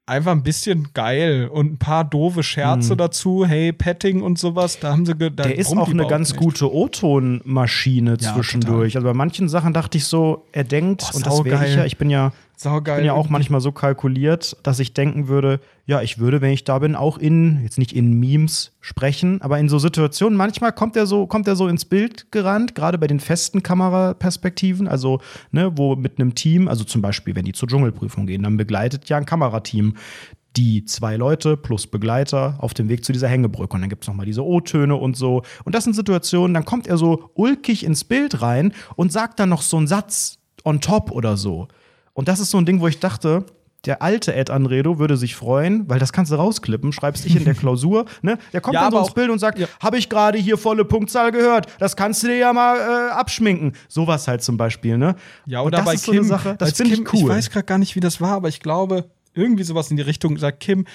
einfach ein bisschen geil und ein paar doofe Scherze dazu, hey, Petting und sowas, da haben sie da. Der ist auch eine ganz nicht. gute O-Ton-Maschine Ja, zwischendurch. Also bei manchen Sachen dachte ich so, er denkt, Boah, und das wäre ich ja, ich bin ja, Saugeil. bin ja auch manchmal so kalkuliert, dass ich denken würde, ja, ich würde, wenn ich da bin, auch in, jetzt nicht in Memes sprechen, aber in so Situationen, manchmal kommt er so, kommt er so ins Bild gerannt, gerade bei den festen Kameraperspektiven, also, ne, wo mit einem Team, also zum Beispiel, wenn die zur Dschungelprüfung gehen, dann begleitet ja ein Kamerateam die zwei Leute plus Begleiter auf dem Weg zu dieser Hängebrücke. Und dann gibt es nochmal diese O-Töne und so. Und das sind Situationen, dann kommt er so ulkig ins Bild rein und sagt dann noch so einen Satz on top oder so. Und das ist so ein Ding, wo ich dachte, der alte Ed Anredo würde sich freuen, weil das kannst du rausklippen, schreibst dich in der Klausur, ne? Der kommt Ja, dann so ins Bild und sagt, ja. habe ich gerade hier volle Punktzahl gehört, das kannst du dir ja mal äh, abschminken. Sowas halt zum Beispiel, ne? Ja, Und oder das bei ist so Kim. eine Sache, das finde ich cool. Ich weiß gerade gar nicht, wie das war, aber ich glaube, irgendwie sowas in die Richtung sagt Kim,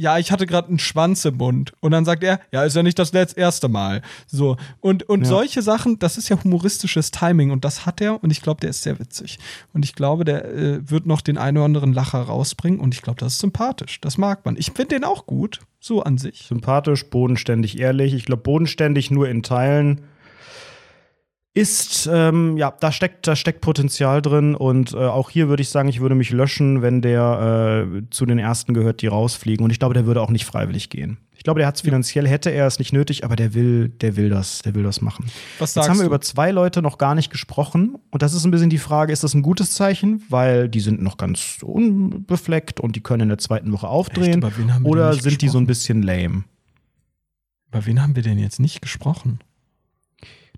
ja, ich hatte gerade einen Schwanz im Mund. Und dann sagt er, ja, ist ja nicht das letzte erste Mal. So. Und, und Ja. solche Sachen, das ist ja humoristisches Timing und das hat er und ich glaube, der ist sehr witzig. Und ich glaube, der äh, wird noch den einen oder anderen Lacher rausbringen und ich glaube, das ist sympathisch. Das mag man. Ich finde den auch gut, so an sich. sympathisch, bodenständig, ehrlich. Ich glaube, bodenständig nur in Teilen ist, ähm, ja, da steckt, da steckt Potenzial drin und äh, auch hier würde ich sagen, ich würde mich löschen, wenn der äh, zu den ersten gehört, die rausfliegen. Und ich glaube, der würde auch nicht freiwillig gehen. Ich glaube, der hat es finanziell, hätte er es nicht nötig, aber der will, der will das, der will das machen. Was Jetzt sagst haben wir du? über zwei Leute noch gar nicht gesprochen. Und das ist ein bisschen die Frage, ist das ein gutes Zeichen? Weil die sind noch ganz unbefleckt und die können in der zweiten Woche aufdrehen. denn Oder sind die so ein gesprochen? bisschen lame? Über wen haben wir denn jetzt nicht gesprochen?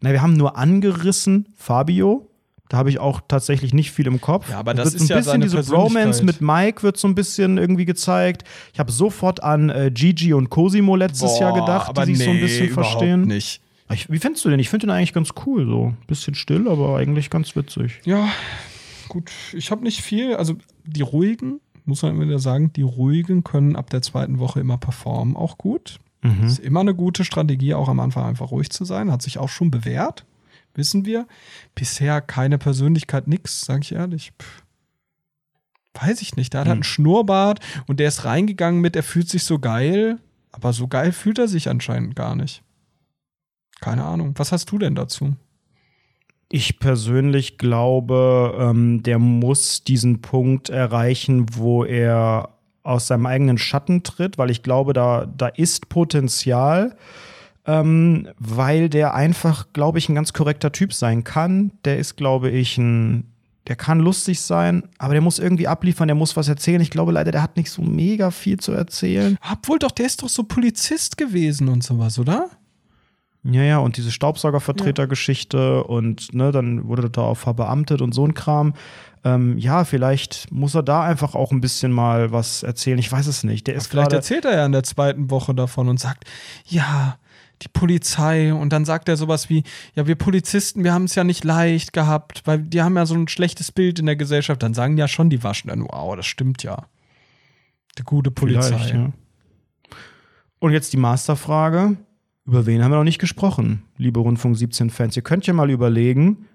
Na, wir haben nur angerissen Fabio. Da habe ich auch tatsächlich nicht viel im Kopf. Ja, aber das ist so ein ja bisschen diese. Bromance mit Mike wird so ein bisschen irgendwie gezeigt. Ich habe sofort an äh, Gigi und Cosimo letztes Jahr gedacht, aber die sich so ein bisschen verstehen. nicht. Ich, wie findest du den? Ich finde den eigentlich ganz cool, so bisschen still, aber eigentlich ganz witzig. Ja, gut, ich habe nicht viel. Also die ruhigen, muss man immer wieder sagen, die ruhigen können ab der zweiten Woche immer performen, auch gut. Mhm. Ist immer eine gute Strategie, auch am Anfang einfach ruhig zu sein. Hat sich auch schon bewährt, wissen wir. Bisher keine Persönlichkeit, nix, sage ich ehrlich. Pff. Weiß ich nicht. Der hat halt Hm. einen Schnurrbart und der ist reingegangen mit, er fühlt sich so geil, aber so geil fühlt er sich anscheinend gar nicht. Keine Ahnung. Was hast du denn dazu? Ich persönlich glaube, ähm, der muss diesen Punkt erreichen, wo er aus seinem eigenen Schatten tritt, weil ich glaube, da, da ist Potenzial, ähm, weil der einfach, glaube ich, ein ganz korrekter Typ sein kann. Der ist, glaube ich, ein, der kann lustig sein, aber der muss irgendwie abliefern, der muss was erzählen. Ich glaube leider, der hat nicht so mega viel zu erzählen. Obwohl doch, der ist doch so Polizist gewesen und sowas, oder? Ja, ja, und diese Staubsaugervertretergeschichte und ne, dann wurde da auch verbeamtet und so ein Kram. Ähm, ja, vielleicht muss er da einfach auch ein bisschen mal was erzählen. Ich weiß es nicht. Der ist Vielleicht erzählt er ja in der zweiten Woche davon und sagt, ja, die Polizei. Und dann sagt er sowas wie, ja, wir Polizisten, wir haben es ja nicht leicht gehabt, weil die haben ja so ein schlechtes Bild in der Gesellschaft. Dann sagen ja schon die Waschenden, wow, das stimmt ja. Die gute Polizei. Ja. Und jetzt die Masterfrage. Über wen haben wir noch nicht gesprochen, liebe Rundfunk 17-Fans? Ihr könnt ja mal überlegen,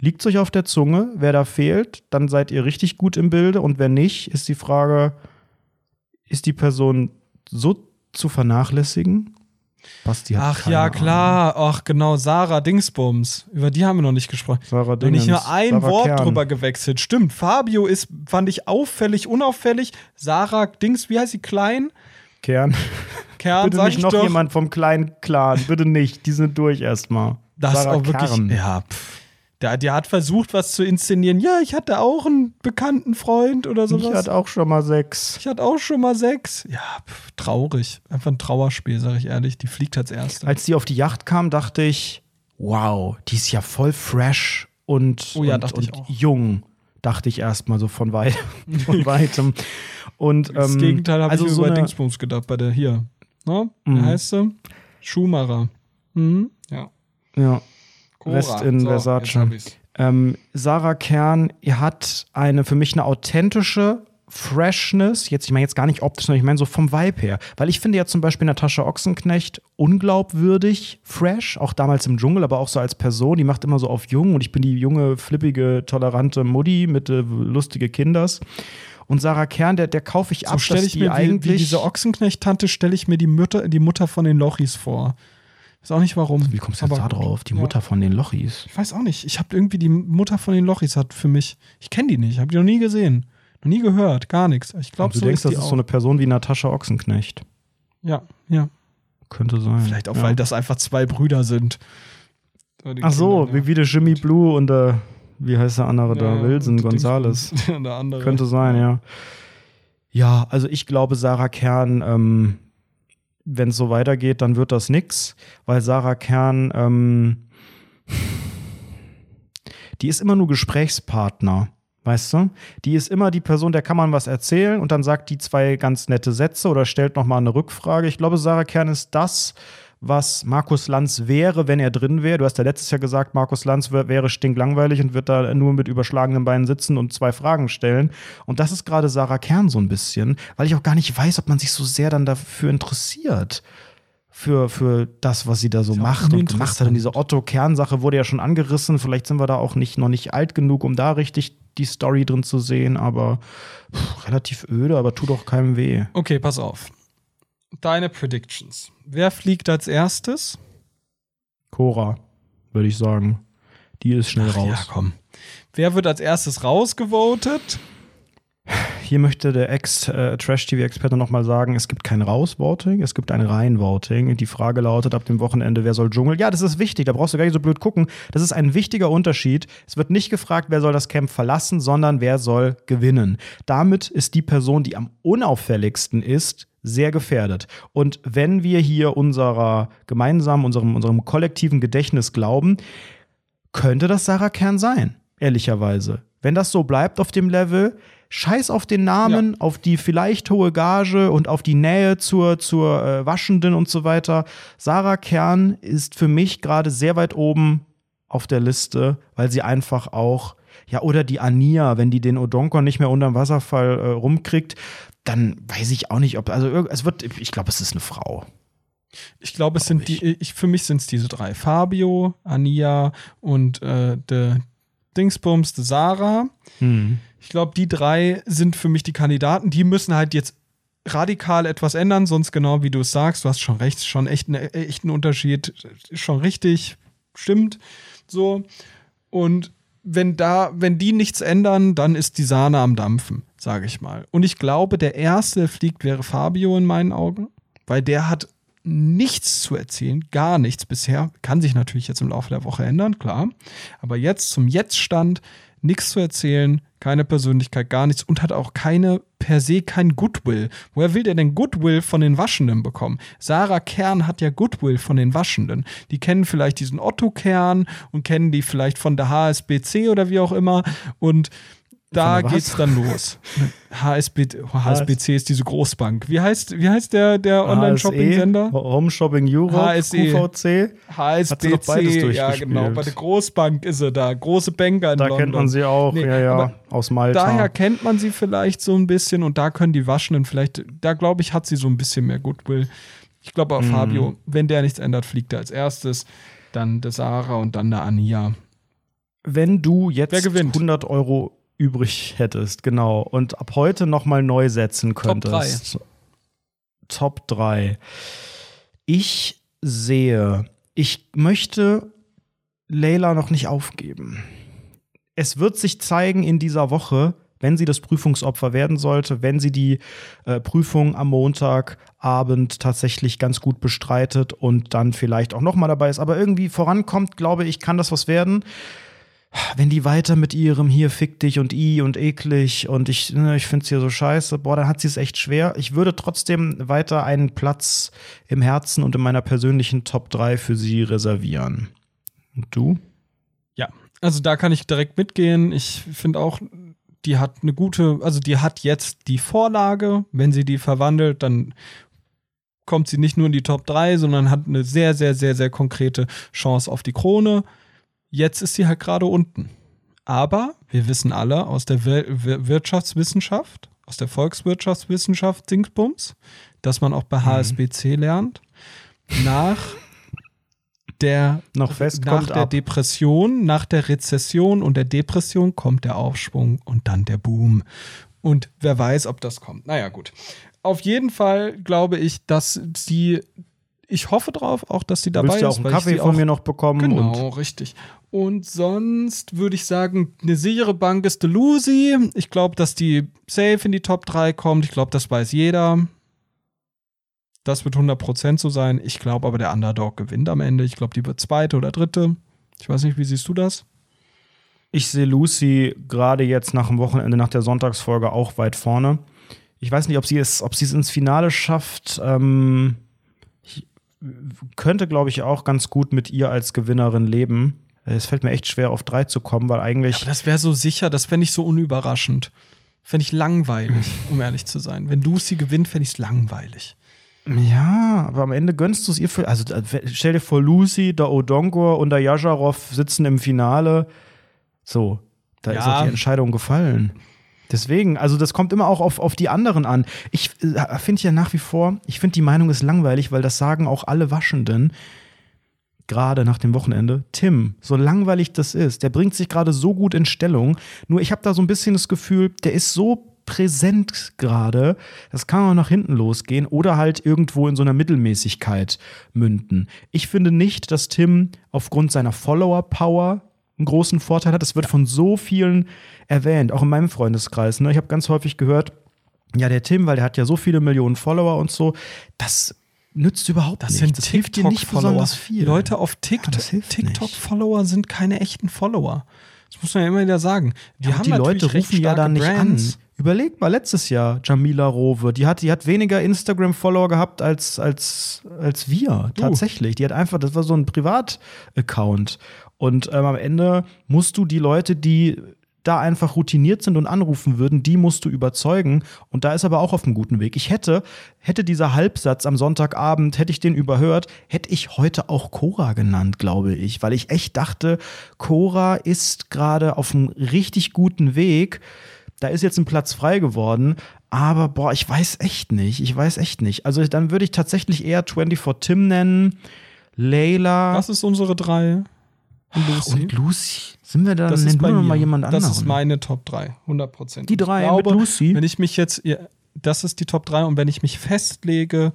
liegt euch auf der Zunge, wer da fehlt, dann seid ihr richtig gut im Bilde und wer nicht, ist die Frage, ist die Person so zu vernachlässigen? Basti hat Ach ja, klar. Ahnung. Ach genau, Sarah Dingsbums. Über die haben wir noch nicht gesprochen. Sarah Dingens. Noch nicht nur ein Sarah Wort Kern. drüber gewechselt. Stimmt. Fabio ist, fand ich auffällig, unauffällig. Sarah Dings, wie heißt sie? Klein? Kern. Kern, Bitte nicht noch doch. jemand vom kleinen Clan. Bitte nicht. Die sind durch erstmal. Das Sarah ist auch wirklich. Kern. Ja, pff. Der, der hat versucht, was zu inszenieren. Ja, ich hatte auch einen bekannten Freund oder sowas. Ich hatte auch schon mal sechs. Ich hatte auch schon mal sechs. Ja, pff, traurig. Einfach ein Trauerspiel, sag ich ehrlich. Die fliegt als erste. Als die auf die Yacht kam, dachte ich, wow, die ist ja voll fresh und, oh ja, und, und jung. Dachte ich erstmal so von, weit, von weitem. Und, das ähm, Gegenteil habe also ich so über Dingsbums gedacht, bei der hier. Ne? Wie mhm. heißt sie? Schumacher. Mhm. Ja. Ja. West in so, Versace. Ähm, Sarah Kern hat eine für mich eine authentische Freshness, jetzt, ich meine jetzt gar nicht optisch, sondern ich meine so vom Vibe her. Weil ich finde ja zum Beispiel Natascha Ochsenknecht unglaubwürdig fresh, auch damals im Dschungel, aber auch so als Person. Die macht immer so auf jung und ich bin die junge, flippige, tolerante Mutti mit äh, lustige Kinders. Und Sarah Kern, der, der kaufe ich so ab, dass ich die mir eigentlich. Wie, wie diese Ochsenknecht-Tante stelle ich mir die, Mütter, die Mutter von den Lochis vor. Weiß auch nicht warum. Wie kommst du jetzt da drauf? Die Mutter ja. von den Lochis. Ich weiß auch nicht. Ich habe irgendwie die Mutter von den Lochis hat für mich. Ich kenne die nicht, habe die noch nie gesehen. Noch nie gehört, gar nichts. Ich glaube, so Du denkst, ist das ist auch. so eine Person wie Natascha Ochsenknecht. Ja, ja. Könnte sein. Vielleicht auch, ja. weil das einfach zwei Brüder sind. Ach so, ja. wie, wie der Jimmy Blue und der, wie heißt der andere da? Wilson Gonzales. der andere. Könnte sein, ja. Ja, also ich glaube, Sarah Kern ähm, wenn es so weitergeht, dann wird das nix, weil Sarah Kern, ähm, die ist immer nur Gesprächspartner. Weißt du? Die ist immer die Person, der kann man was erzählen und dann sagt die zwei ganz nette Sätze oder stellt nochmal eine Rückfrage. Ich glaube, Sarah Kern ist das, was Markus Lanz wäre, wenn er drin wäre. Du hast ja letztes Jahr gesagt, Markus Lanz wäre stinklangweilig und wird da nur mit überschlagenen Beinen sitzen und zwei Fragen stellen. Und das ist gerade Sarah Kern so ein bisschen, weil ich auch gar nicht weiß, ob man sich so sehr dann dafür interessiert. Für, für das, was sie da so ja macht und gemacht hat. Und diese Otto-Kern-Sache wurde ja schon angerissen. Vielleicht sind wir da auch nicht, noch nicht alt genug, um da richtig die Story drin zu sehen, aber pff, relativ öde, aber tut auch keinem weh. Okay, pass auf deine Predictions. Wer fliegt als erstes? Cora, würde ich sagen. Die ist schnell Ach, raus. Ja, komm. Wer wird als erstes rausgevotet? Hier möchte der Ex-Trash-TV-Experte äh, nochmal sagen, es gibt kein Raus-Voting, es gibt ein Rein-Voting. Die Frage lautet ab dem Wochenende, wer soll Dschungel? Ja, das ist wichtig, da brauchst du gar nicht so blöd gucken. Das ist ein wichtiger Unterschied. Es wird nicht gefragt, wer soll das Camp verlassen, sondern wer soll gewinnen. Damit ist die Person, die am unauffälligsten ist, sehr gefährdet. Und wenn wir hier unserer gemeinsamen, unserem, unserem kollektiven Gedächtnis glauben, könnte das Sarah Kern sein, ehrlicherweise. Wenn das so bleibt auf dem Level, scheiß auf den Namen, ja. auf die vielleicht hohe Gage und auf die Nähe zur, zur äh, Waschenden und so weiter. Sarah Kern ist für mich gerade sehr weit oben auf der Liste, weil sie einfach auch ja, oder die Ania, wenn die den Odonkor nicht mehr unterm Wasserfall äh, rumkriegt, dann weiß ich auch nicht, ob, also es wird, ich glaube, es ist eine Frau. Ich glaube, es sind ich. die, ich, für mich sind es diese drei. Fabio, Ania und äh, de Dingsbums, de Sarah. Hm. Ich glaube, die drei sind für mich die Kandidaten. Die müssen halt jetzt radikal etwas ändern, sonst genau wie du es sagst, du hast schon recht, schon echt, ne, echt ein Unterschied, schon richtig, stimmt. So. Und wenn da, wenn die nichts ändern, dann ist die Sahne am Dampfen, sage ich mal. Und ich glaube, der erste, der fliegt, wäre Fabio in meinen Augen, weil der hat nichts zu erzählen, gar nichts bisher. Kann sich natürlich jetzt im Laufe der Woche ändern, klar. Aber jetzt zum Jetztstand nichts zu erzählen, keine Persönlichkeit, gar nichts und hat auch keine per se kein Goodwill. Woher will der denn Goodwill von den Waschenden bekommen? Sarah Kern hat ja Goodwill von den Waschenden. Die kennen vielleicht diesen Otto Kern und kennen die vielleicht von der HSBC oder wie auch immer und da geht's dann los. HSB, HSBC ist diese Großbank. Wie heißt, wie heißt der, der Online-Shopping-Sender? Home Shopping Europe, HSE. QVC. HSBC, ja genau. Bei der Großbank ist er da. Große Banker in da London. kennt man sie auch, nee, ja, ja, aus Malta. Daher kennt man sie vielleicht so ein bisschen und da können die Waschenden vielleicht, da glaube ich, hat sie so ein bisschen mehr Goodwill. Ich glaube auch mhm. Fabio, wenn der nichts ändert, fliegt er als erstes. Dann der Sarah und dann der Ania. Wenn du jetzt 100 Euro übrig hättest, genau. Und ab heute nochmal neu setzen könntest. Top 3. Ich sehe, ich möchte Leila noch nicht aufgeben. Es wird sich zeigen in dieser Woche, wenn sie das Prüfungsopfer werden sollte, wenn sie die äh, Prüfung am Montagabend tatsächlich ganz gut bestreitet und dann vielleicht auch noch mal dabei ist, aber irgendwie vorankommt, glaube ich, kann das was werden. Wenn die weiter mit ihrem hier fick dich und i und eklig und ich, ne, ich finde es hier so scheiße, boah, dann hat sie es echt schwer. Ich würde trotzdem weiter einen Platz im Herzen und in meiner persönlichen Top 3 für sie reservieren. Und du? Ja, also da kann ich direkt mitgehen. Ich finde auch, die hat eine gute, also die hat jetzt die Vorlage. Wenn sie die verwandelt, dann kommt sie nicht nur in die Top 3, sondern hat eine sehr, sehr, sehr, sehr konkrete Chance auf die Krone. Jetzt ist sie halt gerade unten. Aber wir wissen alle aus der Wir Wir Wirtschaftswissenschaft, aus der Volkswirtschaftswissenschaft Dingsbums, dass man auch bei HSBC lernt, nach der, nach der ab. Depression, nach der Rezession und der Depression kommt der Aufschwung und dann der Boom. Und wer weiß, ob das kommt. Naja, gut. Auf jeden Fall glaube ich, dass sie, ich hoffe drauf, auch, dass sie Du dabei willst ja ist. auch einen Kaffee von mir noch bekommen. Genau, richtig. Und sonst würde ich sagen, eine sichere Bank ist Delusi. Ich glaube, dass die safe in die Top 3 kommt. Ich glaube, das weiß jeder. Das wird 100% so sein. Ich glaube aber, der Underdog gewinnt am Ende. Ich glaube, die wird zweite oder dritte. Ich weiß nicht, wie siehst du das? ich sehe Lucy gerade jetzt nach dem Wochenende, nach der Sonntagsfolge auch weit vorne. Ich weiß nicht, ob sie es, ob sie es ins Finale schafft. Ähm, könnte, glaube ich, auch ganz gut mit ihr als Gewinnerin leben. Es fällt mir echt schwer, auf drei zu kommen, weil eigentlich. Aber das wäre so sicher, das fände ich so unüberraschend. Fände ich langweilig, um ehrlich zu sein. Wenn Lucy gewinnt, fände ich es langweilig. Ja, aber am Ende gönnst du es ihr für. Also stell dir vor, Lucy, der Odonkor und der Yajarov sitzen im Finale. So, da ist Ja. auch die Entscheidung gefallen. Deswegen, also das kommt immer auch auf, auf die anderen an. Ich äh, finde ja nach wie vor, ich finde die Meinung ist langweilig, weil das sagen auch alle Waschenden, gerade nach dem Wochenende. Tim, so langweilig das ist, der bringt sich gerade so gut in Stellung. Nur ich habe da so ein bisschen das Gefühl, der ist so präsent gerade, das kann auch nach hinten losgehen oder halt irgendwo in so einer Mittelmäßigkeit münden. Ich finde nicht, dass Tim aufgrund seiner Follower-Power einen großen Vorteil hat. Das wird von so vielen erwähnt, auch in meinem Freundeskreis. Ne? Ich habe ganz häufig gehört, ja, der Tim, weil der hat ja so viele Millionen Follower und so, das nützt überhaupt Das nichts. sind das hilft dir nicht TikTok-Follower. besonders viel. Leute auf Ja, TikTok. TikTok-Follower sind keine echten Follower. Das muss man ja immer wieder sagen. Die, Ja, die Leute rufen ja da nicht Brands. an. Überleg mal, letztes Jahr, Jamila Rowe, die hat, die hat weniger Instagram-Follower gehabt als, als, als wir, tatsächlich. Die hat einfach, das war so ein Privat-Account. Und ähm, am Ende musst du die Leute, die da einfach routiniert sind und anrufen würden, die musst du überzeugen. Und da ist aber auch auf einem guten Weg. Ich hätte, hätte dieser Halbsatz am Sonntagabend, hätte ich den überhört, hätte ich heute auch Cora genannt, glaube ich. Weil ich echt dachte, Cora ist gerade auf einem richtig guten Weg. Da ist jetzt ein Platz frei geworden. Aber boah, ich weiß echt nicht. Ich weiß echt nicht. Also dann würde ich tatsächlich eher 24 Tim nennen. Layla. Das ist unsere drei. Und Lucy. Und Lucy. Sind wir da? das ist bei mir. mal jemand anderen. Das ist meine Top 3, 100 Prozent. Die drei mit Lucy? Wenn ich mich jetzt, ja, das ist die Top 3 und wenn ich mich festlege,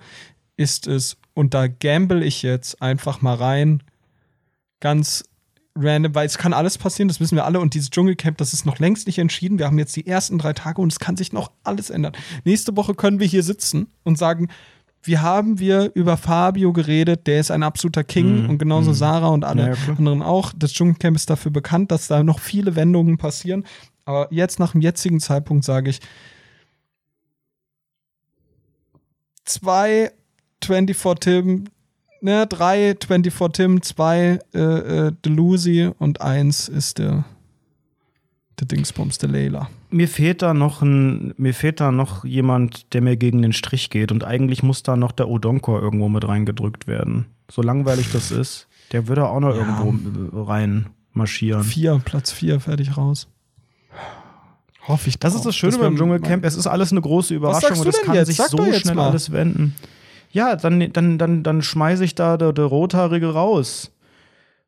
ist es, und da gamble ich jetzt einfach mal rein, ganz random, weil es kann alles passieren, das wissen wir alle. Und dieses Dschungelcamp, das ist noch längst nicht entschieden. Wir haben jetzt die ersten drei Tage und es kann sich noch alles ändern. Nächste Woche können wir hier sitzen und sagen, wie haben wir über Fabio geredet? Der ist ein absoluter King Mhm, und genauso mhm. Sarah und alle Ja, anderen auch. Das Dschungelcamp ist dafür bekannt, dass da noch viele Wendungen passieren. Aber jetzt nach dem jetzigen Zeitpunkt sage ich, zwei 24 Tim, ne, drei 24 Tim, zwei äh, äh, Delusi und eins ist der Dingsbums, der Layla. Mir fehlt da noch ein, mir fehlt da noch jemand, der mir gegen den Strich geht. Und eigentlich muss da noch der Odonkor irgendwo mit reingedrückt werden. So langweilig das ist, der würde auch noch Ja. irgendwo rein marschieren. Vier, Platz vier, fertig raus. Hoffe ich Das drauf. ist das Schöne wär beim Dschungelcamp. Es ist alles eine große Überraschung und es kann jetzt? sich Sag so schnell mal. alles wenden. Ja, dann, dann, dann, dann schmeiße ich da der, der Rothaarige raus.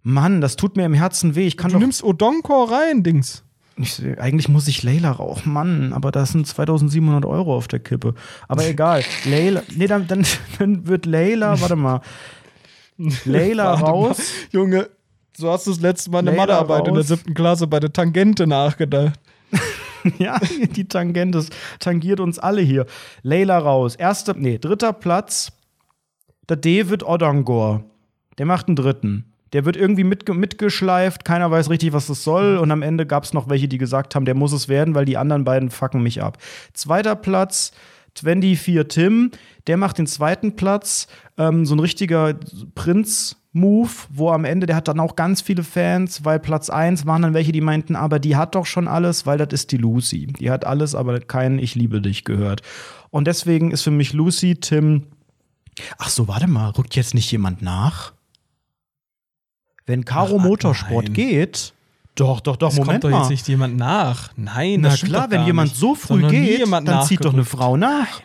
Mann, das tut mir im Herzen weh. Ich kann Du doch. nimmst Odonkor rein, Dings. Ich, eigentlich muss ich Layla rauchen, Mann, aber das sind 2700 Euro auf der Kippe. Aber egal. Layla, nee, dann, dann, dann wird Layla, warte mal. Layla Warte mal. raus. Junge, so hast du das letzte Mal eine Layla Mathearbeit in der siebten Klasse bei der Tangente nachgedacht. Ja, die Tangente das tangiert uns alle hier. Layla raus. Erster, nee, dritter Platz. Der David Odongor. Der macht einen dritten. Der wird irgendwie mitge mitgeschleift, keiner weiß richtig, was das soll. Und am Ende gab es noch welche, die gesagt haben, der muss es werden, weil die anderen beiden fucken mich ab. Zweiter Platz, 24 Tim, der macht den zweiten Platz. Ähm, so ein richtiger Prinz-Move, wo am Ende, der hat dann auch ganz viele Fans, weil Platz 1 waren dann welche, die meinten, aber die hat doch schon alles, weil das ist die Lucy. Die hat alles, aber kein Ich liebe dich gehört. Und deswegen ist für mich Lucy, Tim. Ach so, warte mal, rückt jetzt nicht jemand nach? Wenn Caro Ach, Motorsport nein. geht. Doch, doch, doch, Es Moment kommt doch mal. jetzt nicht jemand nach. Nein, Na das klar, wenn jemand nicht. so früh geht, dann zieht doch eine. Frau nach.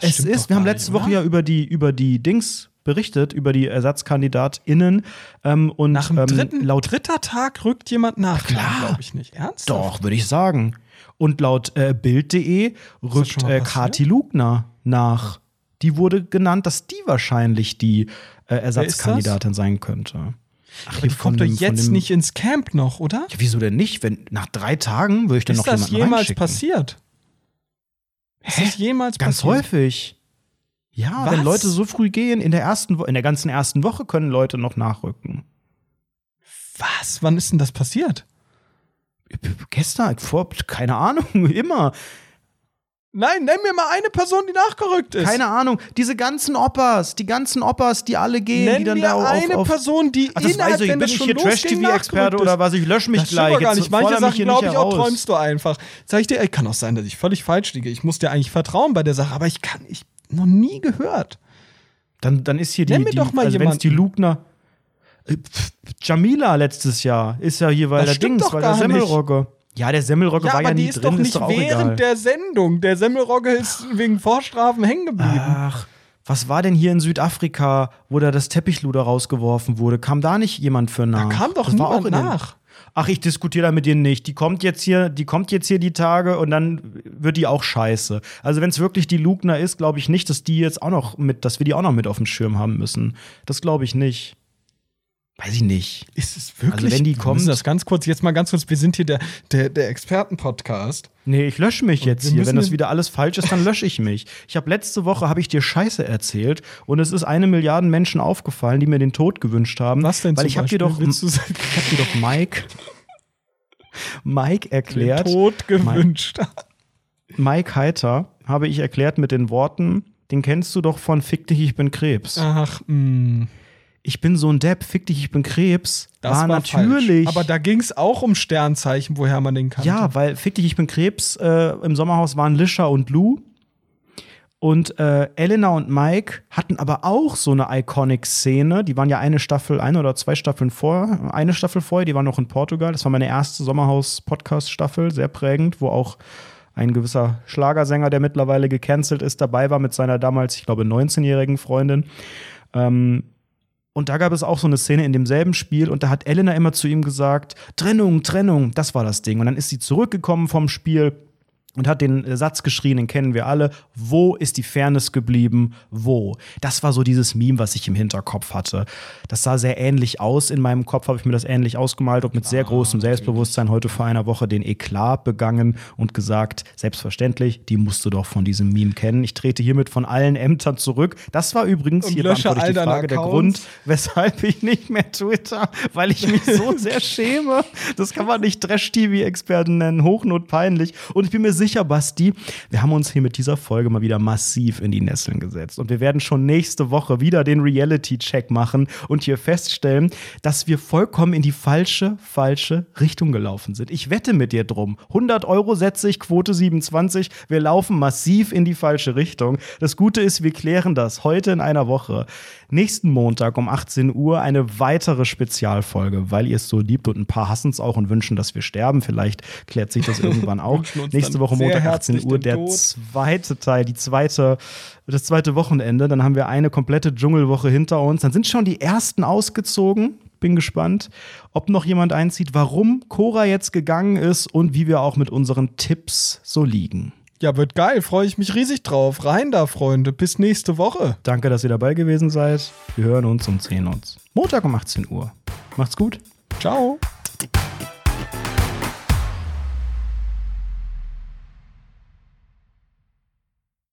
Es ist, wir haben letzte nicht, Woche oder? ja über die, über die Dings berichtet, über die ErsatzkandidatInnen. Ähm, und Nach dem ähm, dritten, laut dritter Tag rückt jemand nach. klar. glaube ich nicht. Ernsthaft? Doch, würde ich sagen. Und laut äh, Bild.de rückt äh? Kati Lugner nach. Die wurde genannt, dass die wahrscheinlich die äh, Ersatzkandidatin sein könnte. Ach, Aber die kommt doch jetzt nicht ins Camp noch, oder? Ja, wieso denn nicht? Wenn nach drei Tagen würde ich dann Ist noch das jemanden jemals reinschicken. passiert? Ist das jemals Ganz passiert? häufig. Ja, Was? wenn Leute so früh gehen, in der ersten Wo in der ganzen ersten Woche können Leute noch nachrücken. Was? Wann ist denn das passiert? Gestern, vor, keine Ahnung, immer. Nein, nenn mir mal eine Person, die nachgerückt ist. Keine Ahnung. Diese ganzen Oppas, die ganzen Oppas, die alle gehen, Nenn die dann mir da auf, eine auf Person, die Ach, das innerhalb, weiß ich. wenn Bin ich hier Trash-TV-Experte oder was? Ich lösche mich Das gleich. gar nicht. Manche Sachen glaube ich auch, träumst du einfach. Sag ich dir, ey, kann auch sein, dass ich völlig falsch liege. Ich muss dir eigentlich vertrauen bei der Sache, aber ich kann, ich noch nie gehört. Dann, dann ist hier die, Nenn mir die doch mal also wenn es die. Lugner. Äh, Jamila letztes Jahr ist ja hier, weil Das der Dings, weil der gar nicht. Ja, der Semmelrogge Ja, war aber ja die nie ist drin, doch nicht ist doch auch während egal. der Sendung. Der Semmelrogge ist wegen Vorstrafen hängen geblieben. Ach, was war denn hier in Südafrika, wo da das Teppichluder rausgeworfen wurde? Kam da nicht jemand für nach? da kam doch Das war auch niemand nach. Ach, ich diskutiere da mit dir nicht. Die kommt jetzt hier, die kommt jetzt hier die Tage und dann wird die auch scheiße. Also wenn es wirklich die Lugner ist, glaube ich nicht, dass die jetzt auch noch mit, dass wir die auch noch mit auf dem Schirm haben müssen. Das glaube ich nicht. Weiß ich nicht. Ist es wirklich? Also wenn die müssen das ganz kurz, jetzt mal ganz kurz, wir sind hier der, der, der Experten-Podcast. Nee, ich lösche mich Und jetzt hier. Wenn das den- wieder alles falsch ist, dann lösche ich mich. Ich habe letzte Woche habe ich dir Scheiße erzählt und es ist eine Milliarde Menschen aufgefallen, die mir den Tod gewünscht haben. Was denn Weil ich habe dir doch, ich habe dir doch Mike, Mike Den erklärt. Tod gewünscht. Mike Heiter habe ich erklärt mit den Worten, den kennst du doch von Fick dich, ich bin Krebs. Ach, mh, Ich bin so ein Depp, Fick dich, ich bin Krebs. das war, war, natürlich. Falsch. Aber da ging es auch um Sternzeichen, woher man den kannte. Ja, weil Fick dich, ich bin Krebs äh, im Sommerhaus waren Lisha und Lou. Und äh, Elena und Mike hatten aber auch so eine Iconic-Szene. Die waren ja eine Staffel, eine oder zwei Staffeln vor, eine Staffel vorher, die waren noch in Portugal. Das war meine erste Sommerhaus-Podcast-Staffel, sehr prägend, wo auch ein gewisser Schlagersänger, der mittlerweile gecancelt ist, dabei war mit seiner damals, ich glaube, 19-jährigen Freundin. Ähm, und da gab es auch so eine Szene in demselben Spiel und da hat Elena immer zu ihm gesagt, Trennung, Trennung, das war das Ding. Und dann ist sie zurückgekommen vom Spiel und hat den äh, Satz geschrien, den kennen wir alle, wo ist die Fairness geblieben, wo? Das war so dieses Meme, was ich im Hinterkopf hatte. Das sah sehr ähnlich aus, in meinem Kopf habe ich mir das ähnlich ausgemalt und mit sehr großem Selbstbewusstsein heute vor einer Woche den Eklat begangen und gesagt, selbstverständlich, die musst du doch von diesem Meme kennen. Ich trete hiermit von allen Ämtern zurück. Das war übrigens, Und hier beantworte ich die Frage, der. Grund, weshalb ich nicht mehr Twitter, weil ich mich so sehr schäme. Das kann man nicht Trash-TV-Experten nennen, hochnotpeinlich. Und ich bin mir sicher, Basti, wir haben uns hier mit dieser Folge mal wieder massiv in die Nesseln gesetzt. Und wir werden schon nächste Woche wieder den Reality-Check machen und hier feststellen, dass wir vollkommen in die falsche, falsche Richtung gelaufen sind. Ich wette mit dir drum. 100 Euro setze ich, Quote 27. Wir laufen massiv in die falsche Richtung. Das Gute ist, wir klären das heute in einer Woche. Nächsten Montag um 18 Uhr eine weitere Spezialfolge, weil ihr es so liebt und ein paar hassen es auch und wünschen, dass wir sterben. Vielleicht klärt sich das irgendwann auch. Nächste dann Woche Montag 18 herzlich Uhr der Tod. zweite Teil, die zweite, das zweite Wochenende. Dann haben wir eine komplette Dschungelwoche hinter uns. Dann sind schon die ersten ausgezogen. Bin gespannt, ob noch jemand einzieht, warum Cora jetzt gegangen ist und wie wir auch mit unseren Tipps so liegen. Ja, wird geil. Freue ich mich riesig drauf. Rein da, Freunde. Bis nächste Woche. Danke, dass ihr dabei gewesen seid. Wir hören uns und sehen uns. Montag um 18 Uhr. Macht's gut. Ciao.